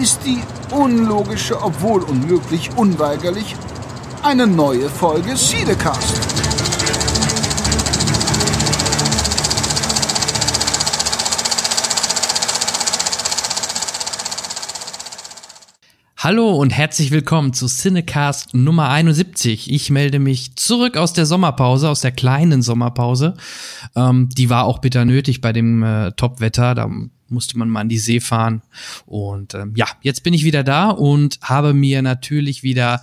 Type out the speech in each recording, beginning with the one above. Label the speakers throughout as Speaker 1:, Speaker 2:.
Speaker 1: ist die unlogische, obwohl unmöglich, unweigerlich eine neue Folge Siedecast.
Speaker 2: Hallo und herzlich willkommen zu Cinecast Nummer 71. Ich melde mich zurück aus der Sommerpause, aus der kleinen Sommerpause. Ähm, die war auch bitter nötig bei dem äh, Topwetter. Da musste man mal an die See fahren. Und ähm, ja, jetzt bin ich wieder da und habe mir natürlich wieder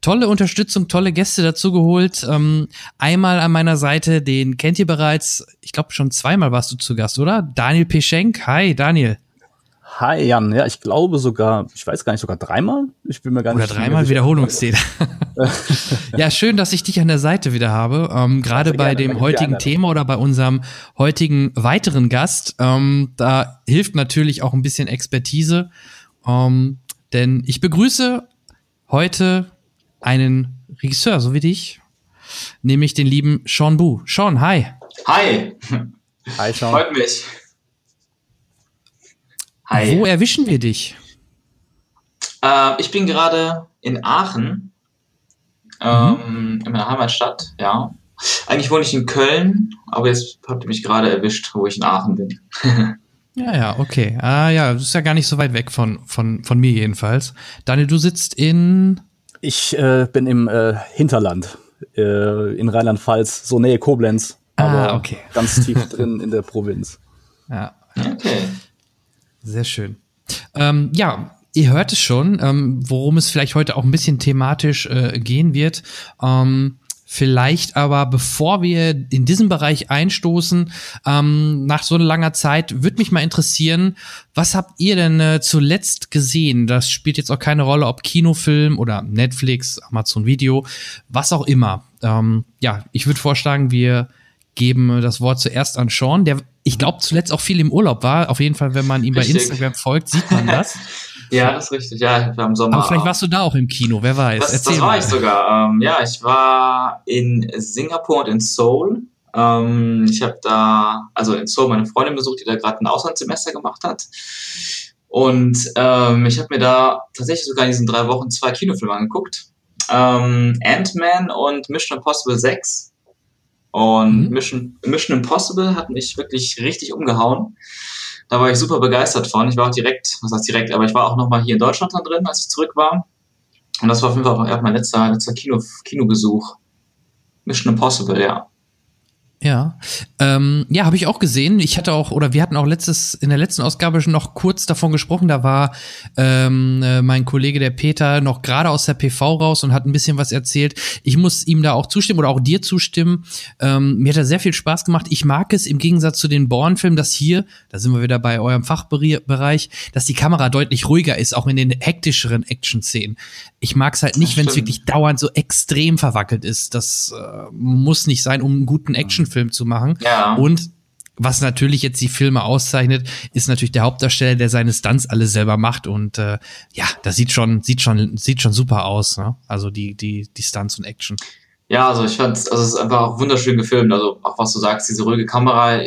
Speaker 2: tolle Unterstützung, tolle Gäste dazu geholt. Ähm, einmal an meiner Seite, den kennt ihr bereits, ich glaube schon zweimal warst du zu Gast, oder? Daniel Peschenk. Hi, Daniel.
Speaker 3: Hi Jan, ja, ich glaube sogar, ich weiß gar nicht, sogar dreimal. Ich bin mir gar
Speaker 2: Oder
Speaker 3: nicht
Speaker 2: dreimal Wiederholungstäter. ja, schön, dass ich dich an der Seite wieder habe. Ähm, Gerade
Speaker 3: Sehr
Speaker 2: bei
Speaker 3: gerne,
Speaker 2: dem heutigen
Speaker 3: gerne.
Speaker 2: Thema oder bei unserem heutigen weiteren Gast. Ähm, da hilft natürlich auch ein bisschen Expertise. Ähm, denn ich begrüße heute einen Regisseur, so wie dich, nämlich den lieben Sean Bu. Sean, hi.
Speaker 4: Hi,
Speaker 3: Hi, Sean.
Speaker 4: freut mich. Hi.
Speaker 2: Wo erwischen wir dich?
Speaker 4: Äh, ich bin gerade in Aachen, ähm, in meiner Heimatstadt, ja. Eigentlich wohne ich in Köln, aber jetzt habt ihr mich gerade erwischt, wo ich in Aachen bin.
Speaker 2: Ja, ja, okay. Ah ja, das ist ja gar nicht so weit weg von, von, von mir jedenfalls. Daniel, du sitzt in.
Speaker 3: Ich äh, bin im äh, Hinterland, äh, in Rheinland-Pfalz, so Nähe Koblenz,
Speaker 2: Ah,
Speaker 3: aber
Speaker 2: okay.
Speaker 3: ganz tief drin in der Provinz.
Speaker 2: Ja,
Speaker 4: Okay.
Speaker 2: Sehr schön. Ähm, ja, ihr hört es schon, ähm, worum es vielleicht heute auch ein bisschen thematisch äh, gehen wird. Ähm, vielleicht aber, bevor wir in diesen Bereich einstoßen, ähm, nach so langer Zeit, würde mich mal interessieren, was habt ihr denn äh, zuletzt gesehen? Das spielt jetzt auch keine Rolle, ob Kinofilm oder Netflix, Amazon Video, was auch immer. Ähm, ja, ich würde vorschlagen, wir geben das Wort zuerst an Sean, der ich glaube zuletzt auch viel im Urlaub war. Auf jeden Fall, wenn man ihm bei. Instagram folgt, sieht man das.
Speaker 4: Ja, das ist richtig. Ja, war im Sommer.
Speaker 2: Aber vielleicht warst du da auch im Kino, wer weiß.
Speaker 4: das, das war ich sogar. Ähm, ja, ich war in Singapur und in Seoul. Ähm, ich habe da, also in Seoul meine Freundin besucht, die da gerade ein Auslandssemester gemacht hat. Und ähm, ich habe mir da tatsächlich sogar in diesen drei Wochen zwei Kinofilme angeguckt. Ähm, Ant-Man und Mission Impossible 6. Und
Speaker 2: Mhm.
Speaker 4: Mission, Mission Impossible hat mich wirklich richtig umgehauen. Da war ich super begeistert von. Ich war auch direkt, was heißt direkt, aber ich war auch nochmal hier in Deutschland dann drin, als ich zurück war. Und das war auf jeden Fall auch mein letzter, letzter Kino, Kinobesuch. Mission Impossible, ja.
Speaker 2: Ja, ähm, ja, habe ich auch gesehen. Ich hatte auch, oder wir hatten auch letztes, in der letzten Ausgabe schon noch kurz davon gesprochen. Da war ähm, äh, mein Kollege der Peter noch gerade aus der PV raus und hat ein bisschen was erzählt. Ich muss ihm da auch zustimmen oder auch dir zustimmen. Ähm, mir hat er sehr viel Spaß gemacht. Ich mag es im Gegensatz zu den Bourne-Filmen, dass hier, da sind wir wieder bei eurem Fachbereich, dass die Kamera deutlich ruhiger ist, auch in den hektischeren Action-Szenen. Ich mag es halt nicht, wenn es wirklich dauernd so extrem verwackelt ist. Das äh, muss nicht sein, um einen guten Actionfilm zu machen.
Speaker 4: Ja.
Speaker 2: Und was natürlich jetzt die Filme auszeichnet, ist natürlich der Hauptdarsteller, der seine Stunts alle selber macht. Und äh, ja, das sieht schon, sieht schon, sieht schon super aus. Ne? Also die, die, die Stunts und Action.
Speaker 4: Ja, also ich fand, also es ist einfach auch wunderschön gefilmt. Also auch was du sagst, diese ruhige Kamera.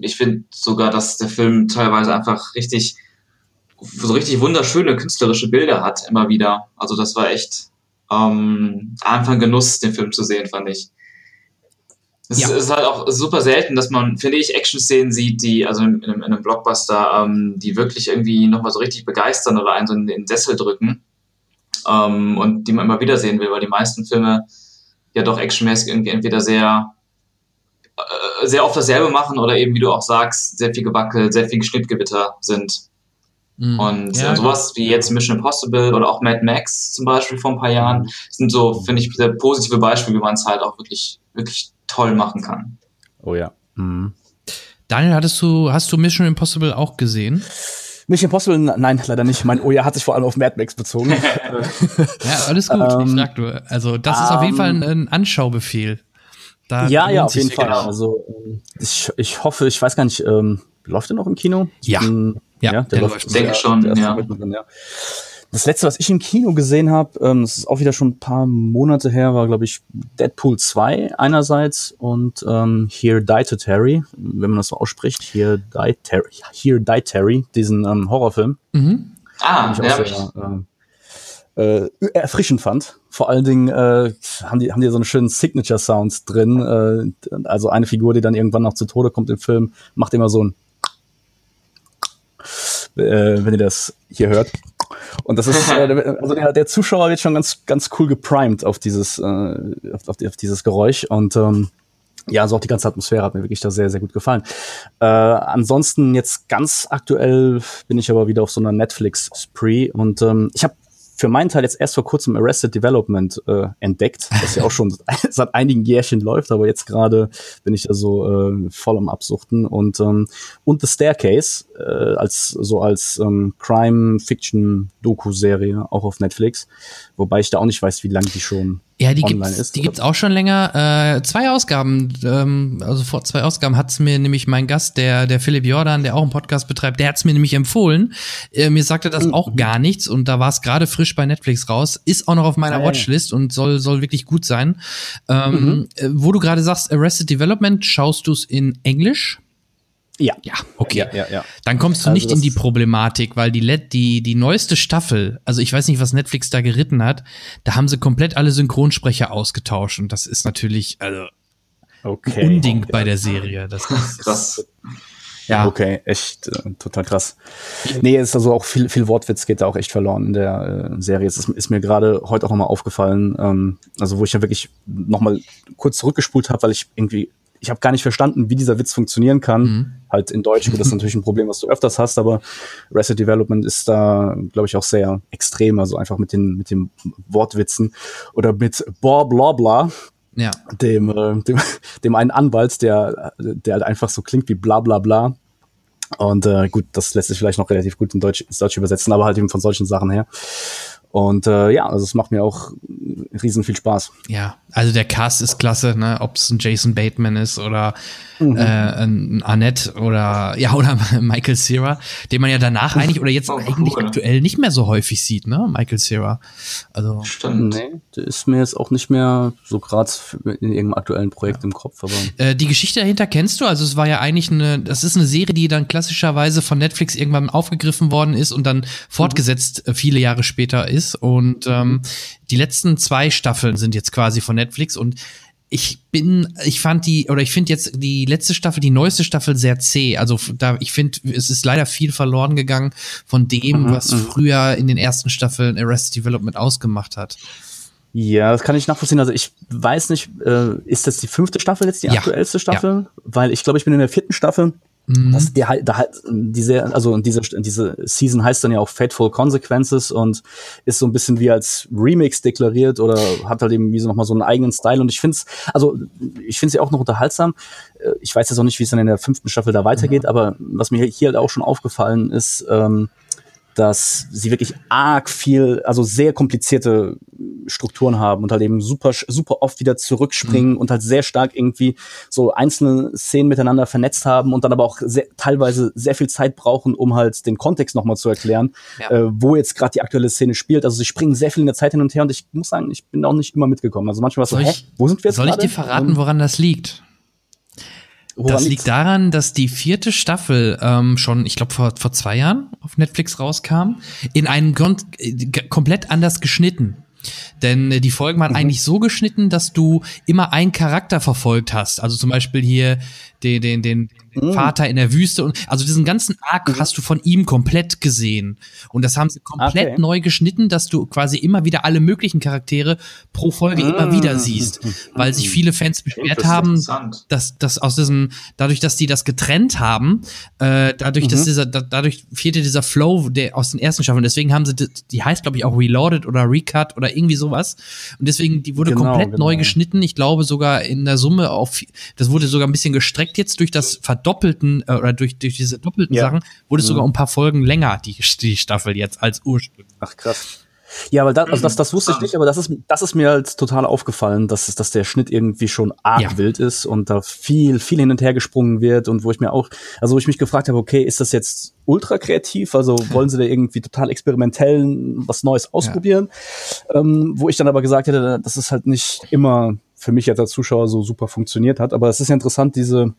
Speaker 4: Ich finde sogar, dass der Film teilweise einfach richtig, so richtig wunderschöne künstlerische Bilder hat immer wieder. Also das war echt ähm, einfach ein Genuss, den Film zu sehen, fand ich. Es
Speaker 2: Ja.
Speaker 4: ist, halt auch super selten, dass man, finde ich, Action-Szenen sieht, die, also in, in einem Blockbuster, ähm, die wirklich irgendwie nochmal so richtig begeistern oder einen so in den Sessel drücken. Ähm, und die man immer wieder sehen will, weil die meisten Filme ja doch actionmäßig irgendwie entweder sehr, äh, sehr oft dasselbe machen oder eben, wie du auch sagst, sehr viel gewackelt, sehr viel Schnittgewitter sind.
Speaker 2: Mhm.
Speaker 4: Und
Speaker 2: Ja,
Speaker 4: äh, sowas wie jetzt Mission Impossible oder auch Mad Max zum Beispiel vor ein paar Jahren sind so, finde ich, sehr positive Beispiele, wie man es halt auch wirklich, wirklich toll machen kann.
Speaker 3: Oh ja. Mhm.
Speaker 2: Daniel, hattest du, hast du Mission Impossible auch gesehen?
Speaker 3: Mission Impossible, nein, leider nicht. Mein Oh ja hat sich vor allem auf Mad Max bezogen.
Speaker 2: ja, alles gut, ich
Speaker 3: Ähm,
Speaker 2: frag nur. Also, das ist auf jeden Fall ein, ein Anschaubefehl. Da
Speaker 3: ja, ja, auf jeden Fall.
Speaker 4: genau.
Speaker 3: Also ähm, ich, ich hoffe, ich weiß gar nicht, ähm, läuft der noch im Kino?
Speaker 2: Ja.
Speaker 3: Ähm,
Speaker 2: Ja,
Speaker 3: der,
Speaker 2: der
Speaker 3: läuft.
Speaker 4: denke
Speaker 3: der-
Speaker 4: schon, ja.
Speaker 3: mittendrin, ja. Das letzte, was ich im Kino gesehen habe, ähm, das ist auch wieder schon ein paar Monate her, war, glaube ich, Deadpool 2 einerseits und ähm, Here Died Terry, wenn man das so ausspricht, Here Died Terry, Here Died Terry, diesen ähm, Horrorfilm.
Speaker 2: Mhm.
Speaker 4: Ah,
Speaker 3: ich
Speaker 4: den
Speaker 3: auch sehr äh, äh, erfrischend fand. Vor allen Dingen äh, haben die haben die so einen schönen Signature Sound drin. Äh, also eine Figur, die dann irgendwann noch zu Tode kommt im Film, macht immer so ein äh, wenn ihr das hier hört. Und das ist, äh, also der, der Zuschauer wird schon ganz, ganz cool geprimed auf dieses, äh, auf, auf, auf dieses Geräusch und ähm, ja, so auch die ganze Atmosphäre hat mir wirklich da sehr, sehr gut gefallen. Äh, ansonsten jetzt ganz aktuell bin ich aber wieder auf so einer Netflix-Spree und ähm, ich habe für meinen Teil jetzt erst vor kurzem Arrested Development äh, entdeckt, das ja auch schon seit einigen Jährchen läuft, aber jetzt gerade bin ich da so äh, voll am Absuchten. Und ähm, und The Staircase äh, als so als ähm, Crime-Fiction-Doku-Serie auch auf Netflix, wobei ich da auch nicht weiß, wie lange die schon
Speaker 2: Ja, die
Speaker 3: online
Speaker 2: gibt's,
Speaker 3: ist.
Speaker 2: die gibt's auch schon länger. Äh, zwei Ausgaben, ähm, also vor zwei Ausgaben hat's mir nämlich mein Gast, der, der Philipp Jordan, der auch einen Podcast betreibt, der hat's mir nämlich empfohlen. Äh, mir sagte das auch gar nichts und da war es gerade frisch bei Netflix raus. Ist auch noch auf meiner
Speaker 3: Ah, ja, ja.
Speaker 2: Watchlist und soll, soll wirklich gut sein. Ähm, äh, wo du gerade sagst, Arrested Development, schaust du's in Englisch?
Speaker 3: Ja.
Speaker 2: Ja, okay.
Speaker 3: Ja, ja, ja.
Speaker 2: Dann kommst du
Speaker 3: Also
Speaker 2: nicht in die Problematik, weil die, Let die, die neueste Staffel, also ich weiß nicht, was Netflix da geritten hat, da haben sie komplett alle Synchronsprecher ausgetauscht und das ist natürlich also
Speaker 3: Okay.
Speaker 2: Unding bei der Serie. Das ist,
Speaker 4: Krass.
Speaker 2: ja,
Speaker 3: Okay, echt äh, total krass. Nee, ist also auch viel, viel Wortwitz geht da auch echt verloren in der äh, Serie. Es ist, ist mir gerade heute auch nochmal aufgefallen, ähm, also wo ich ja wirklich nochmal kurz zurückgespult habe, weil ich irgendwie, ich habe gar nicht verstanden, wie dieser Witz funktionieren kann.
Speaker 2: Mhm.
Speaker 3: Halt in Deutsch, das ist natürlich ein Problem, was du öfters hast, aber Reset Development ist da, glaube ich, auch sehr extrem, also einfach mit den, mit den Wortwitzen oder mit bla bla bla
Speaker 2: ja.
Speaker 3: dem, äh, dem, dem einen Anwalt, der, der halt einfach so klingt wie bla bla bla. Und äh, gut, das lässt sich vielleicht noch relativ gut in Deutsch, ins Deutsche übersetzen, aber halt eben von solchen Sachen her. Und äh, ja, also es macht mir auch riesen viel Spaß.
Speaker 2: Ja, also der Cast ist klasse, ne? Ob es ein Jason Bateman ist oder äh, ein Annette oder ja oder Michael Cera, den man ja danach eigentlich oder jetzt
Speaker 4: Oh,
Speaker 2: eigentlich
Speaker 4: cool.
Speaker 2: aktuell nicht mehr so häufig sieht, ne? Michael Cera. Also
Speaker 4: Stimmt.
Speaker 3: Nee, der ist mir jetzt auch nicht mehr so gerade in irgendeinem aktuellen Projekt im Kopf, aber
Speaker 2: Äh, die Geschichte dahinter kennst du? Also es war ja eigentlich eine, das ist eine Serie, die dann klassischerweise von Netflix irgendwann aufgegriffen worden ist und dann fortgesetzt äh, viele Jahre später ist. Und ähm, die letzten zwei Staffeln sind jetzt quasi von Netflix und ich bin, ich fand die, oder ich finde jetzt die letzte Staffel, die neueste Staffel sehr zäh. Also da, ich finde, es ist leider viel verloren gegangen von dem, was früher in den ersten Staffeln Arrested Development ausgemacht hat.
Speaker 3: Ja, das kann ich nachvollziehen. Also ich weiß nicht, äh, ist das die fünfte Staffel jetzt die
Speaker 2: Ja.
Speaker 3: aktuellste Staffel? Weil ich glaube, ich bin in der vierten Staffel.
Speaker 2: Mhm.
Speaker 3: Das, da halt, diese, also diese, diese Season heißt dann ja auch Fateful Consequences und ist so ein bisschen wie als Remix deklariert oder hat halt eben wie so nochmal so einen eigenen Style. Und ich finde es, also ich finde sie auch noch unterhaltsam. Äh, Ich weiß jetzt auch nicht, wie es dann in der fünften Staffel da weitergeht, aber was mir hier halt auch schon aufgefallen ist, ähm, dass sie wirklich arg viel, also sehr komplizierte Strukturen haben und halt eben super, super oft wieder zurückspringen und halt sehr stark irgendwie so einzelne Szenen miteinander vernetzt haben und dann aber auch sehr, teilweise sehr viel Zeit brauchen, um halt den Kontext nochmal zu erklären,
Speaker 2: Ja.
Speaker 3: äh, wo jetzt gerade die aktuelle Szene spielt. Also sie springen sehr viel in der Zeit hin und her und ich muss sagen, ich bin auch nicht immer mitgekommen. Also manchmal war es so,
Speaker 2: Soll
Speaker 3: hä,
Speaker 2: ich-
Speaker 3: wo sind wir jetzt
Speaker 2: Soll ich
Speaker 3: gerade?
Speaker 2: dir verraten,
Speaker 3: Ähm,
Speaker 2: woran das liegt? Das liegt daran, dass die vierte Staffel ähm, schon, ich glaube, vor, vor zwei Jahren auf Netflix rauskam, in einem Grund äh, komplett anders geschnitten. Denn äh, die Folgen
Speaker 3: Mhm.
Speaker 2: waren eigentlich so geschnitten, dass du immer einen Charakter verfolgt hast. Also zum Beispiel hier den, den, den,
Speaker 3: Mhm.
Speaker 2: Vater in der Wüste und also diesen ganzen Arc hast du von ihm komplett gesehen. Und das haben sie komplett
Speaker 3: Okay.
Speaker 2: neu geschnitten, dass du quasi immer wieder alle möglichen Charaktere pro Folge immer
Speaker 3: Mhm.
Speaker 2: wieder siehst. Weil sich viele Fans beschwert
Speaker 4: Das
Speaker 2: haben, dass, dass aus diesem, dadurch, dass die das getrennt haben, äh, dadurch, dass dieser, da, dadurch fehlte dieser Flow der aus den ersten Staffeln. Deswegen haben sie, die, die heißt, glaube ich, auch Reloaded oder Recut oder oder irgendwie sowas. Und deswegen, die wurde
Speaker 3: Genau,
Speaker 2: komplett
Speaker 3: genau.
Speaker 2: neu geschnitten. Ich glaube sogar in der Summe auf, das wurde sogar ein bisschen gestreckt jetzt durch das verdoppelten, äh, oder durch, durch diese doppelten
Speaker 3: Ja.
Speaker 2: Sachen, wurde es
Speaker 3: Mhm.
Speaker 2: sogar um ein paar Folgen länger, die, die Staffel jetzt als ursprünglich.
Speaker 3: Ach krass. Ja, aber das, also das, das wusste ich nicht, aber das ist, das ist mir halt total aufgefallen, dass, dass der Schnitt irgendwie schon arg
Speaker 2: Ja.
Speaker 3: wild ist und da viel, viel hin und her gesprungen wird und wo ich mir auch, also wo ich mich gefragt habe, okay, ist das jetzt ultra kreativ? Also wollen sie da irgendwie total experimentell was Neues ausprobieren? Ähm, wo ich dann aber gesagt hätte, dass es halt nicht immer für mich jetzt als Zuschauer so super funktioniert hat. Aber es ist ja interessant, diese,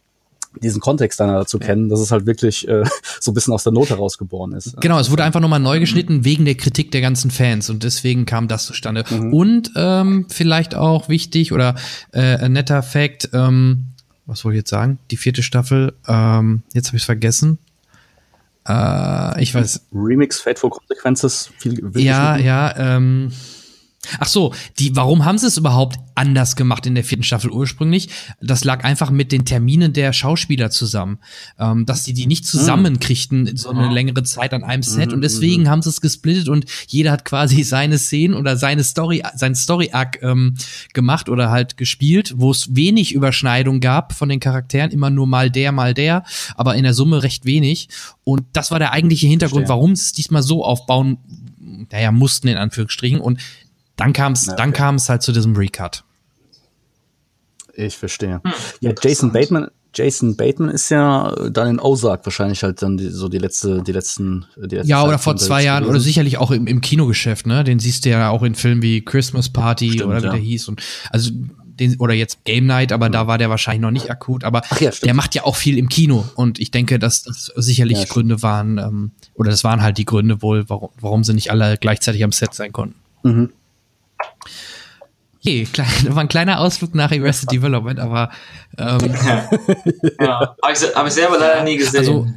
Speaker 3: diesen Kontext dann dazu kennen, dass es halt wirklich äh, so ein bisschen aus der Not herausgeboren ist.
Speaker 2: Genau, es wurde einfach nochmal neu geschnitten wegen der Kritik der ganzen Fans und deswegen kam das zustande.
Speaker 3: Mhm.
Speaker 2: Und ähm, vielleicht auch wichtig oder äh, ein netter Fact, ähm, was wollte ich jetzt sagen? Die vierte Staffel, ähm, jetzt habe ich es vergessen. Äh, ich weiß,
Speaker 3: Remix Fateful Consequences viel
Speaker 2: ja, ja, ähm. Ach so, die, warum haben sie es überhaupt anders gemacht in der vierten Staffel ursprünglich? Das lag einfach mit den Terminen der Schauspieler zusammen, ähm, dass die die nicht zusammenkriegten so eine längere Zeit an einem Set. Und deswegen haben sie es gesplittet und jeder hat quasi seine Szenen oder seine Story, sein Story Arc ähm, gemacht oder halt gespielt, wo es wenig Überschneidung gab von den Charakteren, immer nur mal der, mal der, aber in der Summe recht wenig. Und das war der eigentliche Hintergrund, warum sie es diesmal so aufbauen naja, mussten in Anführungsstrichen. Und dann kam es,
Speaker 3: Ja,
Speaker 2: dann
Speaker 3: okay.
Speaker 2: kam es halt zu diesem Recut.
Speaker 3: Ich verstehe.
Speaker 4: Hm,
Speaker 3: ja, Jason. Bateman, Jason Bateman ist ja dann in Ozark wahrscheinlich halt dann die, so die letzte, die letzten, die letzte
Speaker 2: Ja, oder vor zwei Jahren oder sicherlich auch im, im Kinogeschäft, ne? Den siehst du ja auch in Filmen wie Christmas Party
Speaker 3: Stimmt,
Speaker 2: oder wie
Speaker 3: ja.
Speaker 2: der hieß. Und also den, oder jetzt Game Night, aber da war der wahrscheinlich noch nicht akut. Aber
Speaker 3: Ach ja, stimmt.
Speaker 2: der macht ja auch viel im Kino. Und ich denke, dass das sicherlich
Speaker 3: Ja.
Speaker 2: Gründe waren, ähm, oder das waren halt die Gründe wohl, warum, warum sie nicht alle gleichzeitig am Set sein konnten.
Speaker 3: Mhm.
Speaker 2: Okay, klein, war ein kleiner Ausflug nach Arrested Development, aber ähm,
Speaker 4: Ja, habe ich, hab ich selber leider nie gesehen.
Speaker 2: also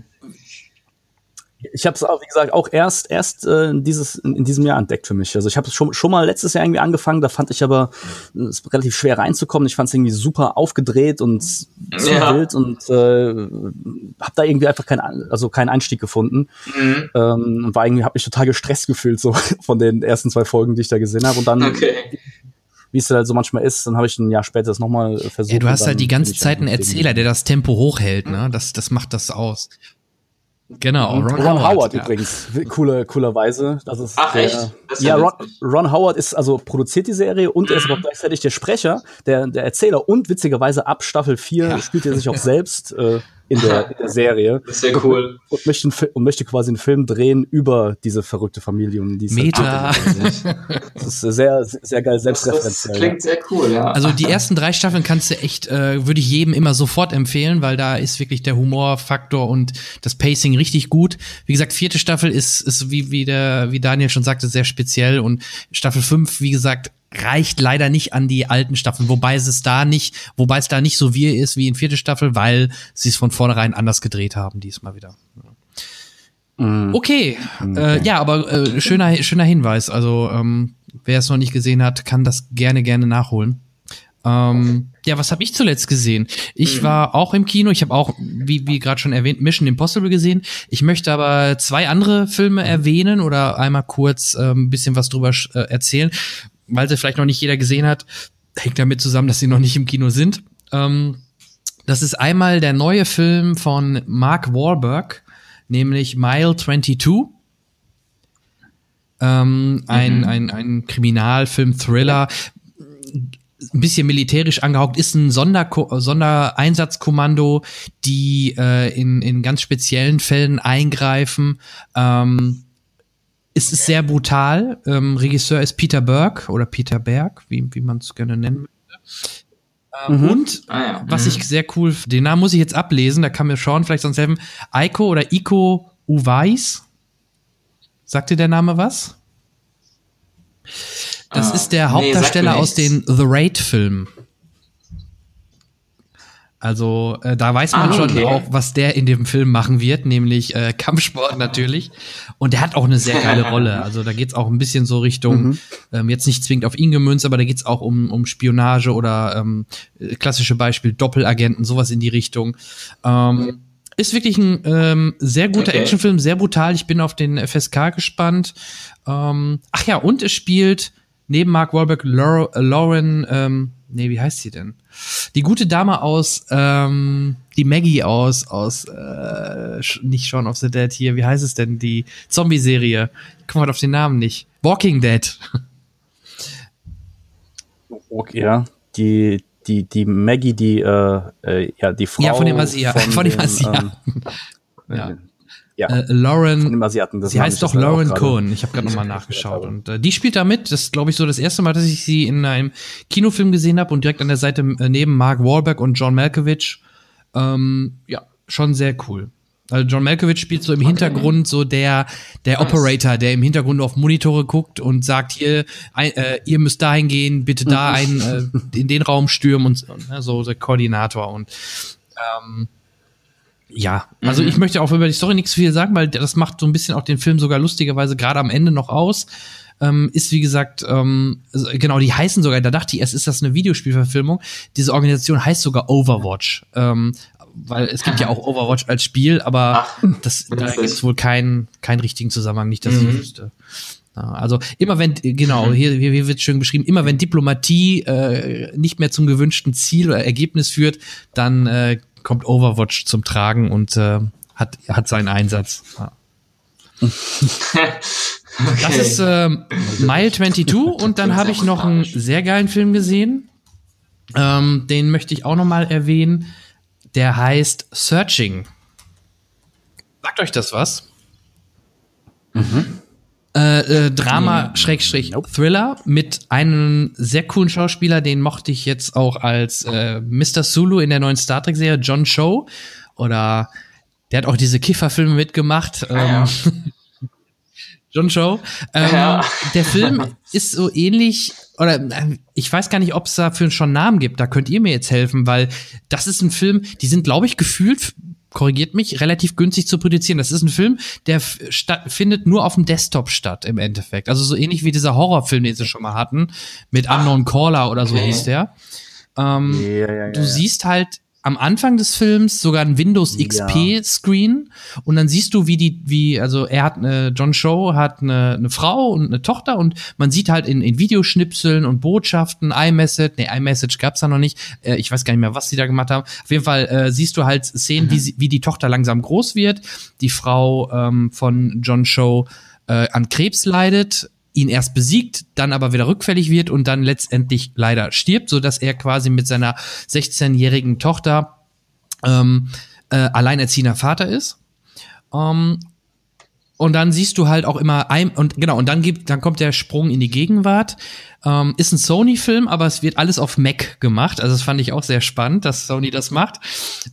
Speaker 3: Ich habe es auch, wie gesagt, auch erst erst äh, dieses in, in diesem Jahr entdeckt für mich. Also ich habe es schon schon mal letztes Jahr irgendwie angefangen. Da fand ich aber äh, es relativ schwer reinzukommen. Ich fand es irgendwie super aufgedreht und zu
Speaker 4: Ja.
Speaker 3: wild und äh, habe da irgendwie einfach keinen also keinen Einstieg gefunden.
Speaker 4: Mhm.
Speaker 3: Ähm, und war irgendwie habe mich total gestresst gefühlt so von den ersten zwei Folgen, die ich da gesehen habe. Und dann
Speaker 4: Okay.
Speaker 3: wie es halt so manchmal ist, dann habe ich ein Jahr später das nochmal versucht.
Speaker 2: Ja, du hast halt die ganze Zeit einen Erzähler, der das Tempo hochhält, ne? Das, das macht das aus. Genau,
Speaker 3: Und Ron, Howard,
Speaker 2: ja.
Speaker 3: übrigens, coole, coolerweise. Das ist
Speaker 4: Ach,
Speaker 3: der,
Speaker 4: echt? Das
Speaker 3: ja,
Speaker 4: ja
Speaker 3: Ron. Ron Howard ist also produziert die Serie und er ist aber auch gleichzeitig der Sprecher, der, der Erzähler und witzigerweise ab Staffel 4 spielt er sich auch selbst äh, in, der, in der Serie
Speaker 4: Das ist ja cool.
Speaker 3: und möchte, einen, Fi- und möchte quasi einen Film drehen über diese verrückte Familie. Und die
Speaker 2: Meta.
Speaker 3: Halt, das ist sehr, sehr geil,
Speaker 4: Das, das
Speaker 3: selbstreferenziell.
Speaker 4: klingt sehr cool, ja.
Speaker 2: Also die ersten drei Staffeln kannst du echt, äh, würde ich jedem immer sofort empfehlen, weil da ist wirklich der Humorfaktor und das Pacing richtig gut. Wie gesagt, vierte Staffel ist, ist wie, wie, der, wie Daniel schon sagte, sehr speziell und Staffel fünf, wie gesagt, reicht leider nicht an die alten Staffeln, wobei es da nicht, wobei es da nicht so wie ist wie in vierte Staffel, weil sie es von vornherein anders gedreht haben diesmal wieder.
Speaker 3: Mhm.
Speaker 2: Okay, Äh, ja, aber äh, schöner, schöner Hinweis. Also ähm, wer es noch nicht gesehen hat, kann das gerne, gerne nachholen. Ähm, ja, was habe ich zuletzt gesehen? Ich war auch im Kino. Ich habe auch, wie, wie gerade schon erwähnt, Mission Impossible gesehen. Ich möchte aber zwei andere Filme erwähnen oder einmal kurz äh, ein bisschen was drüber äh, erzählen, weil sie vielleicht noch nicht jeder gesehen hat. Hängt damit zusammen, dass sie noch nicht im Kino sind. Ähm, das ist einmal der neue Film von Mark Wahlberg, nämlich Mile 22. Ähm, ein, ein, ein Kriminalfilm, Thriller, ein bisschen militärisch angehaucht, ist ein Sonderko Sondereinsatzkommando, die äh, in, in ganz speziellen Fällen eingreifen. Ähm, es ist sehr brutal. Ähm, Regisseur ist Peter Berg oder Peter Berg, wie, wie man es gerne nennen möchte. Ähm, Und
Speaker 4: ah, ja.
Speaker 2: was
Speaker 4: Mhm.
Speaker 2: ich sehr cool, den Namen muss ich jetzt ablesen, da kann mir Sean vielleicht sonst helfen. Eiko oder Iko Uweis. Sagt dir der Name was? Das
Speaker 4: Ah,
Speaker 2: ist der
Speaker 4: nee,
Speaker 2: Hauptdarsteller
Speaker 4: mir
Speaker 2: aus den. The Raid-Filmen. Also äh, da weiß man
Speaker 4: Ah,
Speaker 2: schon
Speaker 4: okay.
Speaker 2: auch, was der in dem Film machen wird, nämlich äh, Kampfsport natürlich. Und der hat auch eine sehr geile Rolle. Also da geht's auch ein bisschen so Richtung, ähm, jetzt nicht zwingend auf ihn gemünzt, aber da geht's auch um, um Spionage oder ähm, äh, klassische Beispiel Doppelagenten, sowas in die Richtung. Ähm, ist wirklich ein ähm, sehr guter
Speaker 4: Okay.
Speaker 2: Actionfilm, sehr brutal. Ich bin auf den FSK gespannt. Ähm, ach ja, und es spielt neben Mark Wahlberg Lau- Lauren, ähm, nee, wie heißt sie denn? Die gute Dame aus, ähm, die Maggie aus, aus, äh, nicht Shaun of the Dead hier, wie heißt es denn? Die Zombie-Serie. Ich komme halt auf den Namen nicht. Walking Dead.
Speaker 3: Okay, ja. Die, die, die Maggie, die, äh, äh, ja, die Frau.
Speaker 2: Ja, von dem Asiaten. Von, dem
Speaker 3: dem,
Speaker 2: Asiaten.
Speaker 3: Ähm,
Speaker 2: ja.
Speaker 3: Ja,
Speaker 2: Äh, Lauren,
Speaker 3: Asiaten.
Speaker 2: sie heißt doch Lauren. Cohen. Ich habe gerade nochmal nachgeschaut. Und äh, die spielt da mit. Das ist, glaube ich, so das erste Mal, dass ich sie in einem Kinofilm gesehen habe und direkt an der Seite äh, neben Mark Wahlberg und John Malkovich. Ähm, ja, schon sehr cool. Also John Malkovich spielt so im Hintergrund so der der Operator, der im Hintergrund auf Monitore guckt und sagt hier, äh, ihr müsst dahin gehen, bitte da ein äh, in den Raum stürmen und, und ne, so der Koordinator und ähm, ja, also ich möchte auch über die Story nichts viel sagen, weil das macht so ein bisschen auch den Film sogar lustigerweise gerade am Ende noch aus. Ähm, ist wie gesagt, ähm, also genau, die heißen sogar, da dachte ich erst, ist das eine Videospielverfilmung. Diese Organisation heißt sogar Overwatch. Ähm, weil es gibt ja auch Overwatch als Spiel, aber
Speaker 4: Ach,
Speaker 2: das, da gibt es wohl keinen keinen richtigen Zusammenhang, nicht, dass ich
Speaker 4: Mhm.
Speaker 2: wüsste. Ja, also immer wenn, genau, hier, hier, hier wird schön beschrieben, immer wenn Diplomatie äh, nicht mehr zum gewünschten Ziel oder Ergebnis führt, dann äh, kommt Overwatch zum Tragen und äh, hat, hat seinen Einsatz. Ja. Das ist ähm, Mile 22 und dann habe ich noch einen sehr geilen Film gesehen. Ähm, den möchte ich auch noch mal erwähnen. Der heißt Searching. Sagt euch das was? Äh, äh, Drama Schrägstrich Thriller mit einem sehr coolen Schauspieler, den mochte ich jetzt auch als äh, Mr. Sulu in der neuen Star Trek Serie John Cho oder der hat auch diese Kifferfilme mitgemacht. Ähm,
Speaker 4: ja.
Speaker 2: John Cho. Ähm,
Speaker 4: Ja.
Speaker 2: Der Film ist so ähnlich, oder äh, ich weiß gar nicht, ob es dafür schon einen Namen gibt. Da könnt ihr mir jetzt helfen, weil das ist ein Film, die sind, glaube ich, gefühlt, korrigiert mich, relativ günstig zu produzieren. Das ist ein Film, der findet nur auf dem Desktop statt, im Endeffekt. Also so ähnlich wie dieser Horrorfilm, den sie schon mal hatten, mit Unknown Caller oder so
Speaker 4: okay.
Speaker 2: hieß der. Ähm,
Speaker 3: Ja, ja, ja,
Speaker 2: du siehst halt am Anfang des Films sogar ein Windows. XP Screen und dann siehst du, wie die, wie, also er hat eine, John Show hat eine, eine Frau und eine Tochter und man sieht halt in, in Videoschnipseln und Botschaften, iMessage, nee, iMessage gab's da noch nicht, äh, ich weiß gar nicht mehr, was sie da gemacht haben. Auf jeden Fall äh, siehst du halt Szenen, wie, sie, wie die Tochter langsam groß wird, die Frau ähm, von John Show äh, an Krebs leidet, ihn erst besiegt, dann aber wieder rückfällig wird und dann letztendlich leider stirbt, so dass er quasi mit seiner 16-jährigen Tochter ähm, äh, alleinerziehender Vater ist. Ähm, und dann siehst du halt auch immer ein und genau und dann gibt dann kommt der Sprung in die Gegenwart. Ähm, ist ein Sony-Film, aber es wird alles auf Mac gemacht. Also das fand ich auch sehr spannend, dass Sony das macht.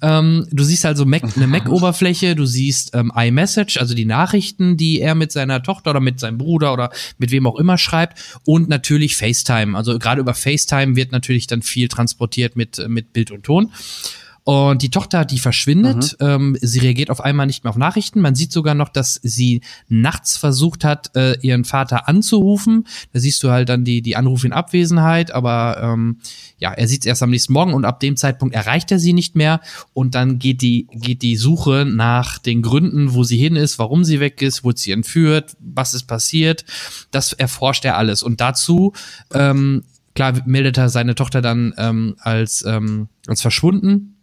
Speaker 2: Ähm, du siehst also Mac, eine Mac-Oberfläche, du siehst ähm, iMessage, also die Nachrichten, die er mit seiner Tochter oder mit seinem Bruder oder mit wem auch immer schreibt und natürlich FaceTime. Also gerade über FaceTime wird natürlich dann viel transportiert mit mit Bild und Ton. Und die Tochter, die verschwindet, ähm, sie reagiert auf einmal nicht mehr auf Nachrichten. Man sieht sogar noch, dass sie nachts versucht hat, äh, ihren Vater anzurufen. Da siehst du halt dann die, die Anrufe in Abwesenheit, aber ähm, ja, er sieht es erst am nächsten Morgen und ab dem Zeitpunkt erreicht er sie nicht mehr. Und dann geht die, geht die Suche nach den Gründen, wo sie hin ist, warum sie weg ist, wurde sie entführt, was ist passiert. Das erforscht er alles. Und dazu ähm, klar meldet er seine Tochter dann ähm, als, ähm, als verschwunden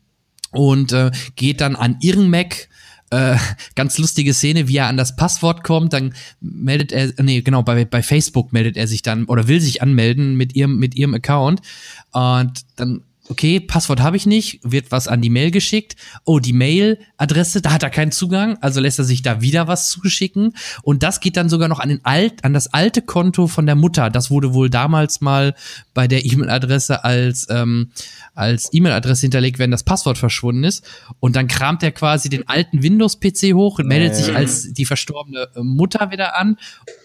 Speaker 2: und äh, geht dann an ihren Mac. Äh, ganz lustige Szene, wie er an das Passwort kommt, dann meldet er, nee, genau, bei, bei Facebook meldet er sich dann oder will sich anmelden mit ihrem, mit ihrem Account. Und dann, okay, Passwort habe ich nicht, wird was an die Mail geschickt. Oh, die Mail-Adresse, da hat er keinen Zugang, also lässt er sich da wieder was zuschicken. Und das geht dann sogar noch an den alt, an das alte Konto von der Mutter. Das wurde wohl damals mal bei der E-Mail-Adresse als, ähm, als E-Mail-Adresse hinterlegt, wenn das Passwort verschwunden ist. Und dann kramt er quasi den alten Windows-PC hoch und meldet sich als die verstorbene Mutter wieder an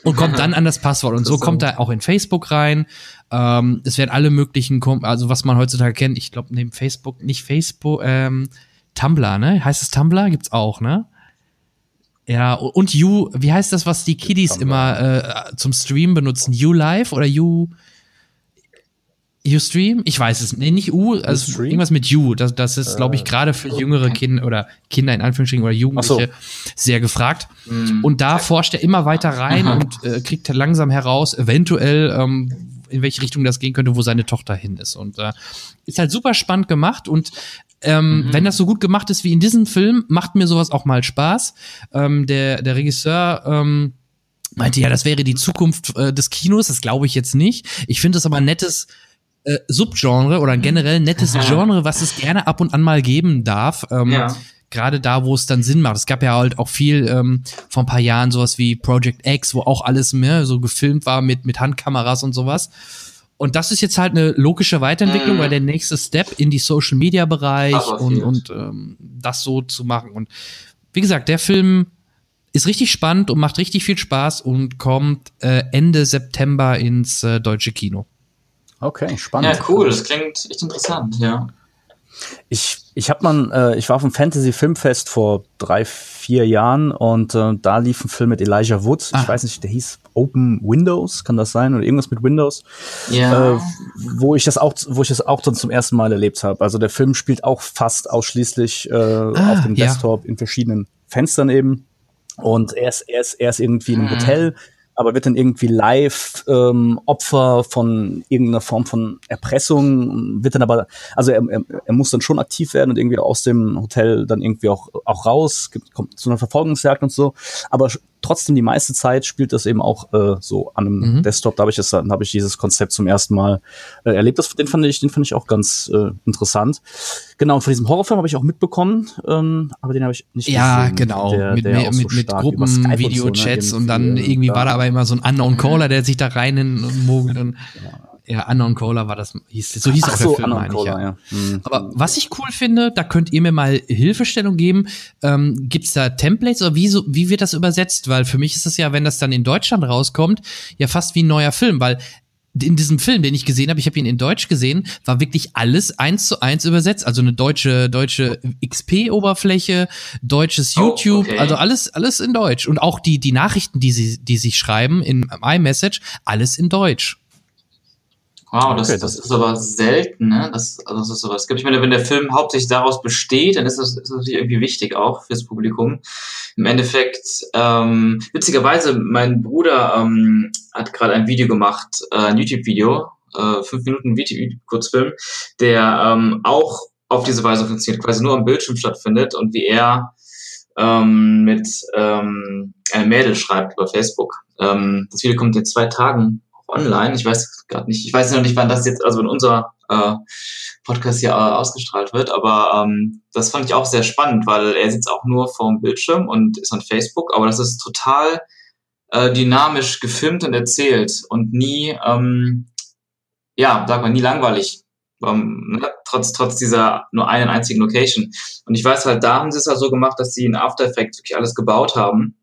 Speaker 2: und kommt dann an das Passwort. Und so kommt er auch in Facebook rein. Ähm, es werden alle möglichen, Kom also was man heutzutage kennt, ich glaube neben Facebook, nicht Facebook, ähm, Tumblr, ne? Heißt es Tumblr? Gibt's auch, ne? Ja, und You, wie heißt das, was die Kiddies immer äh, zum Stream benutzen? You Live oder You Ustream? Ich weiß es nicht. Nee, nicht U, also irgendwas mit U. Das, das ist, glaube ich, gerade für jüngere Kinder oder Kinder in Anführungsstrichen oder Jugendliche sehr gefragt. Und da forscht er immer weiter rein und äh, kriegt langsam heraus, eventuell, ähm, in welche Richtung das gehen könnte, wo seine Tochter hin ist. Und äh, ist halt super spannend gemacht und ähm, mhm. wenn das so gut gemacht ist wie in diesem Film, macht mir sowas auch mal Spaß. Ähm, der, der Regisseur ähm, meinte ja, das wäre die Zukunft äh, des Kinos. Das glaube ich jetzt nicht. Ich finde es aber ein nettes äh, Subgenre oder ein generell nettes Genre, was es gerne ab und an mal geben darf. Ähm, ja. Gerade da, wo es dann Sinn macht. Es gab ja halt auch viel ähm, vor ein paar Jahren sowas wie Project X, wo auch alles mehr so gefilmt war mit, mit Handkameras und sowas. Und das ist jetzt halt eine logische Weiterentwicklung, mhm. weil der nächste Step in die Social Media Bereich und, und ähm, das so zu machen. Und wie gesagt, der Film ist richtig spannend und macht richtig viel Spaß und kommt äh, Ende September ins äh, deutsche Kino.
Speaker 3: Okay, spannend.
Speaker 4: Ja, cool, das klingt echt interessant, ja.
Speaker 3: Ich, ich hab man, äh, ich war auf dem Fantasy Filmfest vor drei, vier Jahren und äh, da lief ein Film mit Elijah Wood. Ah. Ich weiß nicht, der hieß Open Windows, kann das sein? Oder irgendwas mit Windows. Ja. Äh, wo ich das auch, wo ich das auch dann zum ersten Mal erlebt habe. Also der Film spielt auch fast ausschließlich äh, ah, auf dem ja. Desktop in verschiedenen Fenstern eben. Und er ist, er ist, er ist irgendwie in einem mhm. Hotel, aber wird dann irgendwie live ähm, Opfer von irgendeiner Form von Erpressung, wird dann aber, also er, er, er muss dann schon aktiv werden und irgendwie aus dem Hotel dann irgendwie auch, auch raus, kommt zu einer Verfolgungsjagd und so, aber trotzdem die meiste Zeit spielt das eben auch äh, so an einem mhm. Desktop. Da habe ich das, dann habe ich dieses Konzept zum ersten Mal äh, erlebt. Das, den fand ich, den fand ich auch ganz äh, interessant. Genau, von diesem Horrorfilm habe ich auch mitbekommen, ähm, aber den habe ich nicht
Speaker 2: ja, gesehen. Ja, genau. Der, mit, der mit, so mit Gruppen, Videochats und, so, ne, und dann irgendwie war da aber immer so ein Unknown Caller, der sich da rein mogelt und ja. Ja, Unknown Caller war das, hieß, so hieß Ach auch so, der Film, meine ich, ja. ja. Mhm. Aber was ich cool finde, da könnt ihr mir mal Hilfestellung geben. Ähm, Gibt da Templates oder wie, so, wie wird das übersetzt? Weil für mich ist es ja, wenn das dann in Deutschland rauskommt, ja fast wie ein neuer Film, weil in diesem Film, den ich gesehen habe, ich habe ihn in Deutsch gesehen, war wirklich alles eins zu eins übersetzt. Also eine deutsche, deutsche XP-Oberfläche, deutsches oh, YouTube, okay. also alles, alles in Deutsch. Und auch die, die Nachrichten, die sie, die sich schreiben in iMessage, alles in Deutsch.
Speaker 4: Wow, das, okay, das, das, ist aber selten, ne? Das, also das ist sowas. Ich meine, wenn der Film hauptsächlich daraus besteht, dann ist das, ist das natürlich irgendwie wichtig auch fürs Publikum. Im Endeffekt, ähm, witzigerweise, mein Bruder ähm, hat gerade ein Video gemacht, äh, ein YouTube-Video, äh, fünf Minuten Video, Kurzfilm, der ähm, auch auf diese Weise funktioniert, quasi nur am Bildschirm stattfindet und wie er ähm, mit ähm, einem Mädel schreibt über Facebook. Ähm, das Video kommt in zwei Tagen online. Ich weiß gerade nicht, ich weiß noch nicht, wann das jetzt, also wenn unser äh, Podcast hier äh, ausgestrahlt wird, aber ähm, das fand ich auch sehr spannend, weil er sitzt auch nur vorm Bildschirm und ist on Facebook, aber das ist total äh, dynamisch gefilmt und erzählt und nie, ähm, ja, sag mal, nie langweilig. Ähm, ne? trotz, trotz dieser nur einen einzigen Location. Und ich weiß halt, da haben sie es halt so gemacht, dass sie in After Effects wirklich alles gebaut haben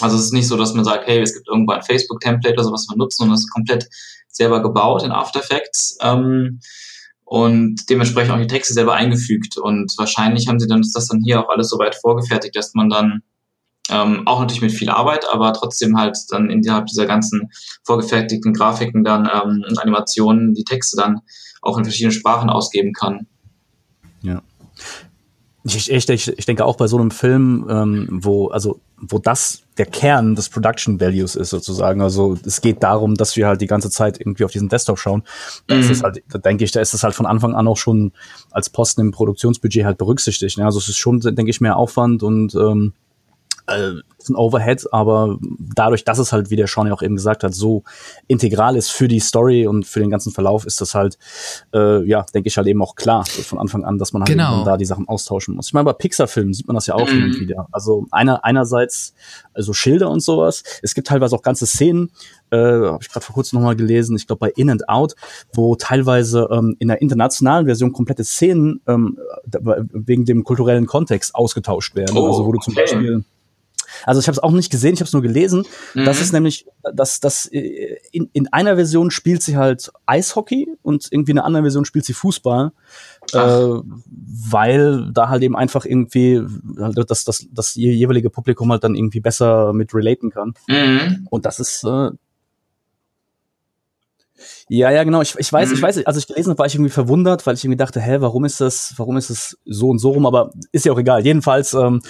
Speaker 4: also es ist nicht so, dass man sagt, hey, es gibt irgendwo ein Facebook-Template oder sowas, was wir nutzen und das ist komplett selber gebaut in After Effects ähm, und dementsprechend auch die Texte selber eingefügt. Und wahrscheinlich haben sie dann das dann hier auch alles so weit vorgefertigt, dass man dann ähm, auch natürlich mit viel Arbeit, aber trotzdem halt dann innerhalb dieser ganzen vorgefertigten Grafiken dann ähm, und Animationen die Texte dann auch in verschiedenen Sprachen ausgeben kann.
Speaker 3: Ja. Ich, ich, ich, denke auch bei so einem Film, ähm, wo, also, wo das der Kern des Production Values ist sozusagen. Also es geht darum, dass wir halt die ganze Zeit irgendwie auf diesen Desktop schauen. Da, mhm. halt, da denke ich, da ist es halt von Anfang an auch schon als Posten im Produktionsbudget halt berücksichtigt. Ne? Also es ist schon, denke ich, mehr Aufwand und ähm, äh, ein Overhead, aber dadurch, dass es halt, wie der Sean ja auch eben gesagt hat, so integral ist für die Story und für den ganzen Verlauf, ist das halt, äh, ja, denke ich halt eben auch klar von Anfang an, dass man halt genau. da die Sachen austauschen muss. Ich meine, bei Pixar-Filmen sieht man das ja auch mhm. hin und wieder. Also einer, einerseits also Schilder und sowas. Es gibt teilweise auch ganze Szenen, äh, habe ich gerade vor kurzem nochmal gelesen, ich glaube bei In and Out, wo teilweise ähm, in der internationalen Version komplette Szenen ähm, wegen dem kulturellen Kontext ausgetauscht werden. Oh, also wo du zum okay. Beispiel also ich habe es auch nicht gesehen, ich habe es nur gelesen. Mhm. Das ist nämlich, dass das äh, in, in einer Version spielt sie halt Eishockey und irgendwie in einer anderen Version spielt sie Fußball, äh, weil da halt eben einfach irgendwie halt das, das, das jeweilige Publikum halt dann irgendwie besser mit relaten kann. Mhm. Und das ist äh, Ja, ja, genau. Ich, ich weiß, mhm. ich weiß, als ich gelesen habe, war ich irgendwie verwundert, weil ich irgendwie dachte, hä, warum ist das, warum ist es so und so rum? Aber ist ja auch egal. Jedenfalls, ähm,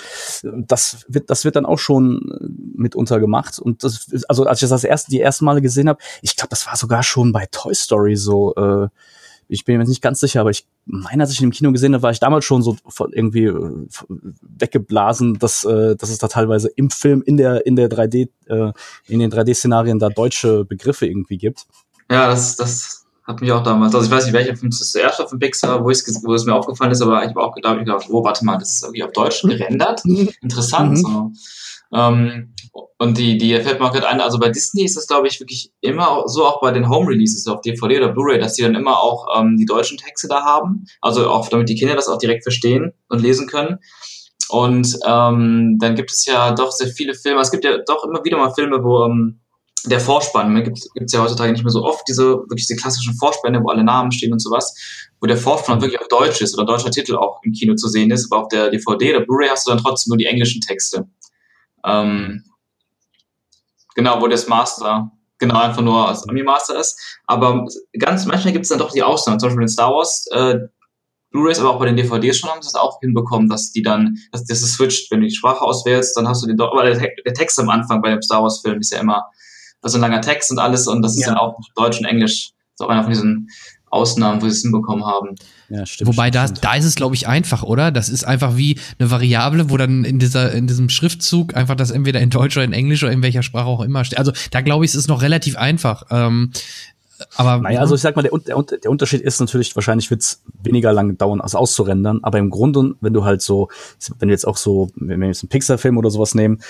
Speaker 3: das wird, das wird dann auch schon äh, mitunter gemacht. Und das, also als ich das erste, die ersten Male gesehen habe, ich glaube, das war sogar schon bei Toy Story so. Äh, ich bin mir nicht ganz sicher, aber ich meine, als ich ihn im Kino gesehen habe, war ich damals schon so irgendwie äh, weggeblasen, dass, äh, dass es da teilweise im Film in der in der 3D äh, in den 3D-Szenarien da deutsche Begriffe irgendwie gibt.
Speaker 4: Ja, das, das hat mich auch damals, also ich weiß nicht, welcher Film das der erste von Pixar, wo, wo es mir aufgefallen ist, aber ich habe auch gedacht, ich gedacht, oh, warte mal, das ist irgendwie auf Deutsch mhm. gerendert. Mhm. Interessant. Mhm. So. Ähm, und die, die fällt mir gerade ein, also bei Disney ist das, glaube ich, wirklich immer so, auch bei den Home Releases auf DVD oder Blu-ray, dass die dann immer auch ähm, die deutschen Texte da haben. Also auch, damit die Kinder das auch direkt verstehen und lesen können. Und ähm, dann gibt es ja doch sehr viele Filme. Es gibt ja doch immer wieder mal Filme, wo ähm, der Vorspann, gibt es ja heutzutage nicht mehr so oft, diese wirklich diese klassischen Vorspänne, wo alle Namen stehen und sowas, wo der Vorspann wirklich auf Deutsch ist oder deutscher Titel auch im Kino zu sehen ist, aber auf der DVD oder Blu-ray hast du dann trotzdem nur die englischen Texte. Ähm, genau, wo das Master genau einfach nur als Ami-Master ist. Aber ganz manchmal gibt es dann doch die Ausnahmen, zum Beispiel in Star Wars, äh, Blu-rays, aber auch bei den DVDs schon haben sie es auch hinbekommen, dass die dann, dass das switcht, wenn du die Sprache auswählst, dann hast du den, aber der Text am Anfang bei dem Star Wars-Film ist ja immer also ein langer Text und alles und das ist ja. dann auch Deutsch und Englisch. Das ist auch einer von diesen Ausnahmen, wo sie es hinbekommen haben.
Speaker 2: Ja, stimmt. Wobei da, da ist es, glaube ich, einfach, oder? Das ist einfach wie eine Variable, wo dann in dieser, in diesem Schriftzug einfach das entweder in Deutsch oder in Englisch oder in welcher Sprache auch immer steht. Also da glaube ich, es ist noch relativ einfach. Ähm, aber
Speaker 3: naja, also ich sag mal, der, der, der Unterschied ist natürlich, wahrscheinlich wird es weniger lang dauern, als auszurendern. Aber im Grunde, wenn du halt so, wenn wir jetzt auch so, wenn wir jetzt einen Pixar-Film oder sowas nehmen,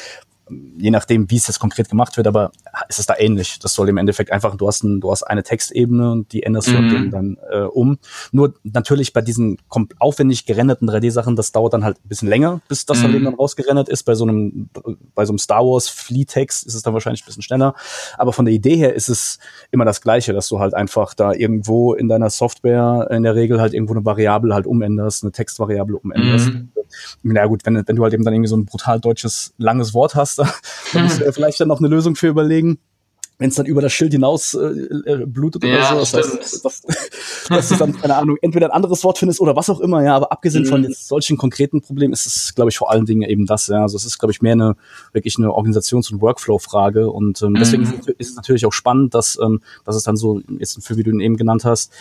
Speaker 3: je nachdem, wie es jetzt konkret gemacht wird, aber ist es da ähnlich. Das soll im Endeffekt einfach, du hast, ein, du hast eine Textebene und die änderst du mhm. dann äh, um. Nur natürlich bei diesen aufwendig gerenderten 3D-Sachen, das dauert dann halt ein bisschen länger, bis das mhm. dann eben dann rausgerendert ist. Bei so einem, bei so einem Star Wars Flea-Text ist es dann wahrscheinlich ein bisschen schneller. Aber von der Idee her ist es immer das Gleiche, dass du halt einfach da irgendwo in deiner Software in der Regel halt irgendwo eine Variable halt umänderst, eine Textvariable umänderst. Mhm. Na gut, wenn, wenn du halt eben dann irgendwie so ein brutal deutsches langes Wort hast, da, da musst du vielleicht dann noch eine Lösung für überlegen wenn es dann über das Schild hinaus äh, äh blutet
Speaker 4: ja,
Speaker 3: oder so. Das heißt, dass, dass du dann, keine Ahnung, entweder ein anderes Wort findest oder was auch immer, ja. Aber abgesehen mhm. von solchen konkreten Problemen ist es, glaube ich, vor allen Dingen eben das, ja. Also es ist, glaube ich, mehr eine wirklich eine Organisations- und Workflow-Frage. Und ähm, deswegen mhm. ist, ist, es natürlich auch spannend, dass, ähm, dass es dann so, jetzt für wie du ihn eben genannt hast,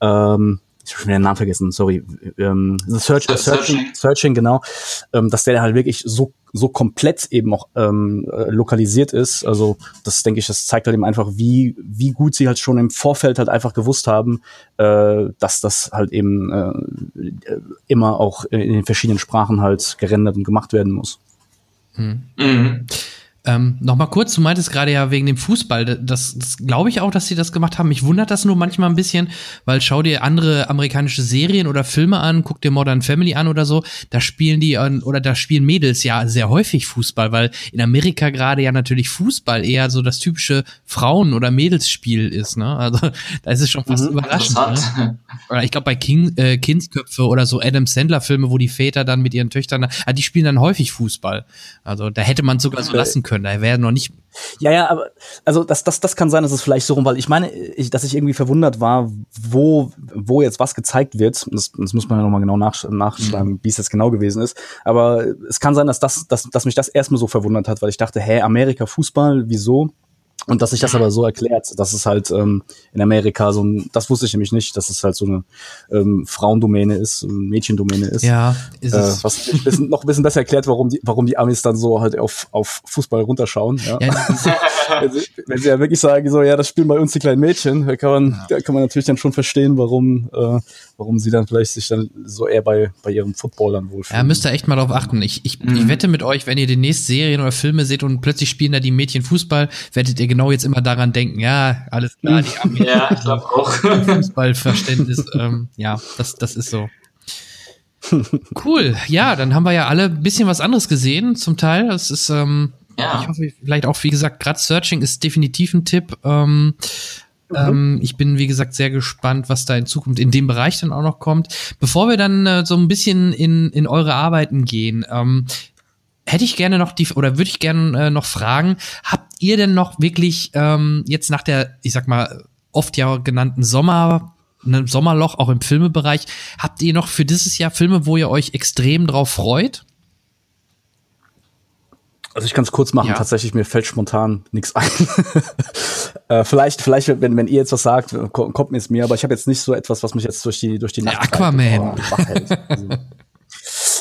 Speaker 3: ähm, ich habe schon den Namen vergessen, sorry, ähm, Search, Searching, Searching, genau, ähm, dass der halt wirklich so so komplett eben auch ähm, äh, lokalisiert ist. Also das denke ich, das zeigt halt eben einfach, wie wie gut sie halt schon im Vorfeld halt einfach gewusst haben, äh, dass das halt eben äh, immer auch in den verschiedenen Sprachen halt gerendert und gemacht werden muss.
Speaker 2: Mhm. Mhm. Ähm, Nochmal kurz, du meintest gerade ja wegen dem Fußball, das, das glaube ich auch, dass sie das gemacht haben. Mich wundert das nur manchmal ein bisschen, weil schau dir andere amerikanische Serien oder Filme an, guck dir Modern Family an oder so, da spielen die oder da spielen Mädels ja sehr häufig Fußball, weil in Amerika gerade ja natürlich Fußball eher so das typische Frauen- oder Mädelsspiel ist, ne? Also da ist es schon fast mhm, überraschend. Ne? Oder ich glaube bei King, äh, Kindsköpfe oder so Adam Sandler-Filme, wo die Väter dann mit ihren Töchtern, ah, die spielen dann häufig Fußball. Also da hätte man sogar so lassen können können. Da wäre noch nicht.
Speaker 3: Ja, ja, aber also das, das, das kann sein, dass es vielleicht so rum, weil ich meine, ich, dass ich irgendwie verwundert war, wo, wo jetzt was gezeigt wird. Das, das muss man ja nochmal genau nach, nachschlagen, mhm. wie es jetzt genau gewesen ist. Aber es kann sein, dass das, dass, dass mich das erstmal so verwundert hat, weil ich dachte, hä, Amerika Fußball, wieso? Und dass sich das aber so erklärt, dass es halt ähm, in Amerika so ein, das wusste ich nämlich nicht, dass es halt so eine ähm, Frauendomäne ist, eine Mädchendomäne ist.
Speaker 2: Ja,
Speaker 3: ist äh, es. Was ein bisschen, noch ein bisschen besser erklärt, warum die, warum die Amis dann so halt auf, auf Fußball runterschauen. Ja. ja wenn, sie, wenn sie ja wirklich sagen, so, ja, das spielen bei uns die kleinen Mädchen, da kann man, da kann man natürlich dann schon verstehen, warum, äh, warum sie dann vielleicht sich dann so eher bei, bei ihrem Football dann wohlfühlen.
Speaker 2: Ja, müsst ihr echt mal drauf achten. Ich, ich, mhm. ich wette mit euch, wenn ihr demnächst Serien oder Filme seht und plötzlich spielen da die Mädchen Fußball, werdet ihr genau jetzt immer daran denken, ja, alles klar, die
Speaker 4: Amis. ja, ich glaube auch.
Speaker 2: Fußballverständnis, ähm, ja, das, das ist so. Cool, ja, dann haben wir ja alle ein bisschen was anderes gesehen, zum Teil. Das ist, ähm, ja. ich hoffe, vielleicht auch, wie gesagt, gerade Searching ist definitiv ein Tipp. Ähm, mhm. ähm, ich bin, wie gesagt, sehr gespannt, was da in Zukunft in dem Bereich dann auch noch kommt. Bevor wir dann äh, so ein bisschen in, in eure Arbeiten gehen, ähm, hätte ich gerne noch die, oder würde ich gerne äh, noch fragen, habt ihr denn noch wirklich ähm, jetzt nach der, ich sag mal, oft ja genannten Sommer, einem Sommerloch, auch im Filmebereich. Habt ihr noch für dieses Jahr Filme, wo ihr euch extrem drauf freut?
Speaker 3: Also ich kann es kurz machen,
Speaker 2: Ja.
Speaker 3: tatsächlich, mir fällt spontan nichts ein. äh, vielleicht, vielleicht, wenn, wenn ihr jetzt was sagt, ko- kommt mir es mir, aber ich habe jetzt nicht so etwas, was mich jetzt durch die, durch die Nacht
Speaker 2: Aquaman.
Speaker 3: hält. Also,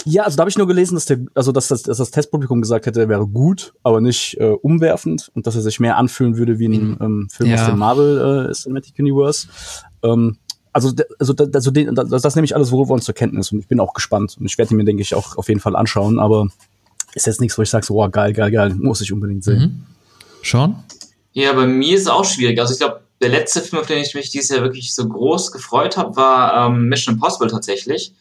Speaker 3: ja, also da habe ich nur gelesen, dass der, also dass das, dass das Testpublikum gesagt hätte, er wäre gut, aber nicht äh, umwerfend und dass er sich mehr anfühlen würde wie ein ähm, Film
Speaker 2: Ja.
Speaker 3: aus dem Marvel äh, Cinematic Universe. Ähm, also, also, also den, das, das nehme ich alles worüber uns zur Kenntnis und ich bin auch gespannt und ich werde ihn mir, denke ich, auch auf jeden Fall anschauen, aber ist jetzt nichts, wo ich sage, so, oh, geil, geil, geil, muss ich unbedingt sehen.
Speaker 2: Schon?
Speaker 4: Ja, bei mir ist es auch schwierig. Also ich glaube, der letzte Film, auf den ich mich dieses Jahr wirklich so groß gefreut habe, war ähm, Mission Impossible tatsächlich.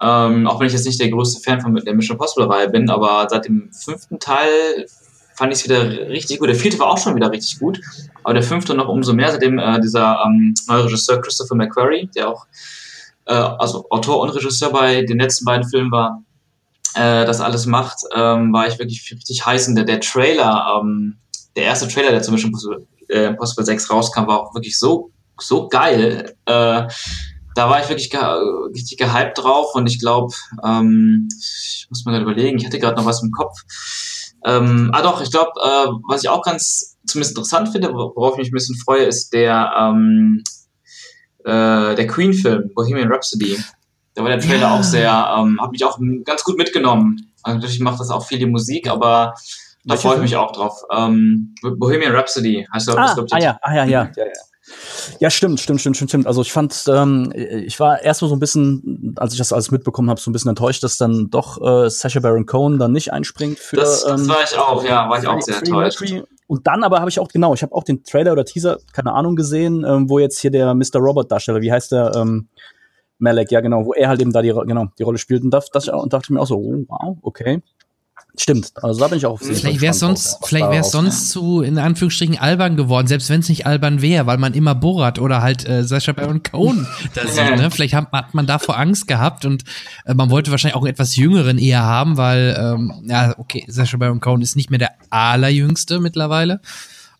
Speaker 4: Ähm, auch wenn ich jetzt nicht der größte Fan von der Mission Impossible-Reihe bin, aber seit dem fünften Teil fand ich es wieder richtig gut. Der vierte war auch schon wieder richtig gut, aber der fünfte noch umso mehr, seitdem äh, dieser ähm, neue Regisseur Christopher McQuarrie, der auch äh, also Autor und Regisseur bei den letzten beiden Filmen war, äh, das alles macht, ähm, war ich wirklich richtig heiß. Und der, der Trailer, ähm, der erste Trailer, der zum Mission Impossible, äh, Impossible 6 rauskam, war auch wirklich so, so geil. Äh, da war ich wirklich ge richtig gehypt drauf und ich glaube, ähm, ich muss mal gerade überlegen, ich hatte gerade noch was im Kopf. Ähm, ah doch, ich glaube, äh, was ich auch ganz zumindest interessant finde, worauf ich mich ein bisschen freue, ist der, ähm, äh, der Queen-Film, Bohemian Rhapsody. Da war der Trailer
Speaker 2: Ja.
Speaker 4: auch sehr, ähm, hat mich auch ganz gut mitgenommen. Also natürlich macht das auch viel die Musik, aber da freue ich
Speaker 3: Film?
Speaker 4: mich auch drauf. Ähm, Bohemian Rhapsody heißt glaub,
Speaker 3: Ah, ah ja, ah ja, ja, ja, ja. Ja, stimmt, stimmt, stimmt, stimmt, stimmt. Also ich fand, ähm, ich war erstmal so ein bisschen, als ich das alles mitbekommen habe, so ein bisschen enttäuscht, dass dann doch äh, Sacha Baron Cohen dann nicht einspringt für.
Speaker 4: Das, das
Speaker 3: ähm,
Speaker 4: war ich auch, ja, war ich auch sehr enttäuscht.
Speaker 3: Und dann aber habe ich auch, genau, ich habe auch den Trailer oder Teaser, keine Ahnung, gesehen, ähm, wo jetzt hier der Mr. Robot-Darsteller, wie heißt der, ähm, Malek, ja genau, wo er halt eben da die, genau, die Rolle spielt. Und, das, das, und dachte mir auch so, oh, wow, okay. Stimmt, also da bin ich auch auf jeden
Speaker 2: Vielleicht wäre es sonst, vielleicht
Speaker 3: rauskommt.
Speaker 2: sonst zu, in Anführungsstrichen, albern geworden, selbst wenn es nicht albern wäre, weil man immer Borat oder halt äh, Sacha Baron Cohen da sieht, ne? Vielleicht hat, hat man davor Angst gehabt und äh, man wollte wahrscheinlich auch einen etwas jüngeren eher haben, weil, ähm, ja, okay, Sacha Baron Cohen ist nicht mehr der allerjüngste mittlerweile.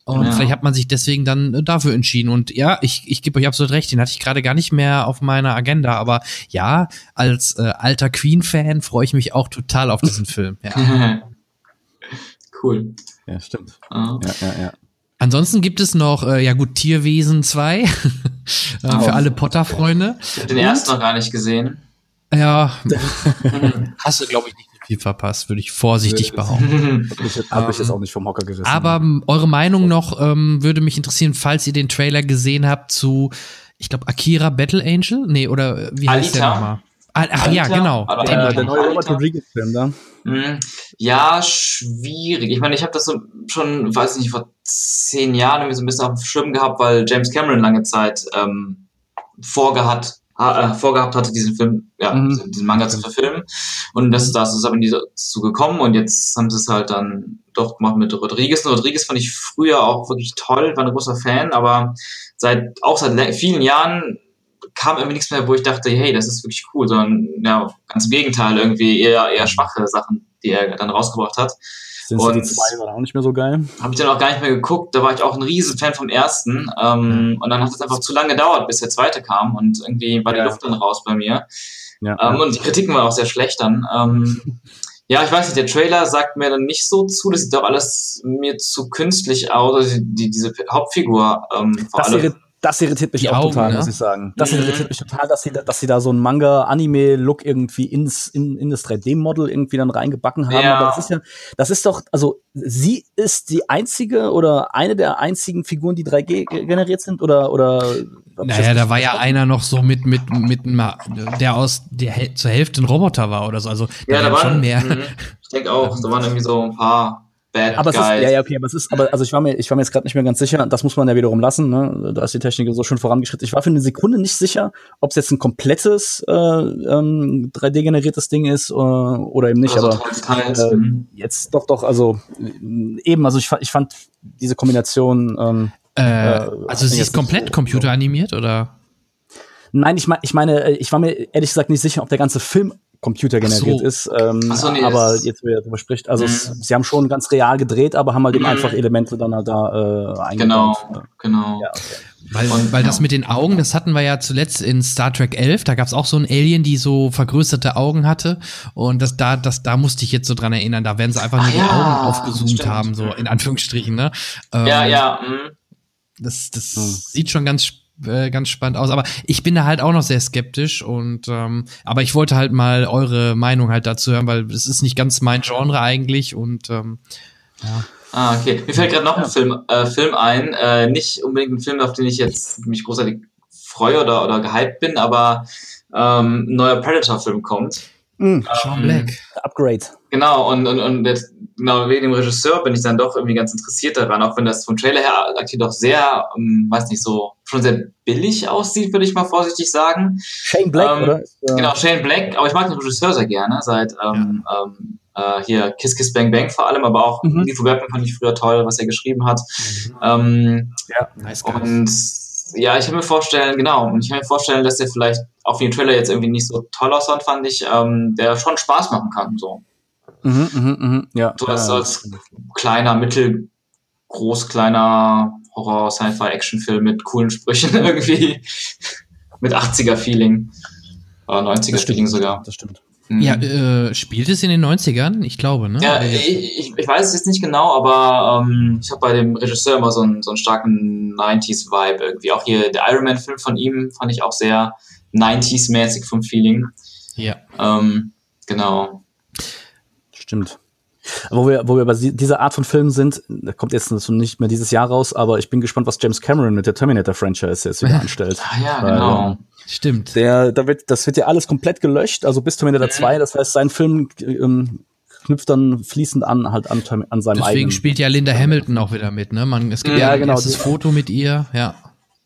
Speaker 2: Und
Speaker 4: Ja.
Speaker 2: vielleicht hat man sich deswegen dann äh, dafür entschieden. Und ja, ich, ich gebe euch absolut recht, den hatte ich gerade gar nicht mehr auf meiner Agenda. Aber ja, als äh, alter Queen-Fan freue ich mich auch total auf diesen Film. Ja.
Speaker 4: cool.
Speaker 3: Ja, stimmt.
Speaker 4: Ja.
Speaker 3: Ja, ja, ja.
Speaker 2: Ansonsten gibt es noch, äh, ja gut, Tierwesen 2 äh,
Speaker 4: Oh.
Speaker 2: für alle Potter-Freunde.
Speaker 4: Ich habe den ersten noch gar nicht gesehen.
Speaker 2: Ja, hast du, glaube ich, nicht viel verpasst, würde ich vorsichtig behaupten.
Speaker 3: Hab mich, hab mich jetzt auch nicht vom Hocker gerissen.
Speaker 2: Aber ähm, eure Meinung noch ähm, würde mich interessieren, falls ihr den Trailer gesehen habt zu, ich glaube, Akira Battle Angel? Nee, oder äh, wie heißt der
Speaker 4: Alita.
Speaker 2: nochmal? Ah, ach ja, genau.
Speaker 4: Aber, äh,
Speaker 3: der
Speaker 2: ich.
Speaker 3: neue Robert. Rodriguez-Film da.
Speaker 4: Hm, Ja, schwierig. Ich meine, ich habe das so schon, weiß ich nicht, vor zehn Jahren irgendwie so ein bisschen auf dem Schirm gehabt, weil James Cameron lange Zeit ähm, vorgehat, ha, äh, vorgehabt hatte, diesen Film, ja,
Speaker 3: Mhm.
Speaker 4: diesen, Manga zu verfilmen. Und das, das ist aber nie dazu gekommen und jetzt haben sie es halt dann doch gemacht mit Rodriguez. Und Rodriguez fand ich früher auch wirklich toll, war ein großer Fan, aber seit, auch seit le- vielen Jahren kam irgendwie nichts mehr, wo ich dachte, hey, das ist wirklich cool, sondern ja, ganz im Gegenteil, irgendwie eher, eher schwache Sachen, die er dann rausgebracht hat.
Speaker 3: Sin City
Speaker 4: Und-
Speaker 3: 2 war auch nicht mehr so geil.
Speaker 4: Habe ich dann auch gar nicht mehr geguckt, da war ich auch ein riesen Fan vom ersten. Ähm, Und dann hat es einfach zu lange gedauert, bis der zweite kam und irgendwie war die
Speaker 3: Ja.
Speaker 4: Luft dann raus bei mir.
Speaker 3: Ja,
Speaker 4: Ähm, und die Kritiken waren auch sehr schlecht dann. Ähm, ja, ich weiß nicht, der Trailer sagt mir dann nicht so zu, das sieht doch alles mir zu künstlich aus, also die, diese Hauptfigur ähm, vor allem.
Speaker 3: Das irritiert mich
Speaker 2: Die
Speaker 3: auch
Speaker 2: Augen,
Speaker 3: total,
Speaker 2: ne?
Speaker 3: muss ich sagen. Das
Speaker 4: Mhm.
Speaker 3: irritiert mich total, dass sie, da- dass sie da so einen Manga-Anime-Look irgendwie ins, in, in das 3D-Model irgendwie dann reingebacken haben.
Speaker 4: Ja.
Speaker 3: Aber das ist ja, das ist doch, also sie ist die einzige oder eine der einzigen Figuren, die 3G ge- generiert sind oder, oder
Speaker 2: Naja, da war ja einer noch so mit, mit, mit, der aus, der zur Hälfte ein Roboter war oder so. Also, da
Speaker 4: Ja, da
Speaker 2: waren
Speaker 4: waren
Speaker 2: schon mehr.
Speaker 4: mhm. Ich denke auch, da waren irgendwie so ein paar Bad
Speaker 3: Aber es
Speaker 4: Guys.
Speaker 3: ist, ja, ja, okay, aber es ist, aber, also ich war mir, ich war mir jetzt gerade nicht mehr ganz sicher, das muss man ja wiederum lassen, ne? Da ist die Technik so schon vorangeschritten. Ich war für eine Sekunde nicht sicher, ob es jetzt ein komplettes äh, ähm, 3D-generiertes Ding ist äh, oder eben nicht,
Speaker 4: Oder so
Speaker 3: aber
Speaker 4: teils,
Speaker 3: äh,
Speaker 4: Mhm.
Speaker 3: jetzt doch, doch, also äh, eben, also ich, ich fand diese Kombination, ähm,
Speaker 2: Äh,
Speaker 3: hat
Speaker 2: also, sie
Speaker 3: jetzt
Speaker 2: ist komplett
Speaker 3: so-
Speaker 2: computeranimiert oder?
Speaker 3: nein, ich meine, ich meine, äh, ich war mir ehrlich gesagt nicht sicher, ob der ganze Film computergeneriert
Speaker 2: so.
Speaker 3: ist. Ähm,
Speaker 4: so, nee,
Speaker 3: aber jetzt, wer darüber spricht, also es,
Speaker 4: Mhm.
Speaker 3: sie haben schon ganz real gedreht, aber haben halt eben
Speaker 4: Mhm.
Speaker 3: einfach Elemente dann halt da äh,
Speaker 4: Genau,
Speaker 3: eingebaut.
Speaker 4: genau.
Speaker 3: Ja, okay.
Speaker 2: Weil,
Speaker 4: Und-
Speaker 2: weil das
Speaker 4: ja.
Speaker 2: mit den Augen, das hatten wir ja zuletzt in Star Trek 11, da gab's auch so ein Alien, die so vergrößerte Augen hatte und das da das da musste ich jetzt so dran erinnern, da werden sie einfach
Speaker 4: Ah,
Speaker 2: nur die
Speaker 4: ja,
Speaker 2: Augen aufgezoomt
Speaker 4: stimmt.
Speaker 2: haben, so in Anführungsstrichen, ne? Ähm,
Speaker 4: Ja, ja. mhm.
Speaker 2: Das, das
Speaker 3: Hm.
Speaker 2: sieht schon ganz sp- äh, ganz spannend aus, aber ich bin da halt auch noch sehr skeptisch und ähm, aber ich wollte halt mal eure Meinung halt dazu hören, weil es ist nicht ganz mein Genre eigentlich und ähm,
Speaker 4: Ah, okay. Mir fällt gerade noch ein Film, äh, Film ein. Äh, nicht unbedingt ein Film, auf den ich jetzt mich großartig freue oder, oder gehypt bin, aber ähm, ein neuer Predator-Film kommt.
Speaker 3: Mhm.
Speaker 2: Sean
Speaker 4: Ähm,
Speaker 2: Black.
Speaker 3: Upgrade.
Speaker 4: Genau, und, und, und jetzt, genau wegen dem Regisseur bin ich dann doch irgendwie ganz interessiert daran, auch wenn das vom Trailer her aktuell doch sehr, ähm, weiß nicht, so schon sehr billig aussieht, würde ich mal vorsichtig sagen.
Speaker 3: Shane Black,
Speaker 4: Ähm,
Speaker 3: oder? Äh,
Speaker 4: Genau, Shane Black, aber ich mag den Regisseur sehr gerne, seit ähm, ähm, äh, hier Kiss Kiss Bang Bang vor allem, aber auch
Speaker 3: Mhm.
Speaker 4: Lethal Weapon fand ich früher toll, was er geschrieben hat. Ähm,
Speaker 2: Nice
Speaker 4: und ja, ich kann mir vorstellen, genau, und ich kann mir vorstellen, dass der vielleicht, auch wenn die Trailer jetzt irgendwie nicht so toll aussah, fand ich, ähm, der schon Spaß machen kann, so.
Speaker 3: Mhm, mhm, mhm. Ja.
Speaker 4: So als, als kleiner, mittel, groß, kleiner Horror, Sci-Fi, Actionfilm mit coolen Sprüchen irgendwie. mit 80er-Feeling. Oder
Speaker 3: das
Speaker 4: 90er-Feeling
Speaker 3: stimmt,
Speaker 4: sogar.
Speaker 3: Das stimmt.
Speaker 4: Mhm.
Speaker 2: Ja, äh, spielt es in den 90ern? Ich glaube, ne?
Speaker 4: Ja, ich, ich, weiß es jetzt nicht genau, aber ähm, ich habe bei dem Regisseur immer so einen, so einen starken 90s-Vibe irgendwie. Auch hier der Iron Man-Film von ihm fand ich auch sehr 90s-mäßig vom Feeling.
Speaker 2: ja.
Speaker 4: Ähm, genau.
Speaker 3: Stimmt. Wo wir, wo wir bei dieser Art von Filmen sind, da kommt jetzt nicht mehr dieses Jahr raus, aber ich bin gespannt, was James Cameron mit der Terminator-Franchise jetzt wieder anstellt.
Speaker 4: Ah ja,
Speaker 3: Weil,
Speaker 4: genau.
Speaker 2: Stimmt.
Speaker 3: Der, da wird, das wird ja alles komplett gelöscht, also bis Terminator 2, das heißt, sein Film ähm, knüpft dann fließend an, halt an, an seinem
Speaker 2: Deswegen
Speaker 3: eigenen.
Speaker 2: spielt ja Linda Hamilton auch wieder mit, ne? Man, es gibt
Speaker 4: Ja,
Speaker 2: ja, ein
Speaker 3: genau, die-
Speaker 2: Foto mit ihr, ja.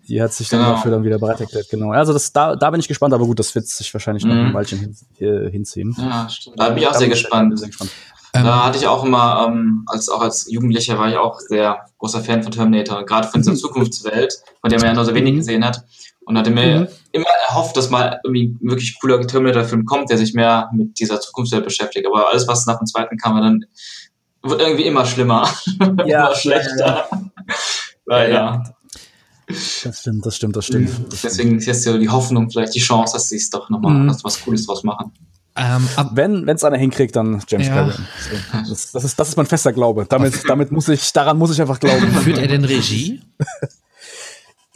Speaker 3: Die hat sich dann
Speaker 4: Genau.
Speaker 3: dafür dann wieder bereit erklärt, genau. Also das, da, da bin ich gespannt, aber gut, das wird sich wahrscheinlich noch
Speaker 4: Mhm.
Speaker 3: ein Weilchen hin, äh, hinziehen.
Speaker 4: Ja, stimmt. Da bin ich auch
Speaker 3: Da
Speaker 4: sehr gespannt.
Speaker 3: sehr gespannt.
Speaker 2: Ähm,
Speaker 4: Da hatte ich auch immer, ähm, als auch als Jugendlicher war ich auch sehr großer Fan von Terminator, gerade von dieser Zukunftswelt, von der man ja nur so wenig
Speaker 3: Mhm.
Speaker 4: gesehen hat. Und hatte mir
Speaker 3: Mhm.
Speaker 4: immer erhofft, dass mal irgendwie ein wirklich cooler Terminator-Film kommt, der sich mehr mit dieser Zukunftswelt beschäftigt. Aber alles, was nach dem zweiten kam, dann wird irgendwie immer schlimmer.
Speaker 3: Ja,
Speaker 4: immer schlechter. Weil, ja.
Speaker 3: Das stimmt, das stimmt, das stimmt.
Speaker 4: Deswegen ist jetzt so die Hoffnung, vielleicht die Chance, dass sie es doch nochmal
Speaker 3: Mhm.
Speaker 4: was, Cooles draus machen.
Speaker 2: ähm,
Speaker 3: Wenn es einer hinkriegt, dann James
Speaker 2: Ja.
Speaker 3: Cameron. Das, das, ist, das ist mein fester Glaube. Damit, damit muss ich, daran muss ich einfach glauben.
Speaker 2: führt er denn Regie?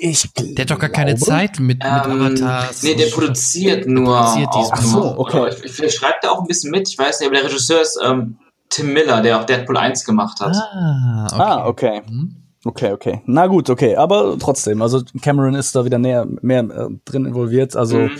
Speaker 3: Ich
Speaker 2: Der hat doch gar keine
Speaker 3: glaube-
Speaker 2: Zeit mit, mit
Speaker 4: Ähm,
Speaker 2: Avatars.
Speaker 4: nee, der produziert nur.
Speaker 2: produziert
Speaker 4: auch
Speaker 3: Ach so, okay.
Speaker 4: Ich- Vielleicht schreibt er auch ein bisschen mit, ich weiß nicht, aber der Regisseur ist ähm, Tim Miller, der auch Deadpool 1 gemacht hat.
Speaker 2: Ah, okay.
Speaker 3: Ah, okay.
Speaker 2: Mhm.
Speaker 3: Okay, okay. Na gut, okay. Aber trotzdem, also Cameron ist da wieder näher, mehr äh, drin involviert. Also
Speaker 4: Mhm.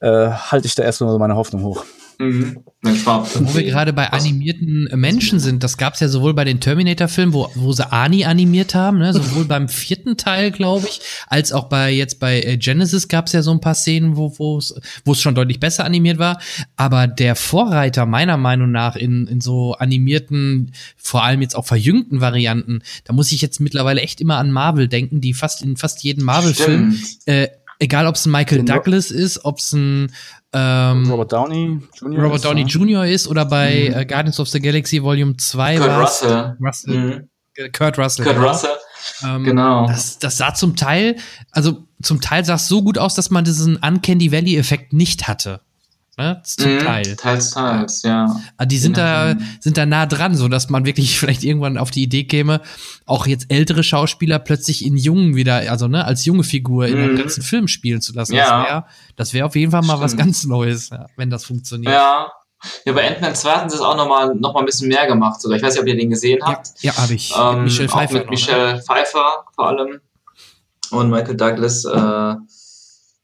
Speaker 3: äh, halte ich da erstmal so meine Hoffnung hoch.
Speaker 4: Mhm.
Speaker 2: Wo wir gerade bei animierten Menschen sind, das gab's ja sowohl bei den Terminator-Filmen, wo, wo sie Ani animiert haben, ne, sowohl beim vierten Teil, glaube ich, als auch bei jetzt bei äh, Genesis gab's ja so ein paar Szenen, wo es es schon deutlich besser animiert war. Aber der Vorreiter meiner Meinung nach in, in so animierten, vor allem jetzt auch verjüngten Varianten, da muss ich jetzt mittlerweile echt immer an Marvel denken, die fast in fast jedem Marvel-Film, äh, egal ob es ein Michael
Speaker 3: Den Ro-
Speaker 2: Douglas ist, ob es ein ähm,
Speaker 3: Robert Downey Jr.
Speaker 2: Robert
Speaker 3: ist,
Speaker 2: Downey
Speaker 3: ja.
Speaker 2: Jr. ist oder bei
Speaker 4: Mhm.
Speaker 2: äh, Guardians of the Galaxy Volume 2
Speaker 4: Kurt
Speaker 2: war's-
Speaker 4: Russell.
Speaker 2: Russell
Speaker 4: Mhm.
Speaker 2: äh, Kurt Russell.
Speaker 4: Kurt
Speaker 2: genau.
Speaker 4: Russell,
Speaker 2: Ähm,
Speaker 4: genau.
Speaker 2: Das, das sah zum Teil, also zum Teil sah es so gut aus, dass man diesen Uncanny Valley-Effekt nicht hatte. Ne? Zum
Speaker 4: Mhm.
Speaker 2: Teil.
Speaker 4: Teils, teils, ja.
Speaker 2: Aber die sind
Speaker 4: Ja,
Speaker 2: da, sind da nah dran, so dass man wirklich vielleicht irgendwann auf die Idee käme, auch jetzt ältere Schauspieler plötzlich in jungen wieder, also ne, als junge Figur in einem
Speaker 4: Mhm.
Speaker 2: ganzen Film spielen zu lassen.
Speaker 4: Ja.
Speaker 2: Das wäre das wär auf jeden Fall mal was
Speaker 4: Stimmt.
Speaker 2: ganz Neues, ja, wenn das funktioniert.
Speaker 4: Ja. Ja, bei Ant-Man 2 hatten sie es auch nochmal noch mal ein bisschen mehr gemacht. Sogar. Ich weiß nicht, ob ihr den gesehen
Speaker 2: ja,
Speaker 4: habt.
Speaker 2: ja habe ich.
Speaker 4: Ähm,
Speaker 2: Michelle
Speaker 4: auch
Speaker 2: Pfeiffer.
Speaker 4: mit
Speaker 2: noch, ne?
Speaker 4: Michelle Pfeiffer vor allem und Michael Douglas. Äh,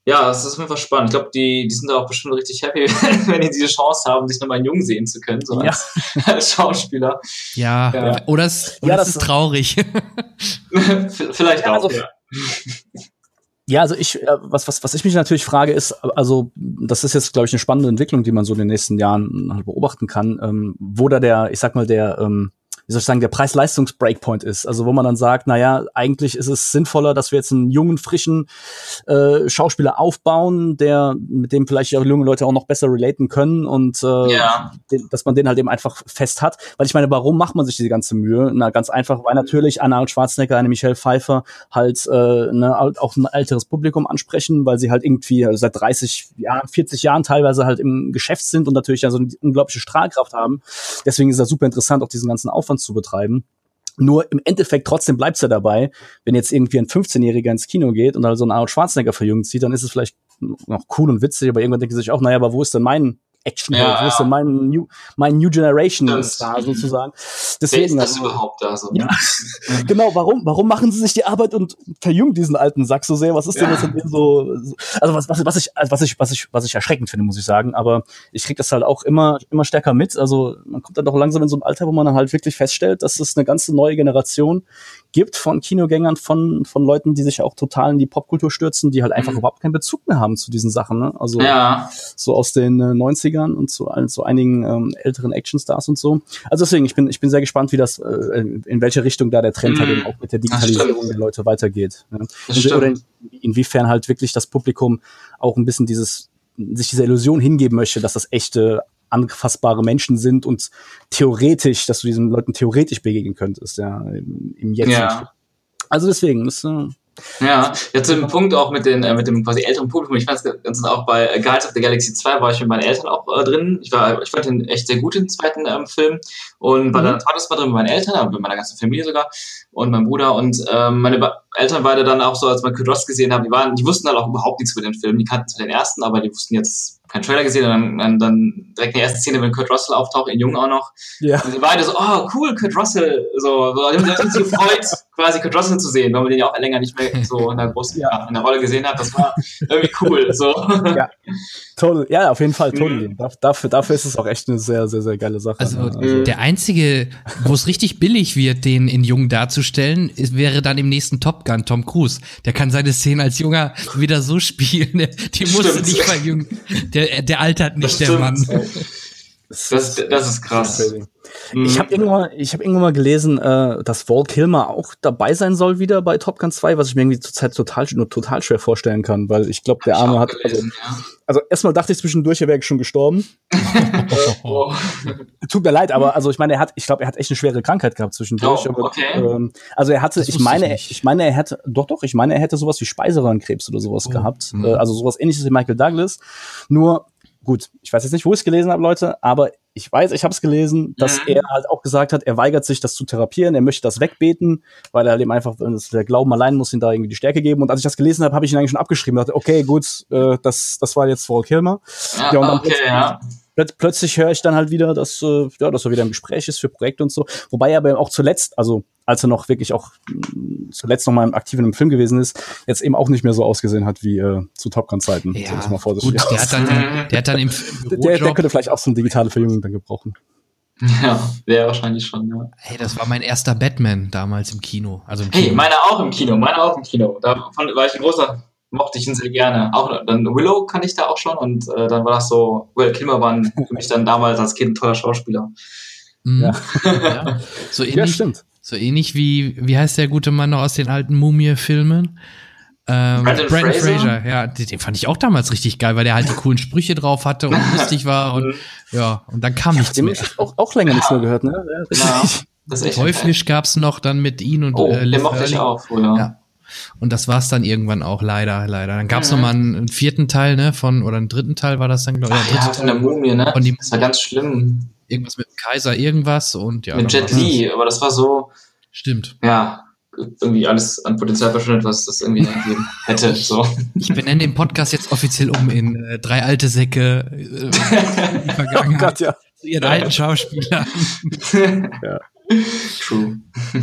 Speaker 4: ja, es ist auf jeden Fall spannend. Ich glaube, die, die sind da auch bestimmt richtig happy, wenn die diese Chance haben, sich nochmal jung sehen zu können, so
Speaker 3: Ja.
Speaker 4: als, als Schauspieler.
Speaker 2: Ja,
Speaker 4: Ja.
Speaker 2: oder es,
Speaker 3: Ja,
Speaker 2: oder
Speaker 3: das
Speaker 2: es ist traurig.
Speaker 4: Vielleicht
Speaker 3: Ja,
Speaker 4: auch,
Speaker 3: also-
Speaker 4: ja.
Speaker 3: Ja, also ich, äh, was, was, was ich mich natürlich frage, ist, also das ist jetzt, glaube ich, eine spannende Entwicklung, die man so in den nächsten Jahren halt beobachten kann, ähm, wo da der, ich sag mal, der, ähm, wie soll ich sagen, der Preis-Leistungs-Breakpoint ist. Also wo man dann sagt, naja, eigentlich ist es sinnvoller, dass wir jetzt einen jungen, frischen äh, Schauspieler aufbauen, der mit dem vielleicht auch junge Leute auch noch besser relaten können und äh,
Speaker 4: Ja.
Speaker 3: den, dass man den halt eben einfach fest hat. Weil ich meine, warum macht man sich diese ganze Mühe? Na, ganz einfach, weil natürlich eine Arnold Schwarzenegger, eine Michelle Pfeiffer halt äh, ne, auch ein älteres Publikum ansprechen, weil sie halt irgendwie also seit 30 Jahren, 40 Jahren teilweise halt im Geschäft sind und natürlich ja so eine unglaubliche Strahlkraft haben. Deswegen ist das super interessant, auch diesen ganzen Aufwand zu betreiben. Nur im Endeffekt trotzdem bleibt's ja dabei, wenn jetzt irgendwie ein 15-Jähriger ins Kino geht und halt so einen Arnold Schwarzenegger verjüngt sieht, dann ist es vielleicht noch cool und witzig, aber irgendwann denkt er sich auch, naja, aber wo ist denn mein Action,
Speaker 4: Ja, ja.
Speaker 3: denn mein New, mein New Generation
Speaker 4: Stimmt.
Speaker 3: Star sozusagen?
Speaker 4: Wer
Speaker 3: Deswegen,
Speaker 4: ist das
Speaker 3: also,
Speaker 4: überhaupt da so?
Speaker 3: Ja. genau, warum, warum machen sie sich die Arbeit und verjüngen diesen alten Sack so sehr? Was ist denn das in denen so, so- also was, was, was ich, also was ich, was ich, was ich erschreckend finde, muss ich sagen, aber ich krieg das halt auch immer, immer stärker mit. Also man kommt dann doch langsam in so ein Alter, wo man dann halt wirklich feststellt, dass es eine ganze neue Generation gibt von Kinogängern, von, von Leuten, die sich auch total in die Popkultur stürzen, die halt einfach
Speaker 4: Mhm.
Speaker 3: überhaupt keinen Bezug mehr haben zu diesen Sachen, ne? Also, so aus den äh, 90ern und zu, zu einigen ähm, älteren Actionstars und so. Also deswegen, ich bin, ich bin sehr gespannt, wie das, äh, in welche Richtung da der Trend halt
Speaker 4: Mhm.
Speaker 3: eben auch mit der Digitalisierung der Leute weitergeht. Ja. Und- Oder in, inwiefern halt wirklich das Publikum auch ein bisschen dieses, sich dieser Illusion hingeben möchte, dass das echte anfassbare Menschen sind und theoretisch, dass du diesen Leuten theoretisch begegnen könntest, ja, im, im Jetzt.
Speaker 4: Ja.
Speaker 3: Also deswegen, das, äh,
Speaker 4: Ja, jetzt zu dem Punkt auch mit, den, äh, mit dem quasi älteren Publikum. Ich fand es ganz auch bei äh, Guardians of the Galaxy 2 war ich mit meinen Eltern auch äh, drin. Ich, war, ich fand den echt sehr gut, den zweiten ähm, Film. Und war
Speaker 3: Mhm.
Speaker 4: dann zweites Mal drin mit meinen Eltern, aber mit meiner ganzen Familie sogar und meinem Bruder. Und ähm, meine Ba- Eltern beide dann auch so, als wir Kurt Russell gesehen haben, die waren, die wussten halt auch überhaupt nichts über den Film. Die kannten zwar den ersten, aber die wussten jetzt keinen Trailer gesehen. Und dann, dann, dann direkt in der ersten Szene, wenn Kurt Russell auftaucht, in Jung auch noch.
Speaker 3: ja.
Speaker 4: Und beide so, oh cool, Kurt Russell, so, so die haben sich gefreut, quasi Kurt Russell zu sehen, weil man den ja auch länger nicht mehr so in der großen,
Speaker 3: Ja.
Speaker 4: in der Rolle gesehen hat. Das war irgendwie cool, so.
Speaker 3: Ja. Total, ja, auf jeden Fall,
Speaker 4: Mhm.
Speaker 3: totally. Da- Dafür, dafür ist es auch echt eine sehr, sehr, sehr geile Sache.
Speaker 2: Also,
Speaker 3: ne?
Speaker 2: der einzige, wo es richtig billig wird, den in Jung darzustellen, ist, wäre dann im nächsten Top Gun Tom Cruise. Der kann seine Szenen als Junger wieder so spielen. Der, die musst du
Speaker 4: Stimmt.
Speaker 2: nicht verjüngen. Der, der altert nicht,
Speaker 4: Das
Speaker 2: der
Speaker 4: stimmt.
Speaker 2: Mann.
Speaker 4: Das, das ist krass.
Speaker 3: Crazy.
Speaker 4: Mhm.
Speaker 3: Ich habe irgendwann, ich habe irgendwann mal gelesen, äh, dass Val Kilmer auch dabei sein soll wieder bei Top Gun 2, was ich mir irgendwie zurzeit total, nur total schwer vorstellen kann, weil ich glaube, der
Speaker 4: Hab
Speaker 3: Arme hat, also,
Speaker 4: gelesen, ja.
Speaker 3: also erstmal dachte ich zwischendurch, er wäre schon gestorben.
Speaker 4: Oh.
Speaker 3: Tut mir leid, aber also ich meine, er hat, ich glaube, er hat echt eine schwere Krankheit gehabt zwischendurch.
Speaker 4: Oh,
Speaker 3: aber,
Speaker 4: okay.
Speaker 3: ähm, also er hatte,
Speaker 2: Das
Speaker 3: ich meine,
Speaker 2: ich
Speaker 3: ich, meine, er hätte, doch, doch, ich meine, er hätte sowas wie Speiseröhrenkrebs oder sowas
Speaker 2: Oh.
Speaker 3: gehabt.
Speaker 2: Mhm.
Speaker 3: Äh, also sowas ähnliches wie Michael Douglas. Nur, gut, ich weiß jetzt nicht, wo ich es gelesen habe, Leute, aber ich weiß, ich habe es gelesen, dass
Speaker 4: Mhm.
Speaker 3: er halt auch gesagt hat, er weigert sich, das zu therapieren, er möchte das wegbeten, weil er halt eben einfach, der Glauben allein muss ihm da irgendwie die Stärke geben. Und als ich das gelesen habe, habe ich ihn eigentlich schon abgeschrieben. Ich dachte, okay, gut, äh, das, das war jetzt Val Kilmer.
Speaker 4: Ja,
Speaker 3: Ja, und dann
Speaker 4: okay, ja.
Speaker 3: Plöt plötzlich höre ich dann halt wieder, dass, äh, ja, dass er wieder im Gespräch ist für Projekte und so. Wobei er aber auch zuletzt, also als er noch wirklich auch mh, zuletzt noch mal aktiv in einem Film gewesen ist, jetzt eben auch nicht mehr so ausgesehen hat wie äh, zu Top Gun-Zeiten.
Speaker 2: Ja,
Speaker 3: Sag ich mal vorsichtig
Speaker 2: gut, der hat dann, der hat dann im
Speaker 3: der, der könnte vielleicht auch so eine digitale Verjüngung dann gebrauchen.
Speaker 4: Ja, wäre wahrscheinlich schon, ja.
Speaker 2: hey, das war mein erster Batman damals im Kino. Also im
Speaker 4: Hey,
Speaker 2: Kino.
Speaker 4: meine auch im Kino, meine auch im Kino. Da fand, war ich ein großer, mochte ich ihn sehr gerne. Auch dann Willow kann ich da auch schon und äh, dann war das so, Will Kilmer war für mich dann damals als Kind ein toller Schauspieler.
Speaker 2: Mhm.
Speaker 3: Ja.
Speaker 2: ja. So
Speaker 3: Ja,
Speaker 2: ähnlich,
Speaker 3: stimmt.
Speaker 2: so ähnlich wie, wie heißt der gute Mann noch aus den alten Mumie-Filmen? Ähm,
Speaker 4: Brandon
Speaker 2: Brandon
Speaker 4: Fraser?
Speaker 2: Fraser, ja, den, den fand ich auch damals richtig geil, weil der halt die coolen Sprüche drauf hatte und lustig war und ja, und dann kam nichts
Speaker 3: Dem
Speaker 2: mehr.
Speaker 3: auch, auch länger nichts mehr gehört, ne? Ja,
Speaker 4: Ja, das ist echt
Speaker 2: Teuflisch gab's noch dann mit ihm und
Speaker 4: Oh,
Speaker 2: äh,
Speaker 4: den
Speaker 2: Liv
Speaker 4: mochte ich auch früher.
Speaker 2: Ja. Und das war's dann irgendwann auch, leider, leider. Dann gab's
Speaker 4: Mhm.
Speaker 2: noch mal einen, einen vierten Teil, ne, von, oder einen dritten Teil war das dann, glaube ich.
Speaker 4: Ach
Speaker 2: der
Speaker 4: ja,
Speaker 2: dritte
Speaker 4: von der
Speaker 2: Teil.
Speaker 4: Mumie, ne?
Speaker 2: Und die-
Speaker 4: das war ganz schlimm.
Speaker 2: Irgendwas mit dem Kaiser, irgendwas und ja.
Speaker 4: Mit Jet Li, aber das war so.
Speaker 2: Stimmt.
Speaker 4: ja, irgendwie alles an Potenzial verschwendet, was das irgendwie gegeben hätte. So.
Speaker 2: Ich benenne den Podcast jetzt offiziell um in äh, drei alte Säcke äh, in die
Speaker 3: Oh
Speaker 2: Vergangenheit
Speaker 3: Gott, ja.
Speaker 2: zu ihren alten Schauspielern.
Speaker 4: True.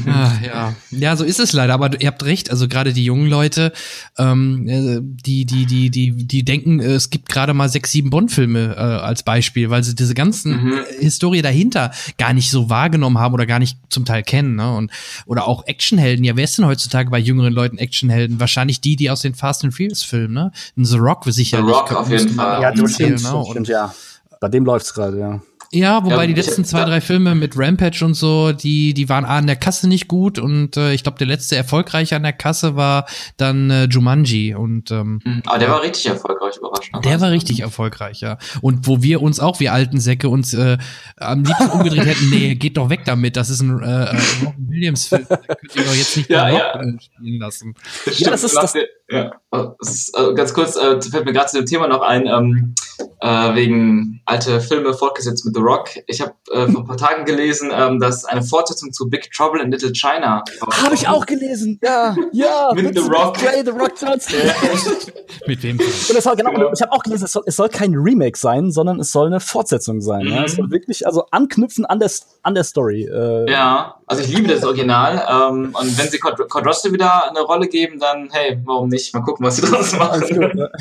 Speaker 2: Ah, ja. ja, so ist es leider. Aber ihr habt recht. Also gerade die jungen Leute, ähm, äh, die, die, die, die, die denken, äh, es gibt gerade mal sechs, sieben Bond-Filme äh, als Beispiel, weil sie diese ganzen
Speaker 4: Mhm.
Speaker 2: Historie dahinter gar nicht so wahrgenommen haben oder gar nicht zum Teil kennen. Ne? Und oder auch Actionhelden. Ja, wer ist denn heutzutage bei jüngeren Leuten Actionhelden? Wahrscheinlich die, die aus den Fast and Furious Filmen, ne? Ein The Rock sicherlich.
Speaker 4: The Rock auf jeden Fall.
Speaker 2: auch
Speaker 3: Ja, du stimmt,
Speaker 2: ne?
Speaker 3: stimmt,
Speaker 2: Und
Speaker 3: stimmt, ja. Bei dem läuft's gerade, ja.
Speaker 2: Ja, wobei
Speaker 4: Ja,
Speaker 2: die letzten zwei, drei Filme mit Rampage und so, die, die waren A an der Kasse nicht gut und äh, ich glaube, der letzte erfolgreiche an der Kasse war dann äh, Jumanji und ähm,
Speaker 4: Mhm. Aber der war richtig erfolgreich, überraschend.
Speaker 2: der war richtig erfolgreich, ja. Und wo wir uns auch, wir alten Säcke, uns äh, am liebsten umgedreht hätten, nee, geht doch weg damit, das ist ein äh, äh, Williams-Film, da könnt ihr doch jetzt nicht
Speaker 4: Ja, ja.
Speaker 2: Äh, spielen lassen.
Speaker 4: Stimmt,
Speaker 3: das ist das-
Speaker 4: der- Ja, das ist, äh, ganz kurz, äh, fällt mir gerade zu dem Thema noch ein, ähm, äh, wegen alte Filme fortgesetzt mit The Rock. Ich habe äh, vor ein paar Tagen gelesen, ähm, dass eine Fortsetzung zu Big Trouble in Little China.
Speaker 3: Habe ich auch gelesen. Ja, ja.
Speaker 4: Mit The Rock.
Speaker 3: Dre, The Rock Johnson.
Speaker 2: Mit wem?
Speaker 3: Und es soll, genau,
Speaker 4: Genau.
Speaker 3: ich habe auch gelesen, es soll, es soll kein Remake sein, sondern es soll eine Fortsetzung sein. Ja?
Speaker 4: Mhm.
Speaker 3: Es soll wirklich, also anknüpfen an der, an der Story. Äh,
Speaker 4: Ja, also ich liebe das Original. Ähm, und wenn sie Kurt, Kurt Russell wieder eine Rolle geben, dann hey, warum nicht? Mal gucken, was sie draus machen.
Speaker 3: gut, ne?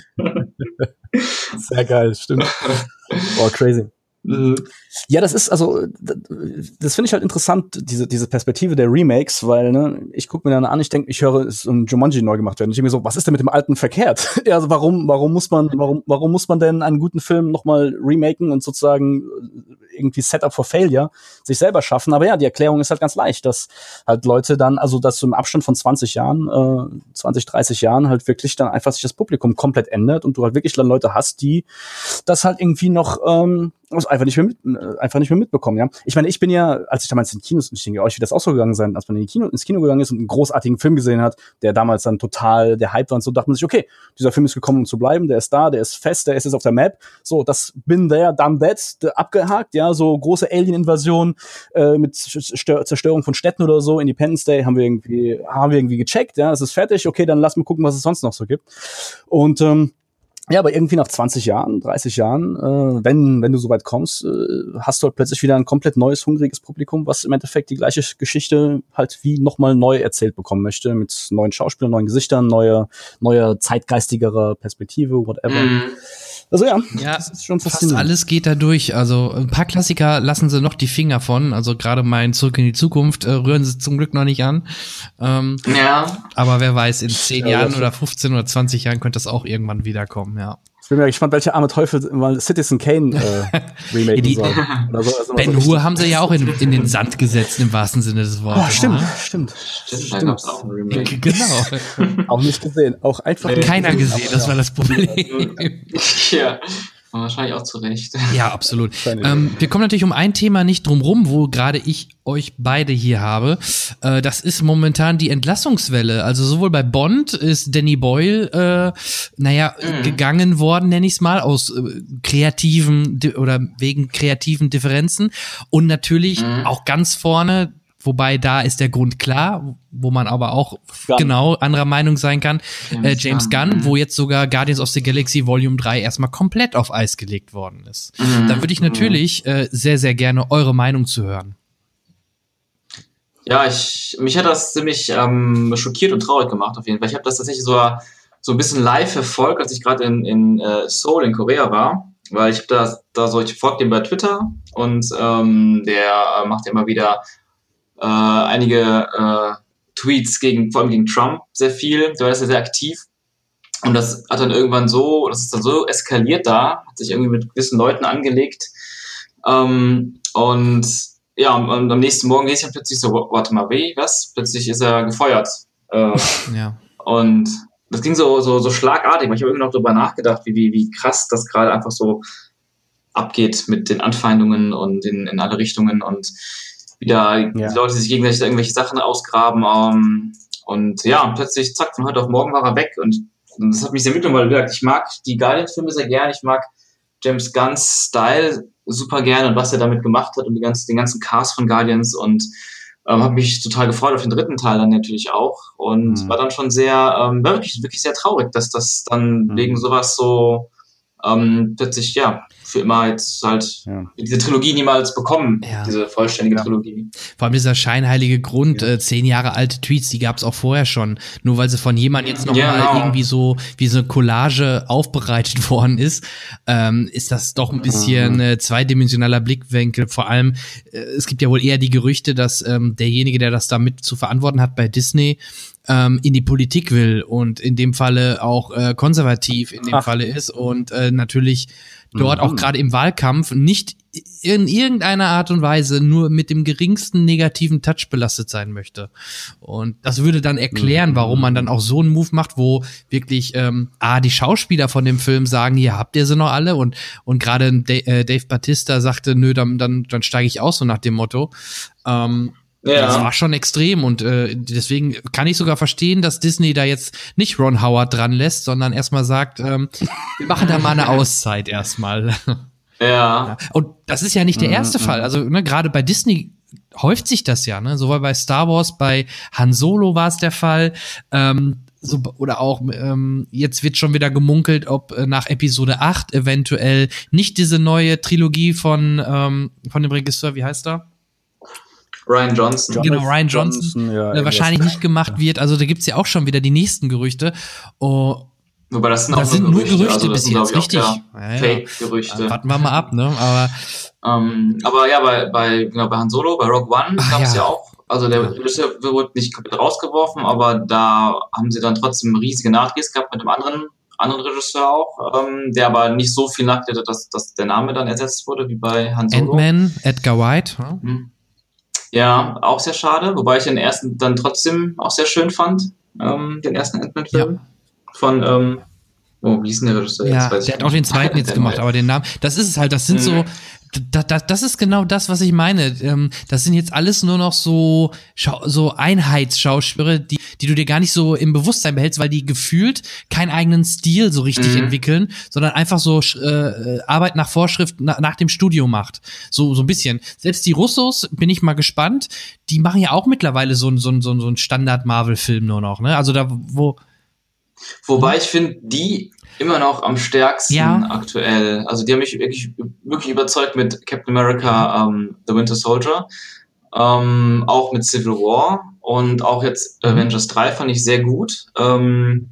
Speaker 3: Sehr geil, stimmt. Boah, crazy.
Speaker 4: Mhm.
Speaker 3: Ja, das ist also, das finde ich halt interessant, diese, diese Perspektive der Remakes, weil ne, ich gucke mir dann an, ich denke, ich höre, es ist ein Jumanji neu gemacht werden. Ich denke mir so, was ist denn mit dem alten verkehrt? ja, also warum, warum muss man, warum, warum muss man denn einen guten Film nochmal remaken und sozusagen äh, irgendwie Setup for Failure sich selber schaffen? Aber ja, die Erklärung ist halt ganz leicht, dass halt Leute dann, also dass im Abstand von 20 Jahren, äh, 20, 30 Jahren halt wirklich dann einfach sich das Publikum komplett ändert und du halt wirklich dann Leute hast, die das halt irgendwie noch ähm, das einfach nicht mehr mit, äh, einfach nicht mehr mitbekommen, ja. Ich meine, ich bin ja, als ich damals in Kinos, ich denke, euch wird das auch so gegangen sein, als man in Kino, ins Kino gegangen ist und einen großartigen Film gesehen hat, der damals dann total der Hype war und so, dachte man sich, okay, dieser Film ist gekommen, um zu bleiben, der ist da, der ist fest, der ist jetzt auf der Map, so, das bin there, done that, abgehakt, ja, so große Alien-Invasion äh, mit Zerstör Zerstörung von Städten oder so, Independence Day haben wir irgendwie, haben wir irgendwie gecheckt, ja, es ist fertig, okay, dann lass mal gucken, was es sonst noch so gibt. Und ähm, ja, aber irgendwie nach 20 Jahren, 30 Jahren, äh, wenn, wenn du so weit kommst, äh, hast du halt plötzlich wieder ein komplett neues, hungriges Publikum, was im Endeffekt die gleiche Geschichte halt wie nochmal neu erzählt bekommen möchte, mit neuen Schauspielern, neuen Gesichtern, neuer, neuer zeitgeistigerer Perspektive, whatever.
Speaker 4: Mhm.
Speaker 3: Also ja,
Speaker 2: Ja,
Speaker 3: das ist schon
Speaker 2: Fast
Speaker 3: faszinierend.
Speaker 2: alles geht da durch. Also ein paar Klassiker lassen sie noch die Finger von. Also gerade mein Zurück in die Zukunft äh, rühren sie zum Glück noch nicht an. Ähm,
Speaker 4: Ja,
Speaker 2: aber wer weiß, in 10
Speaker 3: Ja,
Speaker 2: Jahren oder 15 oder 20 Jahren könnte das auch irgendwann wiederkommen, ja.
Speaker 3: Ich bin mal gespannt, welcher arme Teufel mal Citizen Kane äh, remaken
Speaker 2: Die-
Speaker 3: soll. Oder so, also
Speaker 2: Ben
Speaker 3: so
Speaker 2: Hur haben sie ja auch in, in den Sand gesetzt, im wahrsten Sinne des Wortes.
Speaker 3: Oh, stimmt, stimmt.
Speaker 4: stimmt, gab's auch ein Remake.
Speaker 2: Genau.
Speaker 3: Auch nicht gesehen. Auch einfach nicht
Speaker 2: Keiner gesehen, das war das Problem.
Speaker 4: ja, und wahrscheinlich auch zu Recht.
Speaker 2: Ja, absolut. Ähm, wir kommen natürlich um ein Thema nicht drum rum, wo gerade ich euch beide hier habe. Äh, das ist momentan die Entlassungswelle. Also sowohl bei Bond ist Danny Boyle, äh, naja,
Speaker 4: Mhm.
Speaker 2: gegangen worden, nenne ich es mal, aus äh, kreativen oder wegen kreativen Differenzen. Und natürlich
Speaker 4: Mhm.
Speaker 2: auch ganz vorne, wobei da ist der Grund klar, wo man aber auch
Speaker 3: Gunn.
Speaker 2: genau anderer Meinung sein kann.
Speaker 4: James
Speaker 2: äh, James
Speaker 4: Gunn,
Speaker 2: Gunn,
Speaker 4: mhm.
Speaker 2: wo jetzt sogar Guardians of the Galaxy Volume 3 erstmal komplett auf Eis gelegt worden ist.
Speaker 4: Mhm.
Speaker 2: Da würde ich natürlich äh, sehr, sehr gerne eure Meinung zu hören.
Speaker 4: Ja, ich, mich hat das ziemlich ähm, schockiert und traurig gemacht, auf jeden Fall. Ich habe das tatsächlich so, so ein bisschen live verfolgt, als ich gerade in, in äh, Seoul in Korea war, weil ich da, da so, ich folge dem bei Twitter und ähm, der äh, macht ja immer wieder äh, einige äh, Tweets gegen, vor allem gegen Trump sehr viel, der ist ja sehr aktiv. Und das hat dann irgendwann so, das ist dann so eskaliert da, hat sich irgendwie mit gewissen Leuten angelegt. Ähm, und ja, und, und am nächsten Morgen lese ich dann plötzlich so, warte mal, wie, was? Plötzlich ist er gefeuert. Äh,
Speaker 2: Ja.
Speaker 4: und das ging so, so, so schlagartig, weil ich habe irgendwie noch darüber nachgedacht, wie, wie, wie krass das gerade einfach so abgeht mit den Anfeindungen und in, in alle Richtungen und wieder
Speaker 3: Ja.
Speaker 4: die Leute sich gegenseitig irgendwelche Sachen ausgraben. Ähm, und ja, und plötzlich, zack, von heute auf morgen war er weg. Und, und das hat mich sehr mitgenommen, weil wie gesagt, ich mag die Guardian-Filme sehr gern, ich mag James Gunns Style super gerne und was er damit gemacht hat und die ganzen, den ganzen Cast von Guardians und ähm, habe mich total gefreut auf den dritten Teil dann natürlich auch und
Speaker 3: Mhm.
Speaker 4: war dann schon sehr, ähm, war wirklich, wirklich sehr traurig, dass das dann
Speaker 3: Mhm.
Speaker 4: wegen sowas so ähm, plötzlich, ja, für immer jetzt halt
Speaker 3: Ja.
Speaker 4: diese Trilogie niemals bekommen,
Speaker 2: Ja.
Speaker 4: diese vollständige
Speaker 3: Ja.
Speaker 4: Trilogie.
Speaker 2: Vor allem dieser scheinheilige Grund, äh, zehn Jahre alte Tweets, die gab es auch vorher schon. Nur weil sie von jemandem jetzt noch
Speaker 4: Ja,
Speaker 2: mal
Speaker 4: genau.
Speaker 2: irgendwie so wie so eine Collage aufbereitet worden ist, ähm, ist das doch ein bisschen äh, zweidimensionaler Blickwinkel. Vor allem, äh, es gibt ja wohl eher die Gerüchte, dass ähm, derjenige, der das damit zu verantworten hat bei Disney, ähm, in die Politik will und in dem Falle auch äh, konservativ in dem
Speaker 3: Ach.
Speaker 2: Falle ist und äh, natürlich dort auch
Speaker 3: Mhm.
Speaker 2: gerade im Wahlkampf nicht in irgendeiner Art und Weise nur mit dem geringsten negativen Touch belastet sein möchte. Und das würde dann erklären, warum man dann auch so einen Move macht, wo wirklich ähm, A, die Schauspieler von dem Film sagen, hier habt ihr sie noch alle und und gerade äh, Dave Batista sagte, nö, dann dann dann steige ich aus so nach dem Motto. Ähm, ja. Das war schon extrem und äh, deswegen kann ich sogar verstehen, dass Disney da jetzt nicht Ron Howard dran lässt, sondern erstmal sagt, ähm, wir machen da mal eine Auszeit erstmal.
Speaker 4: Ja.
Speaker 2: Und das ist ja nicht der mhm, erste mhm. Fall. Also ne, gerade bei Disney häuft sich das ja, ne? Sowohl bei Star Wars, bei Han Solo war es der Fall. Ähm, so, oder auch ähm, jetzt wird schon wieder gemunkelt, ob äh, nach Episode 8 eventuell nicht diese neue Trilogie von, ähm, von dem Regisseur, wie heißt er?
Speaker 4: Ryan Johnson.
Speaker 2: Genau, Ryan Johnson, Johnson ja, äh, wahrscheinlich nicht gemacht wird. Also da gibt's ja auch schon wieder die nächsten Gerüchte. Oh,
Speaker 4: Wobei das sind,
Speaker 2: das
Speaker 4: auch
Speaker 2: sind nur Gerüchte, also bis jetzt, richtig. Ja,
Speaker 4: Fake-Gerüchte.
Speaker 2: Warten wir mal ab, ne? Aber,
Speaker 4: ähm, aber ja, bei, bei, genau, bei Han Solo, bei Rogue One gab es ja. ja. auch, also der Regisseur wurde nicht komplett rausgeworfen, aber da haben sie dann trotzdem riesige Nachdrehs gehabt mit dem anderen anderen Regisseur auch, ähm, der aber nicht so viel nachdrehte, dass, dass der Name dann ersetzt wurde wie bei Han Solo.
Speaker 2: Ant-Man, Edgar White.
Speaker 4: Hm. Ja, auch sehr schade, wobei ich den ersten dann trotzdem auch sehr schön fand, ähm, den ersten Ant-Man-Film. Ja von, ähm, oh, wie hieß denn der Regisseur?
Speaker 2: Ja, der hat auch den zweiten jetzt gemacht, aber den Namen, das ist es halt, das sind mhm. so, da, da, das ist genau das, was ich meine. Ähm, das sind jetzt alles nur noch so, so Einheitsschauspieler, die, die du dir gar nicht so im Bewusstsein behältst, weil die gefühlt keinen eigenen Stil so richtig mhm. entwickeln, sondern einfach so äh, Arbeit nach Vorschrift na, nach dem Studio macht. So, so ein bisschen. Selbst die Russos, bin ich mal gespannt, die machen ja auch mittlerweile so, so, so, so einen Standard-Marvel-Film nur noch, ne? Also da, wo,
Speaker 4: Wobei ich finde, die immer noch am stärksten ja. aktuell. Also die haben mich wirklich, wirklich überzeugt mit Captain America, um, ähm, The Winter Soldier, ähm, auch mit Civil War und auch jetzt mhm. Avengers 3 fand ich sehr gut. Ähm,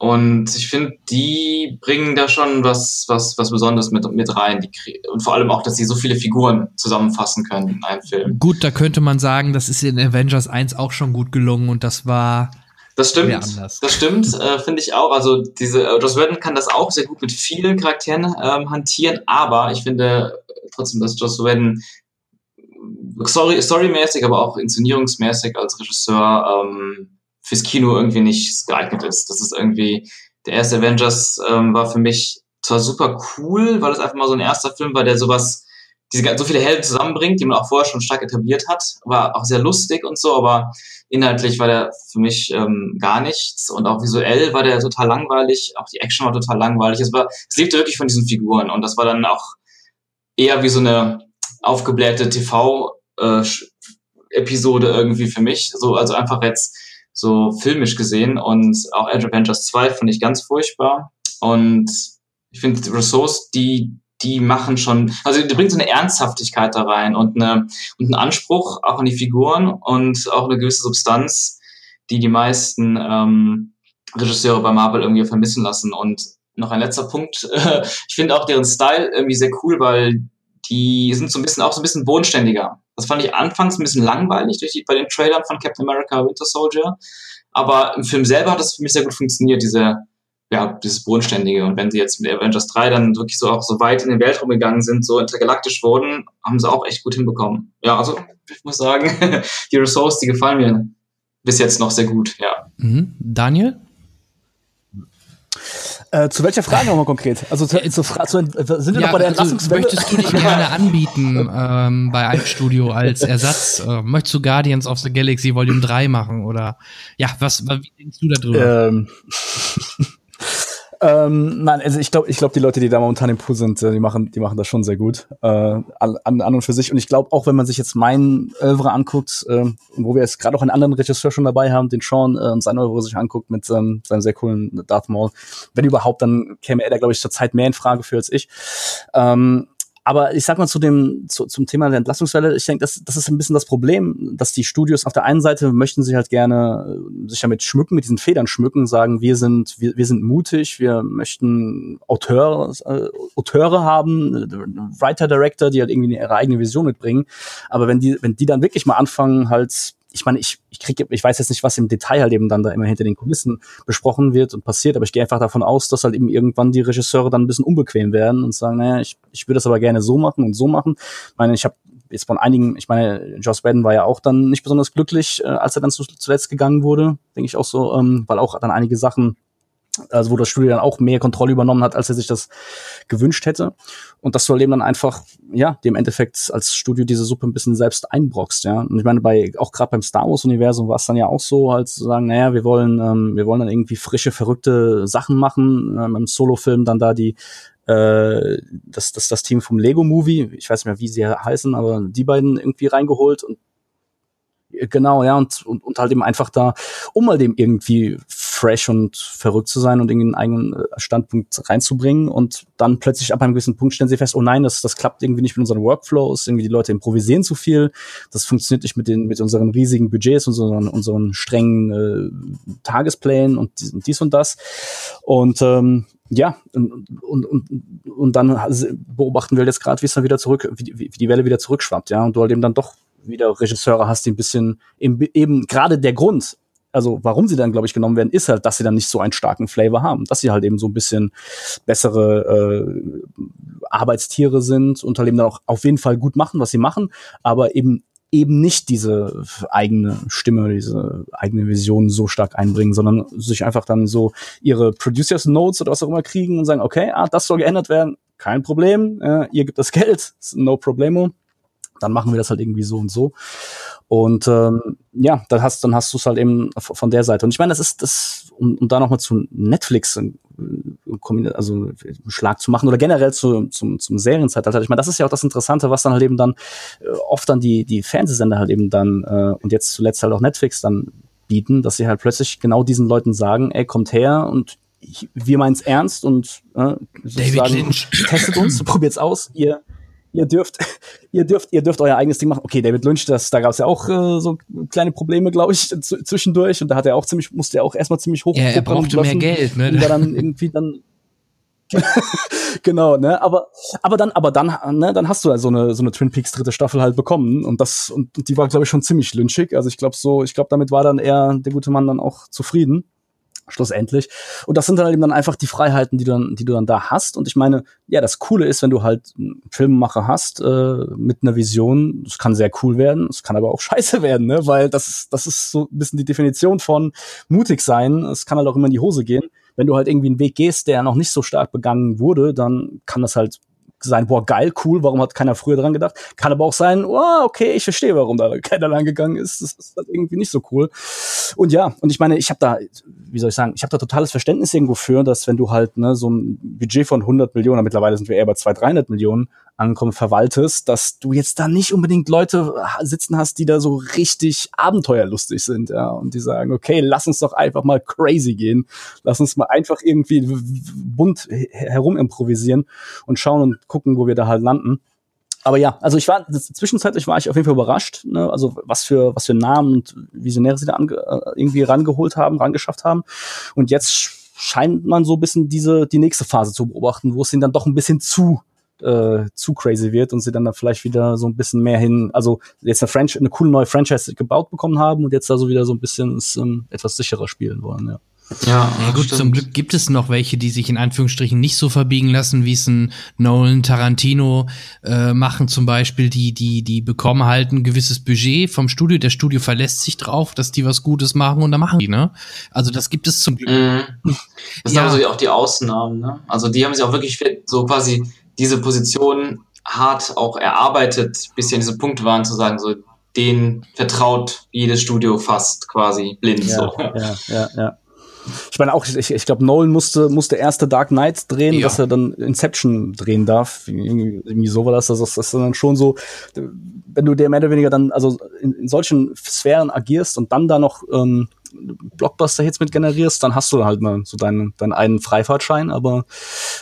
Speaker 4: und ich finde, die bringen da schon was, was, was Besonderes mit, mit rein. Die, und vor allem auch, dass sie so viele Figuren zusammenfassen können in einem Film.
Speaker 2: Gut, da könnte man sagen, das ist in Avengers 1 auch schon gut gelungen und das war
Speaker 4: das stimmt. Das stimmt, äh, finde ich auch. Also diese äh, Joss Whedon kann das auch sehr gut mit vielen Charakteren ähm, hantieren, aber ich finde trotzdem, dass Joss Whedon story, storymäßig, aber auch inszenierungsmäßig als Regisseur ähm, fürs Kino irgendwie nicht geeignet ist. Das ist irgendwie der erste Avengers ähm, war für mich zwar super cool, weil es einfach mal so ein erster Film war, der sowas diese, so viele Helden zusammenbringt, die man auch vorher schon stark etabliert hat. War auch sehr lustig und so, aber inhaltlich war der für mich ähm, gar nichts. Und auch visuell war der total langweilig. Auch die Action war total langweilig. Es, war, es lebte wirklich von diesen Figuren. Und das war dann auch eher wie so eine aufgeblähte TV-Episode äh, irgendwie für mich. So, also einfach jetzt so filmisch gesehen. Und auch Edge Avengers 2 fand ich ganz furchtbar. Und ich finde Ressource, die die machen schon, also die bringt so eine Ernsthaftigkeit da rein und, eine, und einen Anspruch auch an die Figuren und auch eine gewisse Substanz, die die meisten ähm, Regisseure bei Marvel irgendwie vermissen lassen. Und noch ein letzter Punkt, ich finde auch deren Style irgendwie sehr cool, weil die sind so ein bisschen auch so ein bisschen bodenständiger. Das fand ich anfangs ein bisschen langweilig durch die, bei den Trailern von Captain America Winter Soldier. Aber im Film selber hat das für mich sehr gut funktioniert, diese ja, dieses Bodenständige. Und wenn sie jetzt mit Avengers 3 dann wirklich so auch so weit in den Weltraum gegangen sind, so intergalaktisch wurden, haben sie auch echt gut hinbekommen. Ja, also ich muss sagen, die Ressource, die gefallen mir bis jetzt noch sehr gut, ja.
Speaker 2: Mhm. Daniel?
Speaker 3: Äh, zu welcher Frage nochmal konkret? Also zu, zu, zu, sind wir ja, noch bei der also Entlassungswelle?
Speaker 2: Möchtest du dich gerne anbieten ähm, bei einem Studio als Ersatz? Äh, möchtest du Guardians of the Galaxy Volume 3 machen? Oder ja, was, was wie denkst du darüber? Ähm.
Speaker 3: Ähm, nein, also ich glaube, ich glaube, die Leute, die da momentan im Pool sind, äh, die machen, die machen das schon sehr gut äh, an, an und für sich. Und ich glaube auch, wenn man sich jetzt mein Oeuvre anguckt, äh, wo wir jetzt gerade auch einen anderen Regisseur schon dabei haben, den Sean äh, und sein Oeuvre sich anguckt mit ähm, seinem sehr coolen Darth Maul, wenn überhaupt, dann käme er da glaube ich zur Zeit mehr in Frage für als ich. Ähm, aber ich sag mal zu dem, zu, zum Thema der Entlastungswelle, ich denke, das, das ist ein bisschen das Problem, dass die Studios auf der einen Seite möchten sich halt gerne äh, sich damit schmücken, mit diesen Federn schmücken, sagen, wir sind, wir, wir sind mutig, wir möchten Auteur, äh, Auteure haben, äh, Writer, Director, die halt irgendwie ihre eigene Vision mitbringen. Aber wenn die, wenn die dann wirklich mal anfangen, halt ich meine, ich, ich kriege, ich weiß jetzt nicht, was im Detail halt eben dann da immer hinter den Kulissen besprochen wird und passiert, aber ich gehe einfach davon aus, dass halt eben irgendwann die Regisseure dann ein bisschen unbequem werden und sagen, naja, ich, ich würde das aber gerne so machen und so machen. Ich meine, ich habe jetzt von einigen, ich meine, Joss Whedon war ja auch dann nicht besonders glücklich, äh, als er dann zu, zuletzt gegangen wurde, denke ich auch so, ähm, weil auch dann einige Sachen also wo das Studio dann auch mehr Kontrolle übernommen hat, als er sich das gewünscht hätte. Und dass du halt eben dann einfach, ja, dem Endeffekt als Studio diese Suppe ein bisschen selbst einbrockst, ja. Und ich meine, bei, auch gerade beim Star Wars-Universum war es dann ja auch so, halt zu sagen, naja, wir wollen, ähm, wir wollen dann irgendwie frische, verrückte Sachen machen. Ähm, Im Solo-Film dann da die äh, das, das, das Team vom Lego Movie, ich weiß nicht mehr, wie sie heißen, aber die beiden irgendwie reingeholt und Genau, ja, und, und, und halt eben einfach da, um mal dem irgendwie fresh und verrückt zu sein und irgendwie einen eigenen äh, Standpunkt reinzubringen und dann plötzlich ab einem gewissen Punkt stellen sie fest, oh nein, das, das klappt irgendwie nicht mit unseren Workflows, irgendwie die Leute improvisieren zu viel, das funktioniert nicht mit den, mit unseren riesigen Budgets, unseren, unseren strengen äh, Tagesplänen und dies und das. Und ähm, ja, und, und, und, und dann beobachten wir jetzt gerade, wie es dann wieder zurück, wie, wie die Welle wieder zurückschwappt, ja, und du halt eben dann doch wieder Regisseure hast, die ein bisschen eben, eben gerade der Grund, also warum sie dann, glaube ich, genommen werden, ist halt, dass sie dann nicht so einen starken Flavor haben, dass sie halt eben so ein bisschen bessere äh, Arbeitstiere sind und halt eben dann auch auf jeden Fall gut machen, was sie machen, aber eben eben nicht diese eigene Stimme, diese eigene Vision so stark einbringen, sondern sich einfach dann so ihre Producers Notes oder was auch immer kriegen und sagen, okay, ah, das soll geändert werden, kein Problem, äh, ihr gibt das Geld, no problemo dann machen wir das halt irgendwie so und so. Und ähm, ja, dann hast, dann hast du es halt eben von der Seite. Und ich meine, das ist das, um, um da nochmal zu Netflix also einen Schlag zu machen oder generell zu, zum, zum Serienzeitalter. Ich meine, das ist ja auch das Interessante, was dann halt eben dann äh, oft dann die, die Fernsehsender halt eben dann äh, und jetzt zuletzt halt auch Netflix dann bieten, dass sie halt plötzlich genau diesen Leuten sagen, ey, kommt her und ich, wir meinen's ernst und äh,
Speaker 2: David Lynch.
Speaker 3: testet uns, probiert's aus, ihr ihr dürft, ihr dürft, ihr dürft euer eigenes Ding machen. Okay, David Lynch, das, da gab es ja auch äh, so kleine Probleme, glaube ich, zwischendurch. Und da hat er auch ziemlich, musste er auch erstmal ziemlich hoch.
Speaker 2: Ja, er brauchte mehr Geld, ne?
Speaker 3: Und dann irgendwie dann genau, ne? Aber, aber dann, aber dann, ne, dann hast du ja so eine, so eine Twin Peaks dritte Staffel halt bekommen und das und, und die war, glaube ich, schon ziemlich lynchig. Also ich glaube so, ich glaube, damit war dann eher der gute Mann dann auch zufrieden schlussendlich. Und das sind dann eben dann einfach die Freiheiten, die du dann, die du dann da hast. Und ich meine, ja, das Coole ist, wenn du halt einen Filmemacher hast äh, mit einer Vision, das kann sehr cool werden, es kann aber auch scheiße werden, ne? Weil das ist, das ist so ein bisschen die Definition von mutig sein. Es kann halt auch immer in die Hose gehen. Wenn du halt irgendwie einen Weg gehst, der noch nicht so stark begangen wurde, dann kann das halt sein, boah, geil, cool, warum hat keiner früher dran gedacht? Kann aber auch sein, oh, okay, ich verstehe, warum da keiner lang gegangen ist. Das ist halt irgendwie nicht so cool. Und ja, und ich meine, ich habe da, wie soll ich sagen, ich habe da totales Verständnis irgendwo für, dass wenn du halt ne, so ein Budget von 100 Millionen, mittlerweile sind wir eher bei 200, 300 Millionen, Ankommen verwaltest, dass du jetzt da nicht unbedingt Leute sitzen hast, die da so richtig abenteuerlustig sind, ja, und die sagen, okay, lass uns doch einfach mal crazy gehen, lass uns mal einfach irgendwie bunt herum improvisieren und schauen und gucken, wo wir da halt landen. Aber ja, also ich war zwischenzeitlich war ich auf jeden Fall überrascht, ne? also was für was für Namen und Visionäre sie da äh, irgendwie rangeholt haben, rangeschafft haben. Und jetzt scheint man so ein bisschen diese die nächste Phase zu beobachten, wo es ihnen dann doch ein bisschen zu äh, zu crazy wird und sie dann da vielleicht wieder so ein bisschen mehr hin, also jetzt eine, Franch eine coole neue Franchise gebaut bekommen haben und jetzt da so wieder so ein bisschen ähm, etwas sicherer spielen wollen, ja.
Speaker 2: Ja, ja gut, stimmt. zum Glück gibt es noch welche, die sich in Anführungsstrichen nicht so verbiegen lassen, wie es ein Nolan Tarantino äh, machen zum Beispiel. Die, die, die bekommen halt ein gewisses Budget vom Studio. Der Studio verlässt sich drauf, dass die was Gutes machen und dann machen die, ne? Also das gibt es zum Glück.
Speaker 4: Mhm. Das ja. sind also auch die Ausnahmen, ne? Also die haben sich auch wirklich so quasi diese Position hart auch erarbeitet, bis sie an diesem Punkt waren, zu sagen, so, den vertraut jedes Studio fast quasi blind.
Speaker 3: Ja,
Speaker 4: so.
Speaker 3: ja, ja, ja. Ich meine auch, ich, ich glaube, Nolan musste, musste erste Dark Knight drehen, ja. dass er dann Inception drehen darf. Irgendwie, irgendwie so war das. Also das ist dann schon so, wenn du dir mehr oder weniger dann, also in, in solchen Sphären agierst und dann da noch ähm, Blockbuster-Hits mit generierst, dann hast du halt mal so deinen, deinen einen Freifahrtschein, aber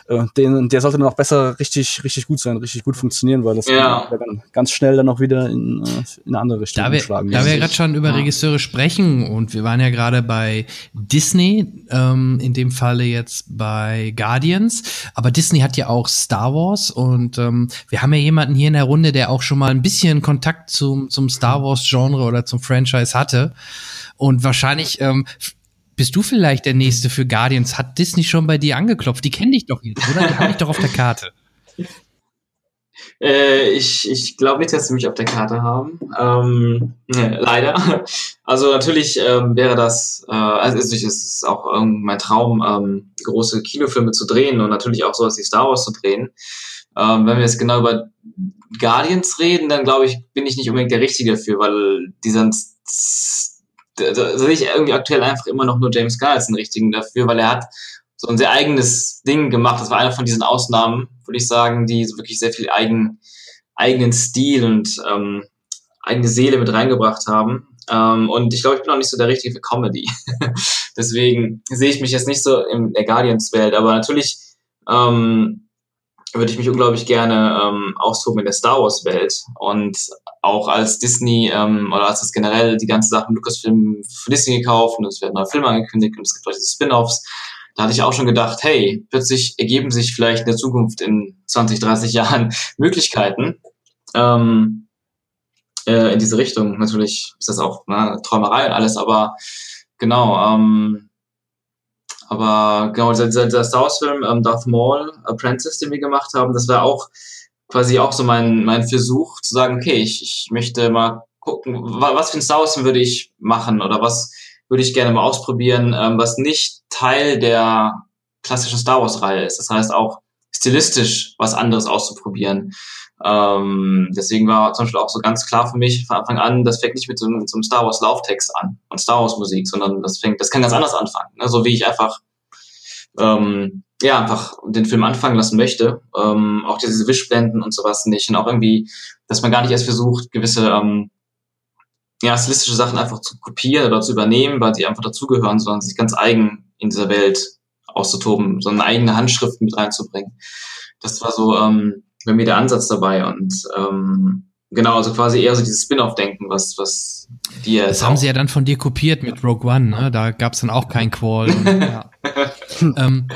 Speaker 3: äh, den, der sollte dann auch besser richtig, richtig gut sein, richtig gut funktionieren, weil das
Speaker 4: Ja.
Speaker 3: kann ganz schnell dann auch wieder in, äh, in eine andere Richtung
Speaker 2: Da wir,
Speaker 3: umschlagen.
Speaker 2: da wir
Speaker 3: Ja.
Speaker 2: gerade schon über Regisseure sprechen und wir waren ja gerade bei Disney, ähm, in dem Falle jetzt bei Guardians, aber Disney hat ja auch Star Wars und ähm, wir haben ja jemanden hier in der Runde, der auch schon mal ein bisschen Kontakt zum, zum Star Wars Genre oder zum Franchise hatte und wahrscheinlich ähm, bist du vielleicht der Nächste für Guardians. Hat Disney schon bei dir angeklopft? Die kennen dich doch jetzt, oder? Die haben dich doch auf der Karte.
Speaker 4: Äh, ich ich glaube nicht, dass sie mich auf der Karte haben. Ähm, ne, leider. Also natürlich ähm, wäre das, äh, also es ist auch mein Traum, ähm, große Kinofilme zu drehen und natürlich auch sowas wie Star Wars zu drehen. Ähm, wenn wir jetzt genau über Guardians reden, dann glaube ich, bin ich nicht unbedingt der Richtige dafür, weil dieser da, da sehe ich irgendwie aktuell einfach immer noch nur James Gunn als den richtigen dafür, weil er hat so ein sehr eigenes Ding gemacht. Das war einer von diesen Ausnahmen, würde ich sagen, die so wirklich sehr viel eigen, eigenen Stil und ähm, eigene Seele mit reingebracht haben. Ähm, und ich glaube, ich bin auch nicht so der Richtige für Comedy. Deswegen sehe ich mich jetzt nicht so in der Guardians-Welt. Aber natürlich ähm, würde ich mich unglaublich gerne ähm, austoben in der Star Wars-Welt. Und auch als Disney ähm, oder als das generell die ganze Sache mit Lucasfilm für Disney gekauft und es werden neue Filme angekündigt und es gibt diese Spin-offs. Da hatte ich auch schon gedacht, hey, plötzlich ergeben sich vielleicht in der Zukunft in 20, 30 Jahren Möglichkeiten. Ähm, äh, in diese Richtung. Natürlich ist das auch ne, Träumerei und alles, aber genau, ähm, aber genau, dieser, dieser Star Wars-Film, ähm, Darth Maul, Apprentice, den wir gemacht haben, das war auch quasi auch so mein, mein Versuch zu sagen, okay, ich, ich möchte mal gucken, wa- was für ein Star Wars-Film würde ich machen oder was würde ich gerne mal ausprobieren, ähm, was nicht Teil der klassischen Star Wars-Reihe ist. Das heißt auch stilistisch was anderes auszuprobieren. Ähm, deswegen war zum Beispiel auch so ganz klar für mich von Anfang an, das fängt nicht mit so, einem- mit so einem Star Wars Lauftext an und Star Wars Musik, sondern das fängt, das kann ganz anders anfangen. Ne? So wie ich einfach ähm, ja einfach den Film anfangen lassen möchte. Ähm, auch diese Wischblenden und sowas nicht. Und auch irgendwie, dass man gar nicht erst versucht, gewisse ähm, ja, stilistische Sachen einfach zu kopieren oder zu übernehmen, weil sie einfach dazugehören, sondern sich ganz eigen in dieser Welt auszutoben, so eine eigene Handschrift mit reinzubringen. Das war so ähm, bei mir der Ansatz dabei und ähm, genau, also quasi eher so dieses Spin-off-Denken, was, was die
Speaker 2: Das haben sie ja dann von dir kopiert mit Rogue One, ne? Da gab's dann auch kein Qual. Und, ja. ähm,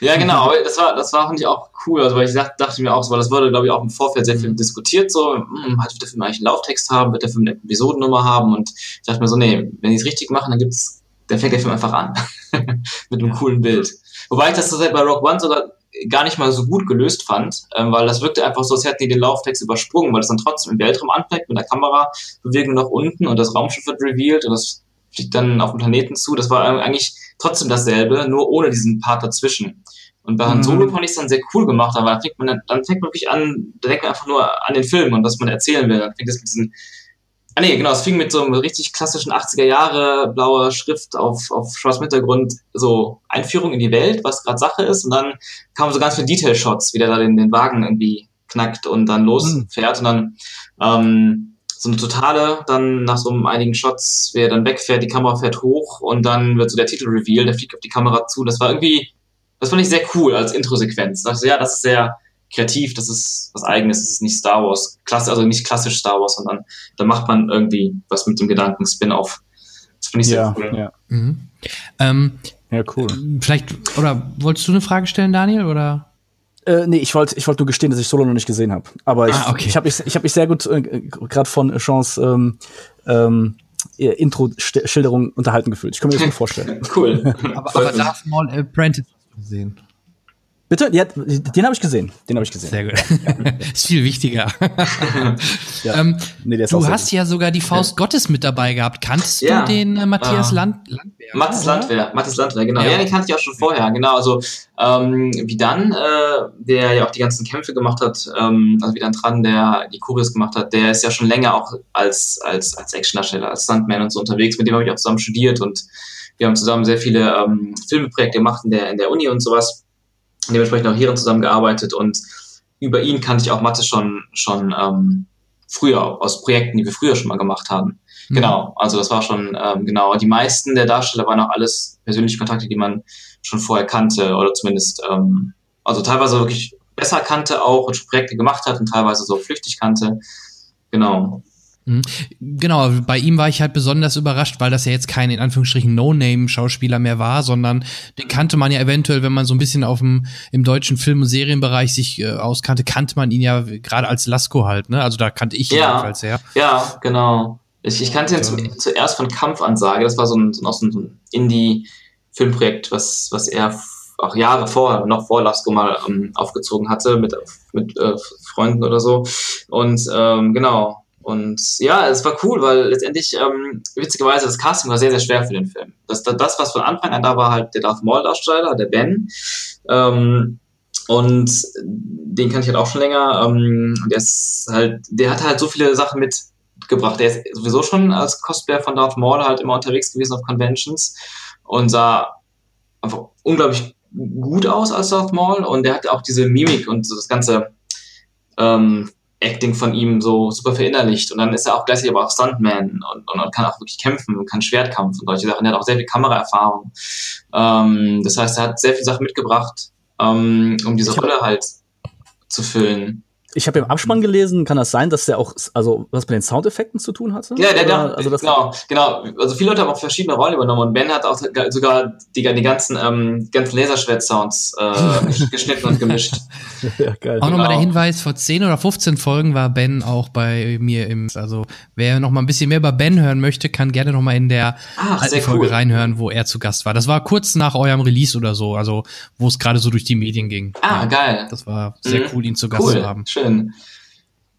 Speaker 4: Ja, genau, das war, das war, fand ich auch cool, also weil ich dachte, dachte mir auch so, weil das wurde, glaube ich, auch im Vorfeld sehr viel diskutiert, so, hm, wird der Film eigentlich einen Lauftext haben, wird der Film eine Episodennummer haben und ich dachte mir so, nee, wenn die es richtig machen, dann gibt's, dann fängt der Film einfach an. Mit einem coolen Bild. Wobei ich das tatsächlich bei Rock One sogar gar nicht mal so gut gelöst fand, ähm, weil das wirkte einfach so, als hätten die den Lauftext übersprungen, weil es dann trotzdem im Weltraum anfängt, mit der Kamerabewegung nach unten und das Raumschiff wird revealed und das fliegt dann auf den Planeten zu. Das war eigentlich trotzdem dasselbe, nur ohne diesen Part dazwischen. Und bei Han Solo fand ich es dann sehr cool gemacht, aber dann fängt man, dann, dann fängt man wirklich an, da denkt man einfach nur an den Film und was man erzählen will. Dann fängt es mit diesen, ah nee, genau, es fing mit so einem richtig klassischen 80er Jahre blauer Schrift auf, auf schwarzem Hintergrund, so Einführung in die Welt, was gerade Sache ist und dann kamen so ganz viele Detail-Shots, wie der da den, den Wagen irgendwie knackt und dann losfährt und dann, ähm, so eine totale, dann nach so einigen Shots, wer dann wegfährt, die Kamera fährt hoch und dann wird so der Titel reveal, der fliegt auf die Kamera zu. Das war irgendwie, das fand ich sehr cool als Introsequenz. Da dachte ja, das ist sehr kreativ, das ist was eigenes, das ist nicht Star Wars, klasse, also nicht klassisch Star Wars, sondern da macht man irgendwie was mit dem Gedanken Spin-off. Das finde ich sehr
Speaker 3: Ja,
Speaker 4: cool.
Speaker 3: ja,
Speaker 2: mhm. ähm,
Speaker 3: ja, cool.
Speaker 2: vielleicht, oder wolltest du eine Frage stellen, Daniel? Oder?
Speaker 3: Äh, nee, ich wollte ich wollte nur gestehen, dass ich Solo noch nicht gesehen habe. Aber ich,
Speaker 2: Ah, okay.
Speaker 3: ich habe mich, ich hab mich sehr gut äh, gerade von Chance ähm, ähm, Intro-Schilderung unterhalten gefühlt. Ich kann mir das gut vorstellen.
Speaker 4: Cool.
Speaker 2: Aber, aber Darth Maul Apprentice hast du gesehen.
Speaker 3: Bitte? Ja, den habe ich gesehen. Den habe ich gesehen.
Speaker 2: Sehr gut. ist viel wichtiger.
Speaker 3: Ja.
Speaker 2: ähm,
Speaker 3: Nee,
Speaker 2: du hast
Speaker 3: gut.
Speaker 2: ja sogar die Faust Gottes mit dabei gehabt. Kanntest
Speaker 4: Ja.
Speaker 2: du den äh, Matthias
Speaker 4: Ah.
Speaker 2: Land Landwehr?
Speaker 4: Mattes
Speaker 2: oder?
Speaker 4: Landwehr, Mattes Landwehr, genau.
Speaker 2: Ja.
Speaker 4: Ja, den kannte ich auch schon vorher, genau. Also ähm, wie dann, äh, der ja auch die ganzen Kämpfe gemacht hat, ähm, also wie dann dran, der die Kurios gemacht hat, der ist ja schon länger auch als, als, als Actiondarsteller, als Stuntman und so unterwegs. Mit dem habe ich auch zusammen studiert und wir haben zusammen sehr viele ähm, Filmeprojekte gemacht in der, in der Uni und sowas. Dementsprechend auch hierin zusammengearbeitet und über ihn kannte ich auch Mathe schon, schon ähm, früher, aus Projekten, die wir früher schon mal gemacht haben. Mhm. Genau, also das war schon, ähm, genau. Die meisten der Darsteller waren auch alles persönliche Kontakte, die man schon vorher kannte oder zumindest, ähm, also teilweise wirklich besser kannte auch und Projekte gemacht hat und teilweise so flüchtig kannte. Genau.
Speaker 2: Mhm. Genau, bei ihm war ich halt besonders überrascht, weil das ja jetzt kein in Anführungsstrichen No-Name-Schauspieler mehr war, sondern den kannte man ja eventuell, wenn man so ein bisschen auf dem im deutschen Film- und Serienbereich sich äh, auskannte, kannte man ihn ja gerade als Lasko halt, ne? Also da kannte ich ihn
Speaker 4: Ja.
Speaker 2: jedenfalls her.
Speaker 4: Ja, genau. Ich, ich kannte ihn zum, zuerst von Kampfansage. Das war so ein, so ein, so ein, Indie-Filmprojekt, was, was er auch Jahre vorher, noch vor Lasko mal ähm, aufgezogen hatte mit, mit äh, Freunden oder so. Und ähm, genau. Und ja, es war cool, weil letztendlich, ähm, witzigerweise, das Casting war sehr, sehr schwer für den Film. Das, das, was von Anfang an da war, halt der Darth Maul-Darsteller, der Ben. Ähm, und den kann ich halt auch schon länger. Ähm, der ist halt, der hat halt so viele Sachen mitgebracht. Der ist sowieso schon als Cosplayer von Darth Maul halt immer unterwegs gewesen auf Conventions und sah einfach unglaublich gut aus als Darth Maul und der hat auch diese Mimik und so das ganze ähm, Acting von ihm so super verinnerlicht und dann ist er auch gleichzeitig aber auch Stuntman und, und, und kann auch wirklich kämpfen und kann Schwertkampf und solche Sachen. Er hat auch sehr viel Kameraerfahrung. Ähm, das heißt, er hat sehr viele Sachen mitgebracht, ähm, um diese Rolle halt zu füllen.
Speaker 3: Ich habe im Abspann gelesen, kann das sein, dass der auch, also was mit den Soundeffekten zu tun hatte?
Speaker 4: Ja, der, der,
Speaker 3: also das,
Speaker 4: genau, genau. Also viele Leute haben auch verschiedene Rollen übernommen und Ben hat auch sogar die, die ganzen, ähm, ganzen Laserschwert-Sounds äh, geschnitten und gemischt.
Speaker 3: ja, geil.
Speaker 2: Auch nochmal der
Speaker 4: Genau.
Speaker 2: Hinweis, vor 10 oder 15 Folgen war Ben auch bei mir im, also wer noch mal ein bisschen mehr über Ben hören möchte, kann gerne noch mal in der
Speaker 4: Ach,
Speaker 2: alten Folge
Speaker 4: cool.
Speaker 2: reinhören, wo er zu Gast war. Das war kurz nach eurem Release oder so, also wo es gerade so durch die Medien ging.
Speaker 4: Ah,
Speaker 2: Ja,
Speaker 4: geil.
Speaker 2: Das war sehr
Speaker 4: Mhm.
Speaker 2: cool, ihn zu Gast
Speaker 4: Cool,
Speaker 2: zu haben.
Speaker 4: schön.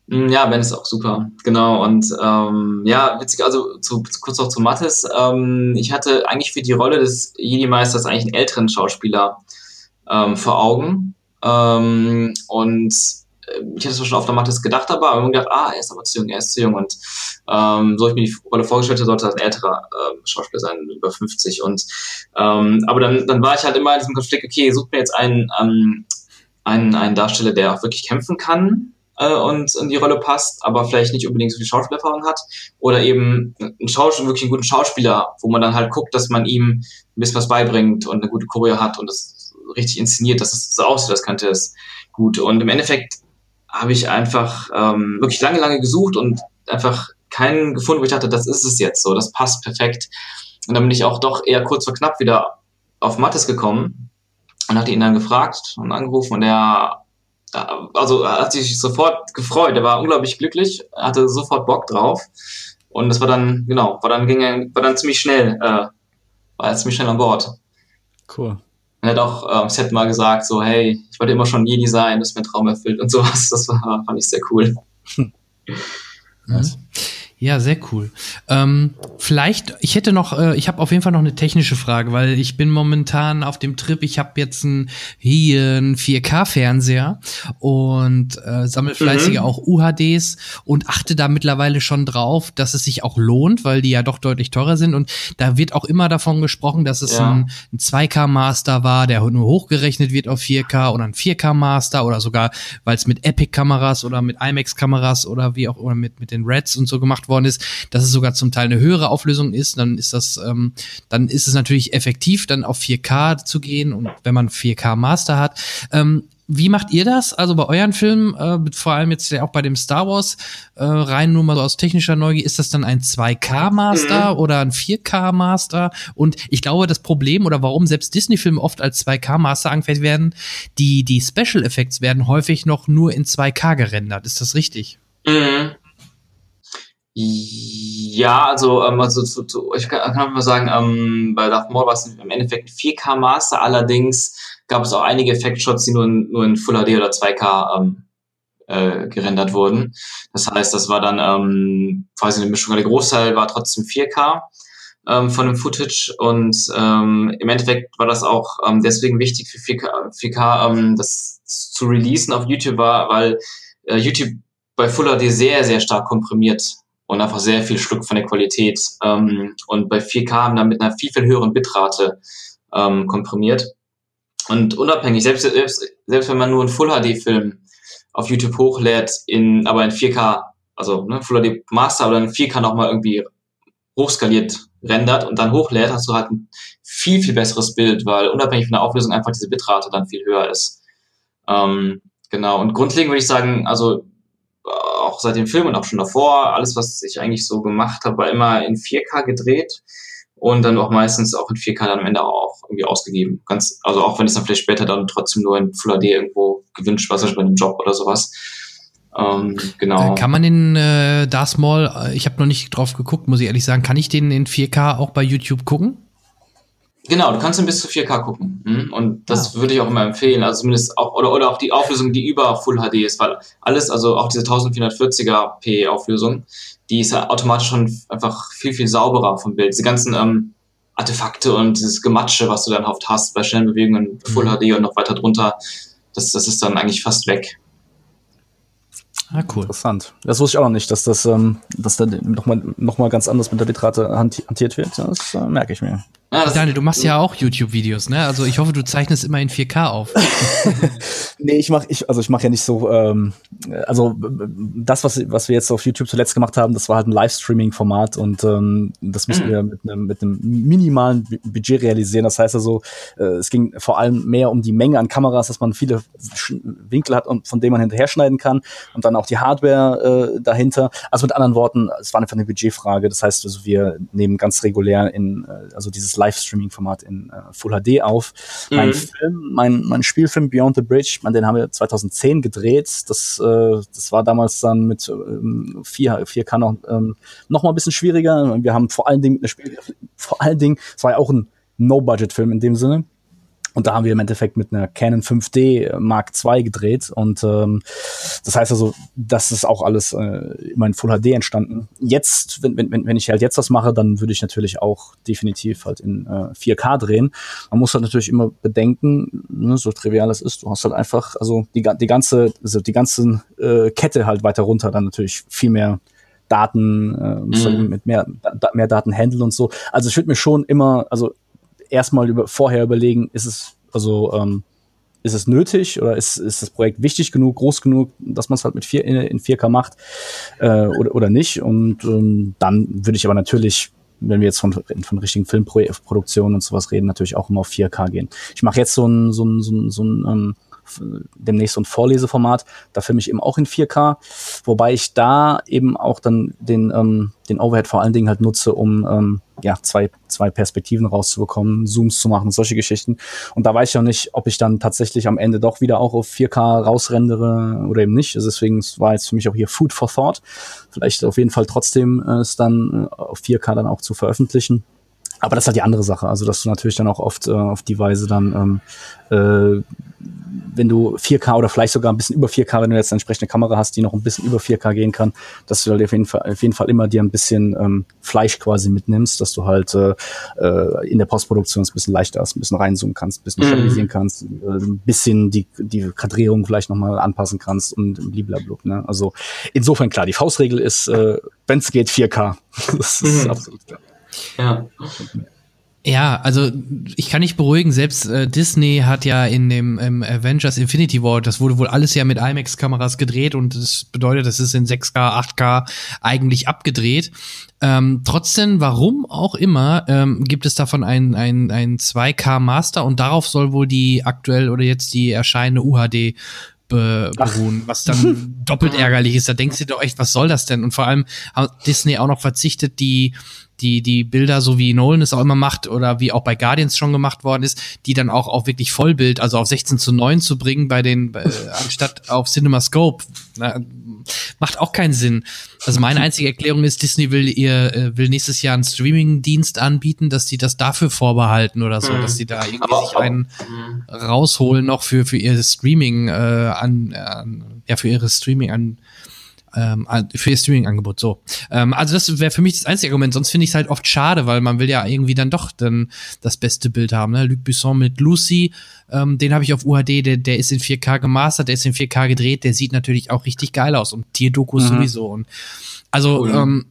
Speaker 4: Mm, Ja, Ben ist auch super, genau. Und ähm, ja, witzig, also zu, kurz noch zu Mattes. Ähm, ich hatte eigentlich für die Rolle des Jedi-Meisters eigentlich einen älteren Schauspieler ähm, vor Augen. Ähm, und äh, ich hatte zwar schon auf der Mattes gedacht, aber immer gedacht, ah, er ist aber zu jung, er ist zu jung. Und ähm, so ich mir die Rolle vorgestellt habe, sollte das ein älterer ähm, Schauspieler sein, über 50. Und ähm, aber dann, dann war ich halt immer in diesem Konflikt, okay, sucht mir jetzt einen, ähm, einen, einen Darsteller, der auch wirklich kämpfen kann äh, und in die Rolle passt, aber vielleicht nicht unbedingt so viel Schauspielerfahrung hat. Oder eben einen Schauspieler, wirklich einen guten Schauspieler, wo man dann halt guckt, dass man ihm ein bisschen was beibringt und eine gute Choreo hat und das richtig inszeniert, dass es so aussieht, das könnte es gut. Und im Endeffekt habe ich einfach ähm, wirklich lange, lange gesucht und einfach keinen gefunden, wo ich dachte, das ist es jetzt so, das passt perfekt. Und dann bin ich auch doch eher kurz vor knapp wieder auf Mattes gekommen und hatte ihn dann gefragt und angerufen und er äh, also er hat sich sofort gefreut, er war unglaublich glücklich, er hatte sofort Bock drauf und das war dann, genau, war dann ging er, war dann ziemlich schnell, äh, war er ziemlich schnell an Bord.
Speaker 3: Cool.
Speaker 4: Und er hat auch ähm, Seth mal gesagt, so, hey, ich wollte immer schon Jedi sein, das ist mein Traum erfüllt und sowas. Das war, fand ich sehr cool.
Speaker 3: Nice.
Speaker 2: Ja, sehr cool. Ähm, vielleicht, ich hätte noch, äh, ich habe auf jeden Fall noch eine technische Frage, weil ich bin momentan auf dem Trip, ich habe jetzt ein, hier einen 4K-Fernseher und äh, sammle fleißig
Speaker 4: Mhm.
Speaker 2: auch UHDs und achte da mittlerweile schon drauf, dass es sich auch lohnt, weil die ja doch deutlich teurer sind und da wird auch immer davon gesprochen, dass es
Speaker 4: Ja.
Speaker 2: ein, ein 2K-Master war, der nur hochgerechnet wird auf 4K oder ein 4K-Master oder sogar, weil es mit Epic-Kameras oder mit IMAX-Kameras oder wie auch oder mit, mit den Reds und so gemacht worden ist, dass es sogar zum Teil eine höhere Auflösung ist, dann ist das, ähm, dann ist es natürlich effektiv, dann auf 4K zu gehen und wenn man 4K Master hat. Ähm, wie macht ihr das? Also bei euren Filmen, äh, vor allem jetzt ja auch bei dem Star Wars, äh, rein nur mal so aus technischer Neugier, ist das dann ein 2K Master oder ein 4K Master? Und ich glaube, das Problem oder warum selbst Disney-Filme oft als 2K Master angefertigt werden, die, die Special Effects werden häufig noch nur in 2K gerendert. Ist das richtig?
Speaker 4: Mhm. Ja, also, ähm, also zu, zu, ich kann, kann mal sagen, ähm, bei Darth Maul war es im Endeffekt ein 4K Master, allerdings gab es auch einige Effektshots, die nur in, nur in Full HD oder 2K ähm, äh, gerendert wurden. Das heißt, das war dann ähm, quasi eine Mischung, der Großteil war trotzdem 4K ähm, von dem Footage. Und ähm, im Endeffekt war das auch ähm, deswegen wichtig für 4K, 4K ähm, das zu releasen auf YouTube war, weil äh, YouTube bei Full HD sehr, sehr stark komprimiert und einfach sehr viel schluckt von der Qualität. Ähm, und bei 4K haben dann mit einer viel, viel höheren Bitrate ähm, komprimiert. Und unabhängig, selbst, selbst, selbst wenn man nur einen Full HD-Film auf YouTube hochlädt, in, aber in 4K, also ne, Full HD Master oder in 4K nochmal irgendwie hochskaliert rendert und dann hochlädt, hast du halt ein viel, viel besseres Bild, weil unabhängig von der Auflösung einfach diese Bitrate dann viel höher ist. Ähm, genau. Und grundlegend würde ich sagen, also auch seit dem Film und auch schon davor, alles, was ich eigentlich so gemacht habe, war immer in 4K gedreht und dann auch meistens auch in 4K dann am Ende auch irgendwie ausgegeben. Ganz, also auch wenn es dann vielleicht später dann trotzdem nur in Full HD irgendwo gewünscht war, zum Beispiel bei einem Job oder sowas. Ähm, genau.
Speaker 2: Äh, kann man den äh, Darth Maul, äh, ich habe noch nicht drauf geguckt, muss ich ehrlich sagen, kann ich den in 4K auch bei YouTube gucken?
Speaker 4: Genau, du kannst ihn bis zu 4K gucken. Hm? Und das ah. würde ich auch immer empfehlen. Also zumindest auch, oder, oder auch die Auflösung, die über Full HD ist, weil alles, also auch diese 1440er P Auflösung, die ist ja automatisch schon einfach viel, viel sauberer vom Bild. Diese ganzen ähm, Artefakte und dieses Gematsche, was du dann oft hast bei schnellen Bewegungen, Full mhm. HD und noch weiter drunter, das, das ist dann eigentlich fast weg.
Speaker 3: Ah, cool. Interessant. Das wusste ich auch noch nicht, dass das, ähm, dass da nochmal noch mal ganz anders mit der Bitrate hantiert wird. Das äh, merke ich mir.
Speaker 2: Ja, Daniel, du machst ja auch YouTube-Videos, ne? Also ich hoffe, du zeichnest immer in 4K auf.
Speaker 3: nee, ich mach, ich, also ich mache ja nicht so, ähm, also das, was, was wir jetzt auf YouTube zuletzt gemacht haben, das war halt ein Livestreaming-Format und ähm, das müssen mhm. wir mit einem, mit einem minimalen Budget realisieren. Das heißt also, äh, es ging vor allem mehr um die Menge an Kameras, dass man viele Winkel hat und von denen man hinterher schneiden kann und dann auch die Hardware äh, dahinter. Also mit anderen Worten, es war einfach eine Budgetfrage. Das heißt also, wir nehmen ganz regulär in, äh, also dieses Livestreaming-Format in äh, Full HD auf. Mhm. Mein Film, mein, mein Spielfilm Beyond the Bridge, man, den haben wir 2010 gedreht. Das, äh, das war damals dann mit ähm, 4, 4K noch, ähm, noch mal ein bisschen schwieriger. Wir haben vor allen Dingen mit einer Spiel, vor allen Dingen, es war ja auch ein No-Budget-Film in dem Sinne. Und da haben wir im Endeffekt mit einer Canon 5D Mark II gedreht. Und ähm, das heißt also, das ist auch alles äh, immer in Full HD entstanden. Jetzt, wenn, wenn, wenn ich halt jetzt was mache, dann würde ich natürlich auch definitiv halt in äh, 4K drehen. Man muss halt natürlich immer bedenken, ne, so trivial es ist, du hast halt einfach, also die, die ganze, also die ganze äh, Kette halt weiter runter, dann natürlich viel mehr Daten, äh, mhm. mit mehr, da, mehr Daten handeln und so. Also ich würde mir schon immer, also erstmal über, vorher überlegen, ist es, also, ähm, ist es nötig oder ist, ist das Projekt wichtig genug, groß genug, dass man es halt mit vier, in, in 4K macht äh, oder, oder nicht. Und ähm, dann würde ich aber natürlich, wenn wir jetzt von, von richtigen Filmproduktionen und sowas reden, natürlich auch immer auf 4K gehen. Ich mache jetzt so ein, so ein, so ein, so ein ähm, demnächst so ein Vorleseformat. Da filme ich eben auch in 4K, wobei ich da eben auch dann den, ähm, den Overhead vor allen Dingen halt nutze, um ähm, ja, zwei, zwei Perspektiven rauszubekommen, Zooms zu machen, solche Geschichten. Und da weiß ich auch nicht, ob ich dann tatsächlich am Ende doch wieder auch auf 4K rausrendere oder eben nicht. Also deswegen war jetzt für mich auch hier Food for Thought. Vielleicht auf jeden Fall trotzdem äh, es dann äh, auf 4K dann auch zu veröffentlichen. Aber das ist halt die andere Sache. Also, dass du natürlich dann auch oft äh, auf die Weise dann, ähm, äh, wenn du 4K oder vielleicht sogar ein bisschen über 4K, wenn du jetzt eine entsprechende Kamera hast, die noch ein bisschen über 4K gehen kann, dass du halt auf jeden Fall, auf jeden Fall immer dir ein bisschen ähm, Fleisch quasi mitnimmst, dass du halt äh, äh in der Postproduktion ein bisschen leichter ist, ein bisschen reinzoomen kannst, ein bisschen mhm. stabilisieren kannst, äh, ein bisschen die, die Kadrierung vielleicht nochmal anpassen kannst und blablabla. Ne? Also insofern klar, die Faustregel ist, äh, wenn es geht, 4K. das ist mhm. absolut klar.
Speaker 2: Ja. Ja, also ich kann nicht beruhigen, selbst äh, Disney hat ja in dem ähm, Avengers Infinity War, das wurde wohl alles ja mit IMAX-Kameras gedreht und das bedeutet, das ist in 6K, 8K eigentlich abgedreht. Ähm, trotzdem, warum auch immer, ähm, gibt es davon ein, ein, ein 2K Master und darauf soll wohl die aktuell oder jetzt die erscheinende UHD beruhen, was dann doppelt ärgerlich ist. Da denkst du doch echt, was soll das denn? Und vor allem hat Disney auch noch verzichtet, die die, die Bilder, so wie Nolan es auch immer macht oder wie auch bei Guardians schon gemacht worden ist, die dann auch auf wirklich Vollbild, also auf 16 zu 9 zu bringen bei den, äh, anstatt auf CinemaScope. Na, macht auch keinen Sinn. Also meine einzige Erklärung ist, Disney will ihr, äh, will nächstes Jahr einen Streaming-Dienst anbieten, dass die das dafür vorbehalten oder so, mhm. dass die da irgendwie aber, sich einen mhm. rausholen noch für, für ihr Streaming, äh, an, an, ja, für ihre Streaming an, ähm, für ihr Streaming-Angebot. So. Ähm, also das wäre für mich das einzige Argument. Sonst finde ich es halt oft schade, weil man will ja irgendwie dann doch dann das beste Bild haben. Ne? Luc Besson mit Lucy, ähm, den habe ich auf UHD, der, der ist in 4K gemastert, der ist in 4K gedreht, der sieht natürlich auch richtig geil aus und Tierdokus mhm. sowieso. Und also cool. ähm,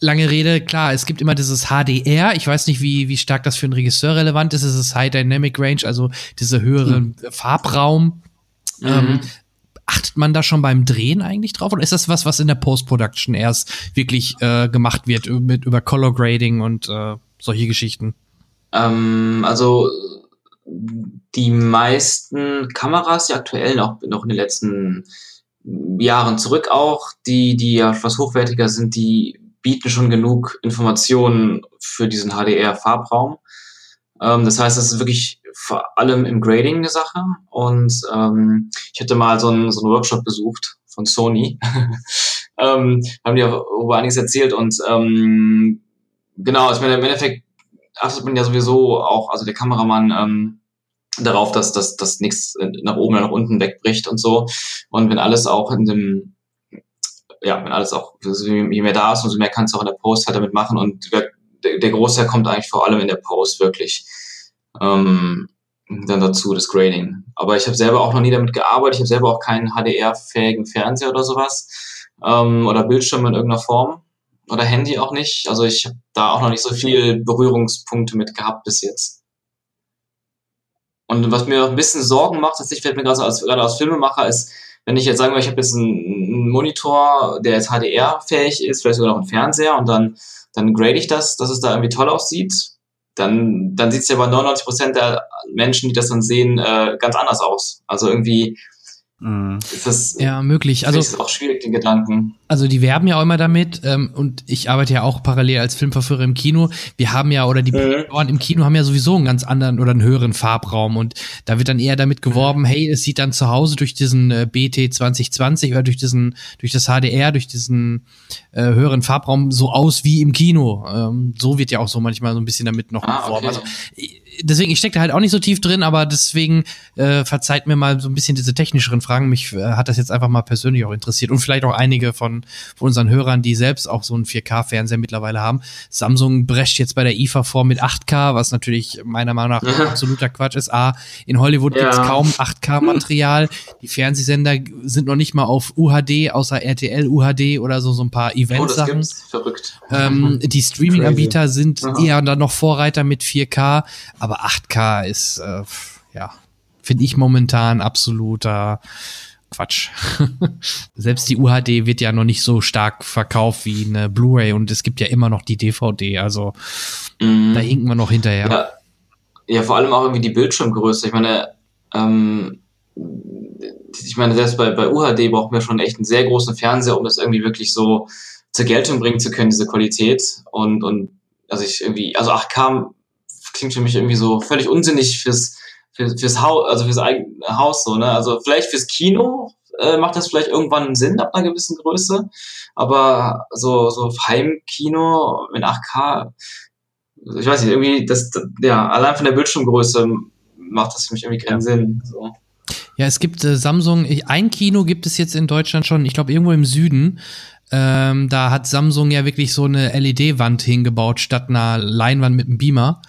Speaker 2: lange Rede, klar, es gibt immer dieses HDR. Ich weiß nicht, wie, wie stark das für einen Regisseur relevant ist. Es ist High Dynamic Range, also dieser höhere mhm. Farbraum. Mhm. Ähm, achtet man da schon beim Drehen eigentlich drauf? Oder ist das was, was in der Post-Production erst wirklich äh, gemacht wird, mit, über Color Grading und äh, solche Geschichten?
Speaker 4: Ähm, also die meisten Kameras, die aktuell noch, noch in den letzten Jahren zurück auch, die, die ja etwas hochwertiger sind, die bieten schon genug Informationen für diesen HDR-Farbraum. Ähm, das heißt, es ist wirklich vor allem im Grading eine Sache. Und ähm, ich hatte mal so einen, so einen Workshop besucht von Sony. ähm, haben die auch über einiges erzählt und ähm, genau, ich meine, im Endeffekt achtet man ja sowieso auch, also der Kameramann, ähm, darauf, dass, dass, dass nichts nach oben oder nach unten wegbricht und so. Und wenn alles auch in dem, ja, wenn alles auch, je mehr da ist, umso mehr kannst du auch in der Post halt damit machen. Und der, der Großteil kommt eigentlich vor allem in der Post wirklich ähm, dann dazu, das Grading. Aber ich habe selber auch noch nie damit gearbeitet. Ich habe selber auch keinen HDR-fähigen Fernseher oder sowas. Ähm, oder Bildschirm in irgendeiner Form. Oder Handy auch nicht. Also ich habe da auch noch nicht so viel Berührungspunkte mit gehabt bis jetzt. Und was mir ein bisschen Sorgen macht, das fällt mir gerade als, gerade als Filmemacher, ist, wenn ich jetzt sagen will, ich habe jetzt einen Monitor, der jetzt HDR-fähig ist, vielleicht sogar noch einen Fernseher und dann, dann grade ich das, dass es da irgendwie toll aussieht, dann, dann sieht es ja bei 99 Prozent der Menschen, die das dann sehen, äh, ganz anders aus. Also irgendwie
Speaker 2: Mhm. Ist das ja möglich.
Speaker 4: Also ist auch schwierig den Gedanken.
Speaker 2: Also die werben ja auch immer damit ähm, und ich arbeite ja auch parallel als Filmverführer im Kino. Wir haben ja oder die mhm. im Kino haben ja sowieso einen ganz anderen oder einen höheren Farbraum und da wird dann eher damit geworben, mhm. hey, es sieht dann zu Hause durch diesen äh, BT 2020 oder durch diesen durch das HDR durch diesen äh, höheren Farbraum so aus wie im Kino. Ähm, so wird ja auch so manchmal so ein bisschen damit noch ah, beworben. Okay. Also deswegen, ich stecke da halt auch nicht so tief drin, aber deswegen äh, verzeiht mir mal so ein bisschen diese technischeren Fragen. Mich äh, hat das jetzt einfach mal persönlich auch interessiert und vielleicht auch einige von, von unseren Hörern, die selbst auch so einen 4K-Fernseher mittlerweile haben. Samsung brecht jetzt bei der IFA vor mit 8K, was natürlich meiner Meinung nach absoluter Quatsch ist. A, in Hollywood ja. gibt's kaum 8K-Material. Die Fernsehsender sind noch nicht mal auf UHD, außer RTL UHD oder so, so ein paar Event-Sachen.
Speaker 4: Oh, Verrückt.
Speaker 2: Ähm, die Streaming-Anbieter sind ja. eher dann noch Vorreiter mit 4K aber 8K ist, äh, ja, finde ich momentan absoluter Quatsch. Selbst die UHD wird ja noch nicht so stark verkauft wie eine Blu-ray und es gibt ja immer noch die DVD, also mm. da hinken wir noch hinterher.
Speaker 4: Ja, ja, vor allem auch irgendwie die Bildschirmgröße. Ich meine, ähm, ich meine, selbst bei, bei UHD brauchen wir schon echt einen sehr großen Fernseher, um das irgendwie wirklich so zur Geltung bringen zu können, diese Qualität. Und, und also ich irgendwie, also 8K klingt für mich irgendwie so völlig unsinnig fürs, für, fürs Haus, also fürs eigene Haus so, ne? Also vielleicht fürs Kino äh, macht das vielleicht irgendwann Sinn ab einer gewissen Größe, aber so, so Heimkino in 8K, ich weiß nicht, irgendwie, das, ja, allein von der Bildschirmgröße macht das für mich irgendwie keinen Sinn. So.
Speaker 2: Ja, es gibt äh, Samsung, ein Kino gibt es jetzt in Deutschland schon, ich glaube irgendwo im Süden. Ähm, da hat Samsung ja wirklich so eine LED-Wand hingebaut statt einer Leinwand mit einem Beamer.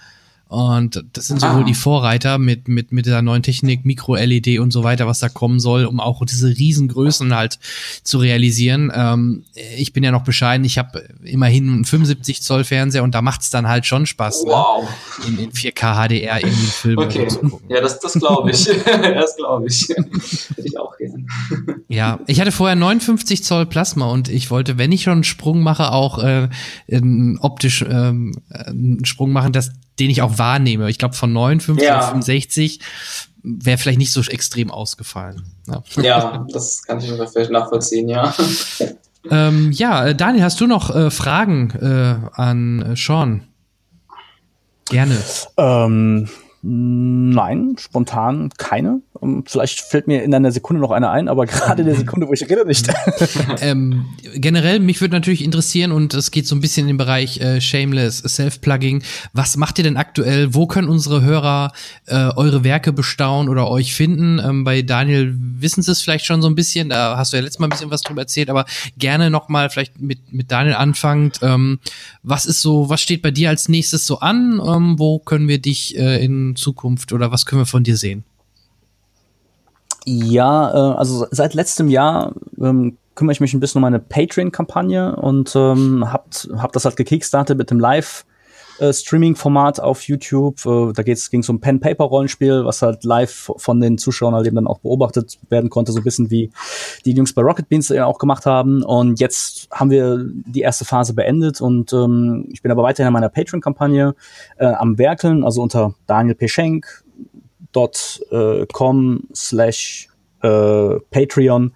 Speaker 2: Und das sind sowohl ah. die Vorreiter mit, mit, mit der neuen Technik, Mikro-LED und so weiter, was da kommen soll, um auch diese Riesengrößen halt zu realisieren. Ähm, ich bin ja noch bescheiden, ich habe immerhin einen 75 Zoll Fernseher und da macht's dann halt schon Spaß.
Speaker 4: Ne? Wow.
Speaker 2: Ne? In, in 4K HDR irgendwie Film
Speaker 4: okay. Ja, das, das glaube ich. das glaube ich. Hätte ich auch gerne.
Speaker 2: Ja, ich hatte vorher 59 Zoll Plasma und ich wollte, wenn ich schon einen Sprung mache, auch äh, optisch ähm, einen Sprung machen, dass den ich auch wahrnehme. Ich glaube, von 59 ja. auf 65 wäre vielleicht nicht so extrem ausgefallen.
Speaker 4: Ja, ja das kann ich mir vielleicht nachvollziehen, ja.
Speaker 2: Ähm, ja, äh, Daniel, hast du noch äh, Fragen äh, an äh, Sean? Gerne.
Speaker 3: Ähm, nein, spontan keine. Ähm, vielleicht fällt mir in einer Sekunde noch einer ein, aber gerade in der Sekunde, wo ich rede, nicht.
Speaker 2: ähm, generell, mich würde natürlich interessieren, und es geht so ein bisschen in den Bereich äh, Shameless Self-Plugging. Was macht ihr denn aktuell? Wo können unsere Hörer äh, eure Werke bestaunen oder euch finden? Ähm, bei Daniel wissen sie es vielleicht schon so ein bisschen, da hast du ja letztes Mal ein bisschen was drüber erzählt, aber gerne noch mal vielleicht mit, mit Daniel anfangend. Ähm, was ist so, was steht bei dir als nächstes so an? Ähm, wo können wir dich äh, in Zukunft oder was können wir von dir sehen?
Speaker 3: Ja, äh, also seit letztem Jahr ähm, kümmere ich mich ein bisschen um meine Patreon-Kampagne und ähm, hab, hab das halt gekickstartet mit dem Live- äh, Streaming-Format auf YouTube. Äh, da ging es um Pen-Paper-Rollenspiel, was halt live von den Zuschauern halt eben dann auch beobachtet werden konnte, so ein bisschen wie die Jungs bei Rocket Beans ja auch gemacht haben. Und jetzt haben wir die erste Phase beendet und ähm, ich bin aber weiterhin in meiner Patreon-Kampagne äh, am Werkeln, also unter Daniel Peschenk com slash äh, Patreon.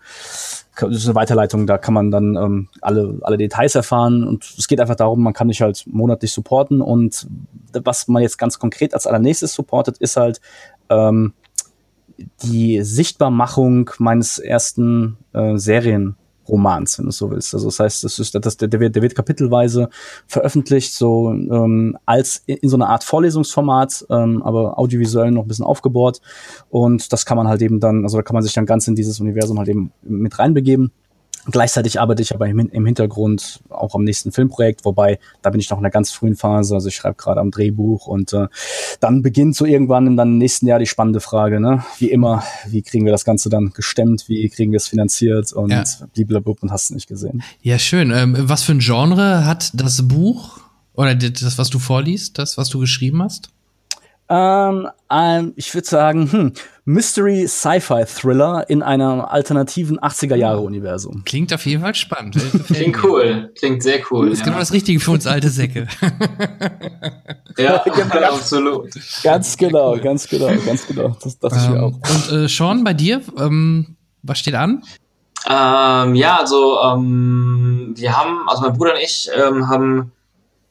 Speaker 3: Das ist eine Weiterleitung, da kann man dann ähm, alle, alle Details erfahren. Und es geht einfach darum, man kann mich halt monatlich supporten. Und was man jetzt ganz konkret als allernächstes supportet, ist halt ähm, die Sichtbarmachung meines ersten äh, Serien. Romans, wenn du so willst. Also das heißt, das ist, das, der, der, wird, der wird kapitelweise veröffentlicht, so ähm, als in, in so einer Art Vorlesungsformat, ähm, aber audiovisuell noch ein bisschen aufgebohrt. Und das kann man halt eben dann, also da kann man sich dann ganz in dieses Universum halt eben mit reinbegeben. Gleichzeitig arbeite ich aber im, im, Hintergrund auch am nächsten Filmprojekt, wobei da bin ich noch in der ganz frühen Phase. Also ich schreibe gerade am Drehbuch und äh, dann beginnt so irgendwann in dann nächsten Jahr die spannende Frage, ne? Wie immer, wie kriegen wir das Ganze dann gestemmt, wie kriegen wir es finanziert und ja. blablabla und hast du nicht gesehen.
Speaker 2: Ja, schön. Ähm, was für ein Genre hat das Buch oder das, was du vorliest, das, was du geschrieben hast?
Speaker 3: Ähm, ähm, ich würde sagen, hm, Mystery Sci-Fi Thriller in einem alternativen 80er Jahre Universum.
Speaker 2: Klingt auf jeden Fall spannend.
Speaker 4: Klingt cool. Klingt sehr cool.
Speaker 2: Das ist ja. genau das Richtige für uns alte Säcke.
Speaker 4: ja, genau, absolut.
Speaker 3: Ganz genau, ganz genau, ganz genau. Das dachte ähm, ich mir auch.
Speaker 2: Und äh, Sean, bei dir, ähm, was steht an?
Speaker 4: Ähm, ja, also ähm, wir haben, also mein Bruder und ich ähm, haben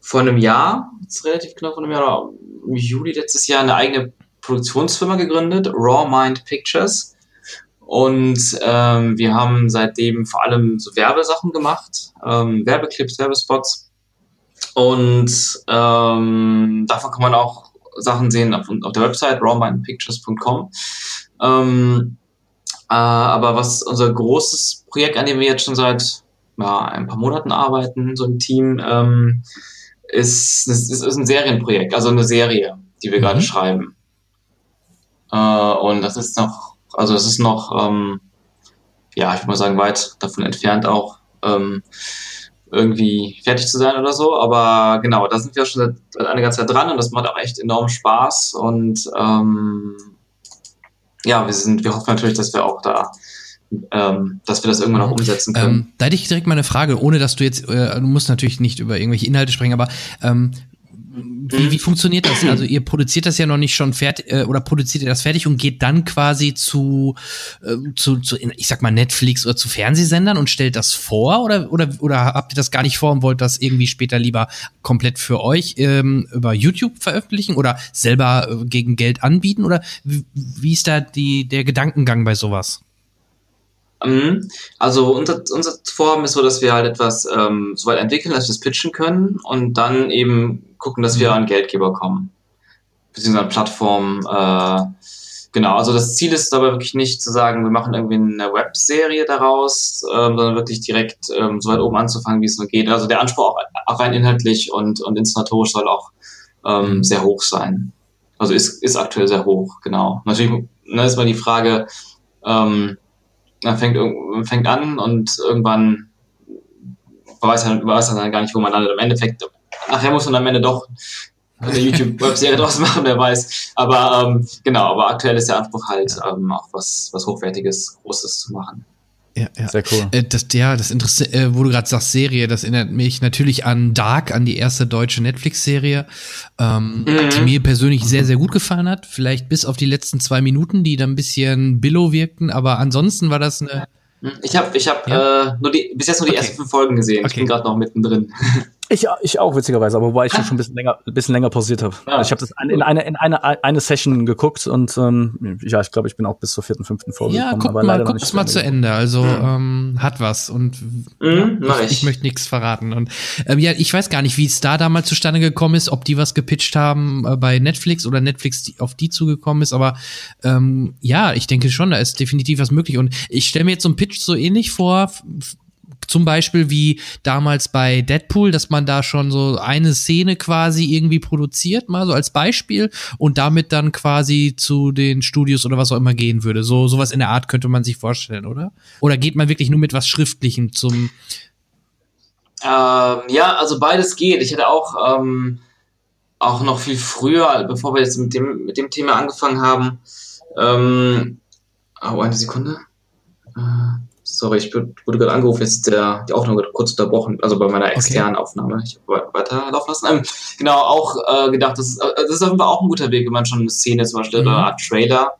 Speaker 4: vor einem Jahr, jetzt relativ genau vor einem Jahr, im Juli letztes Jahr eine eigene Produktionsfirma gegründet, Raw Mind Pictures. Und ähm, wir haben seitdem vor allem so Werbesachen gemacht, ähm, Werbeclips, Werbespots. Und ähm, davon kann man auch Sachen sehen auf, auf der Website rawmindpictures.com. Ähm, äh, aber was unser großes Projekt, an dem wir jetzt schon seit ja, ein paar Monaten arbeiten, so ein Team, ähm, ist, ist, ist ein Serienprojekt, also eine Serie, die wir mhm. gerade schreiben. Äh, und das ist noch, also es ist noch, ähm, ja, ich würde mal sagen, weit davon entfernt auch ähm, irgendwie fertig zu sein oder so. Aber genau, da sind wir schon seit einer ganzen Zeit dran und das macht auch echt enorm Spaß. Und ähm, ja, wir sind, wir hoffen natürlich, dass wir auch da ähm, dass wir das irgendwann auch umsetzen können. Ähm,
Speaker 2: da hätte ich direkt mal eine Frage, ohne dass du jetzt, äh, du musst natürlich nicht über irgendwelche Inhalte sprechen, aber ähm, wie, wie funktioniert das? Also ihr produziert das ja noch nicht schon fertig äh, oder produziert ihr das fertig und geht dann quasi zu, äh, zu, zu, ich sag mal, Netflix oder zu Fernsehsendern und stellt das vor oder, oder, oder habt ihr das gar nicht vor und wollt das irgendwie später lieber komplett für euch ähm, über YouTube veröffentlichen oder selber äh, gegen Geld anbieten? Oder wie, wie ist da die, der Gedankengang bei sowas?
Speaker 4: Mhm. Also unser, unser Vorhaben ist so, dass wir halt etwas ähm, so weit entwickeln, dass wir es pitchen können und dann eben gucken, dass wir mhm. an Geldgeber kommen. Beziehungsweise an Plattformen. Äh, genau, also das Ziel ist dabei wirklich nicht zu sagen, wir machen irgendwie eine Webserie daraus, ähm, sondern wirklich direkt ähm, so weit oben anzufangen, wie es nur geht. Also der Anspruch auch, auch rein inhaltlich und, und inszenatorisch soll auch ähm, mhm. sehr hoch sein. Also ist, ist aktuell sehr hoch, genau. Natürlich ne, ist mal die Frage, ähm, man fängt, fängt an und irgendwann weiß man, weiß man dann gar nicht, wo man landet. Im Endeffekt, nachher muss man am Ende doch eine YouTube-Webserie draus machen, wer weiß. Aber ähm, genau, aber aktuell ist der Anspruch halt ähm, auch was, was Hochwertiges, Großes zu machen.
Speaker 2: Ja, ja. Sehr cool. Äh, das, ja, das Interesse, äh, wo du gerade sagst, Serie, das erinnert mich natürlich an Dark, an die erste deutsche Netflix-Serie, ähm, mhm. die mir persönlich sehr, sehr gut gefallen hat. Vielleicht bis auf die letzten zwei Minuten, die dann ein bisschen billow wirkten, aber ansonsten war das eine.
Speaker 4: Ich habe ich hab, ja? äh, nur die, bis jetzt nur die okay. ersten fünf Folgen gesehen. Okay. Ich bin gerade noch mittendrin.
Speaker 3: Ich, ich auch, witzigerweise, aber wobei ich schon ein bisschen länger, ein bisschen länger pausiert habe. Ja, also ich habe das in eine, in eine, eine Session geguckt und ähm, ja, ich glaube, ich bin auch bis zur vierten, fünften Folge
Speaker 2: ja, gekommen. aber mal, guck es mal zu Ende. Also mhm. ähm, hat was und mhm, ja, ich, ich, möchte nichts verraten. Und ähm, ja, ich weiß gar nicht, wie es da damals zustande gekommen ist, ob die was gepitcht haben äh, bei Netflix oder Netflix die, auf die zugekommen ist. Aber ähm, ja, ich denke schon, da ist definitiv was möglich. Und ich stelle mir jetzt so einen Pitch so ähnlich vor zum Beispiel wie damals bei Deadpool, dass man da schon so eine Szene quasi irgendwie produziert, mal so als Beispiel und damit dann quasi zu den Studios oder was auch immer gehen würde. So sowas in der Art könnte man sich vorstellen, oder? Oder geht man wirklich nur mit was Schriftlichem zum?
Speaker 4: Ähm, ja, also beides geht. Ich hätte auch ähm auch noch viel früher, bevor wir jetzt mit dem, mit dem Thema angefangen haben. Ähm, oh, eine Sekunde. Äh, sorry, ich wurde gerade angerufen, jetzt ist der, die Aufnahme kurz unterbrochen, also bei meiner externen okay. Aufnahme. Ich habe weiterlaufen lassen. Ähm, genau, auch äh, gedacht, das ist, äh, das ist auf jeden Fall auch ein guter Weg, wenn man schon eine Szene zum Beispiel mhm. oder eine Art Trailer,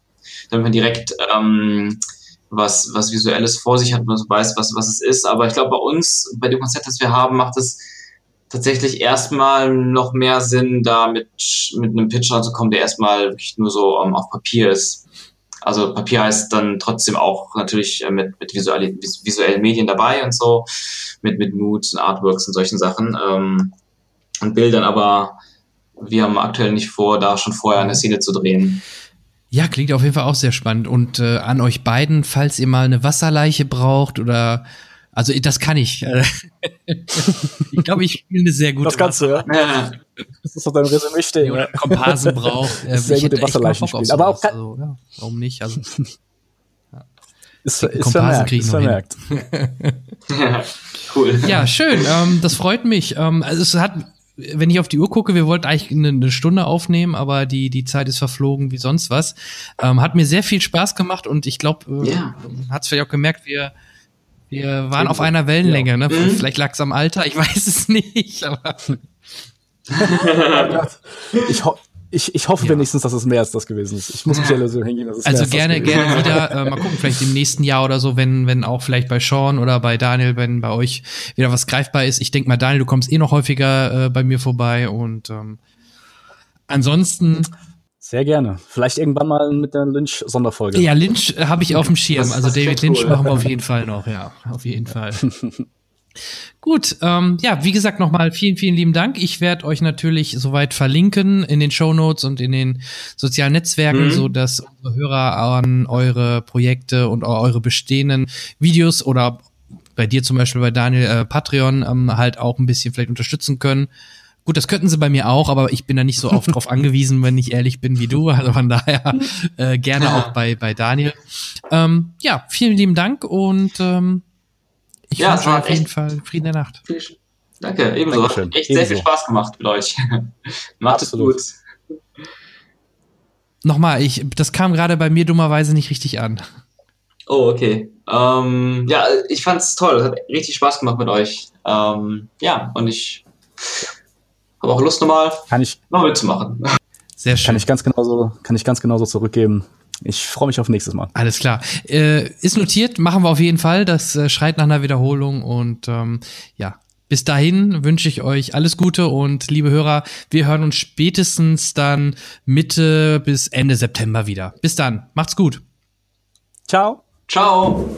Speaker 4: damit man direkt ähm, was, was Visuelles vor sich hat, man weiß, was, was es ist. Aber ich glaube, bei uns, bei dem Konzept, das wir haben, macht es tatsächlich erstmal noch mehr Sinn, da mit, mit einem Pitch ranzukommen, der erstmal wirklich nur so um, ähm, auf Papier ist. Also Papier heißt dann trotzdem auch natürlich äh, mit, mit visuelle, visuellen Medien dabei und so, mit, mit Moods und Artworks und solchen Sachen. Ähm, und Bildern, aber wir haben aktuell nicht vor, da schon vorher eine Szene zu drehen.
Speaker 2: Ja, klingt auf jeden Fall auch sehr spannend. Und äh, an euch beiden, falls ihr mal eine Wasserleiche braucht oder also das kann ich. ich glaube, ich spiele eine sehr gute
Speaker 3: Das kannst du, ja. Das ist auf deinem Resümee stehen.
Speaker 2: Oder Komparsen braucht.
Speaker 3: Äh, sehr gute Wasserleichen spielen. Aber auch
Speaker 2: also, ja, warum nicht? Also,
Speaker 3: ja. ist, ist vermerkt. Ist vermerkt.
Speaker 2: cool. Ja, schön. Ähm, das freut mich. Ähm, also es hat wenn ich auf die Uhr gucke, wir wollten eigentlich eine, eine, Stunde aufnehmen, aber die, die Zeit ist verflogen wie sonst was. Ähm, hat mir sehr viel Spaß gemacht und ich glaube, äh, yeah. hat es vielleicht auch gemerkt, wir, wir waren auf einer Wellenlänge. Ne? Mhm. Vielleicht lag es am Alter, ich weiß es nicht. Aber
Speaker 3: ich, ho ich, ich hoffe ja. wenigstens, dass es mehr als das gewesen ist. Ich muss mich ja so hingehen, dass es
Speaker 2: Also gerne, gerne wieder, äh, mal gucken, vielleicht im nächsten Jahr oder so, wenn, wenn auch vielleicht bei Sean oder bei Daniel, wenn bei euch wieder was greifbar ist. Ich denke mal, Daniel, du kommst eh noch häufiger äh, bei mir vorbei und ähm, ansonsten.
Speaker 3: Sehr gerne. Vielleicht irgendwann mal mit der Lynch-Sonderfolge.
Speaker 2: Ja, Lynch äh, habe ich auf dem Schirm. Das, also David Lynch cool. machen wir auf jeden Fall noch, ja. Auf jeden Fall. Gut, ähm, ja, wie gesagt, nochmal vielen, vielen lieben Dank. Ich werde euch natürlich soweit verlinken in den Show Notes und in den sozialen Netzwerken, mhm. so dass unsere Hörer an eure Projekte und eure bestehenden Videos oder bei dir zum Beispiel bei Daniel äh, Patreon ähm, halt auch ein bisschen vielleicht unterstützen können. Gut, das könnten sie bei mir auch, aber ich bin da nicht so oft drauf angewiesen, wenn ich ehrlich bin wie du. Also von daher äh, gerne auch bei, bei Daniel. Ähm, ja, vielen lieben Dank und ähm, ich ja, wünsche auf jeden Fall Frieden der Nacht.
Speaker 4: Danke, ebenso. Dankeschön. Echt ebenso. sehr viel Spaß gemacht mit euch. Macht es gut.
Speaker 2: Nochmal, ich, das kam gerade bei mir dummerweise nicht richtig an.
Speaker 4: Oh, okay. Ähm, ja, ich fand's toll. Es hat richtig Spaß gemacht mit euch. Ähm, ja, und ich habe auch Lust nochmal,
Speaker 3: kann ich,
Speaker 4: mal mitzumachen.
Speaker 3: Sehr schön. Kann ich ganz genauso, kann ich ganz genauso zurückgeben. Ich freue mich auf nächstes Mal.
Speaker 2: Alles klar. Äh, ist notiert, machen wir auf jeden Fall. Das äh, schreit nach einer Wiederholung und ähm, ja. Bis dahin wünsche ich euch alles Gute und liebe Hörer, wir hören uns spätestens dann Mitte bis Ende September wieder. Bis dann, macht's gut.
Speaker 3: Ciao.
Speaker 4: Ciao.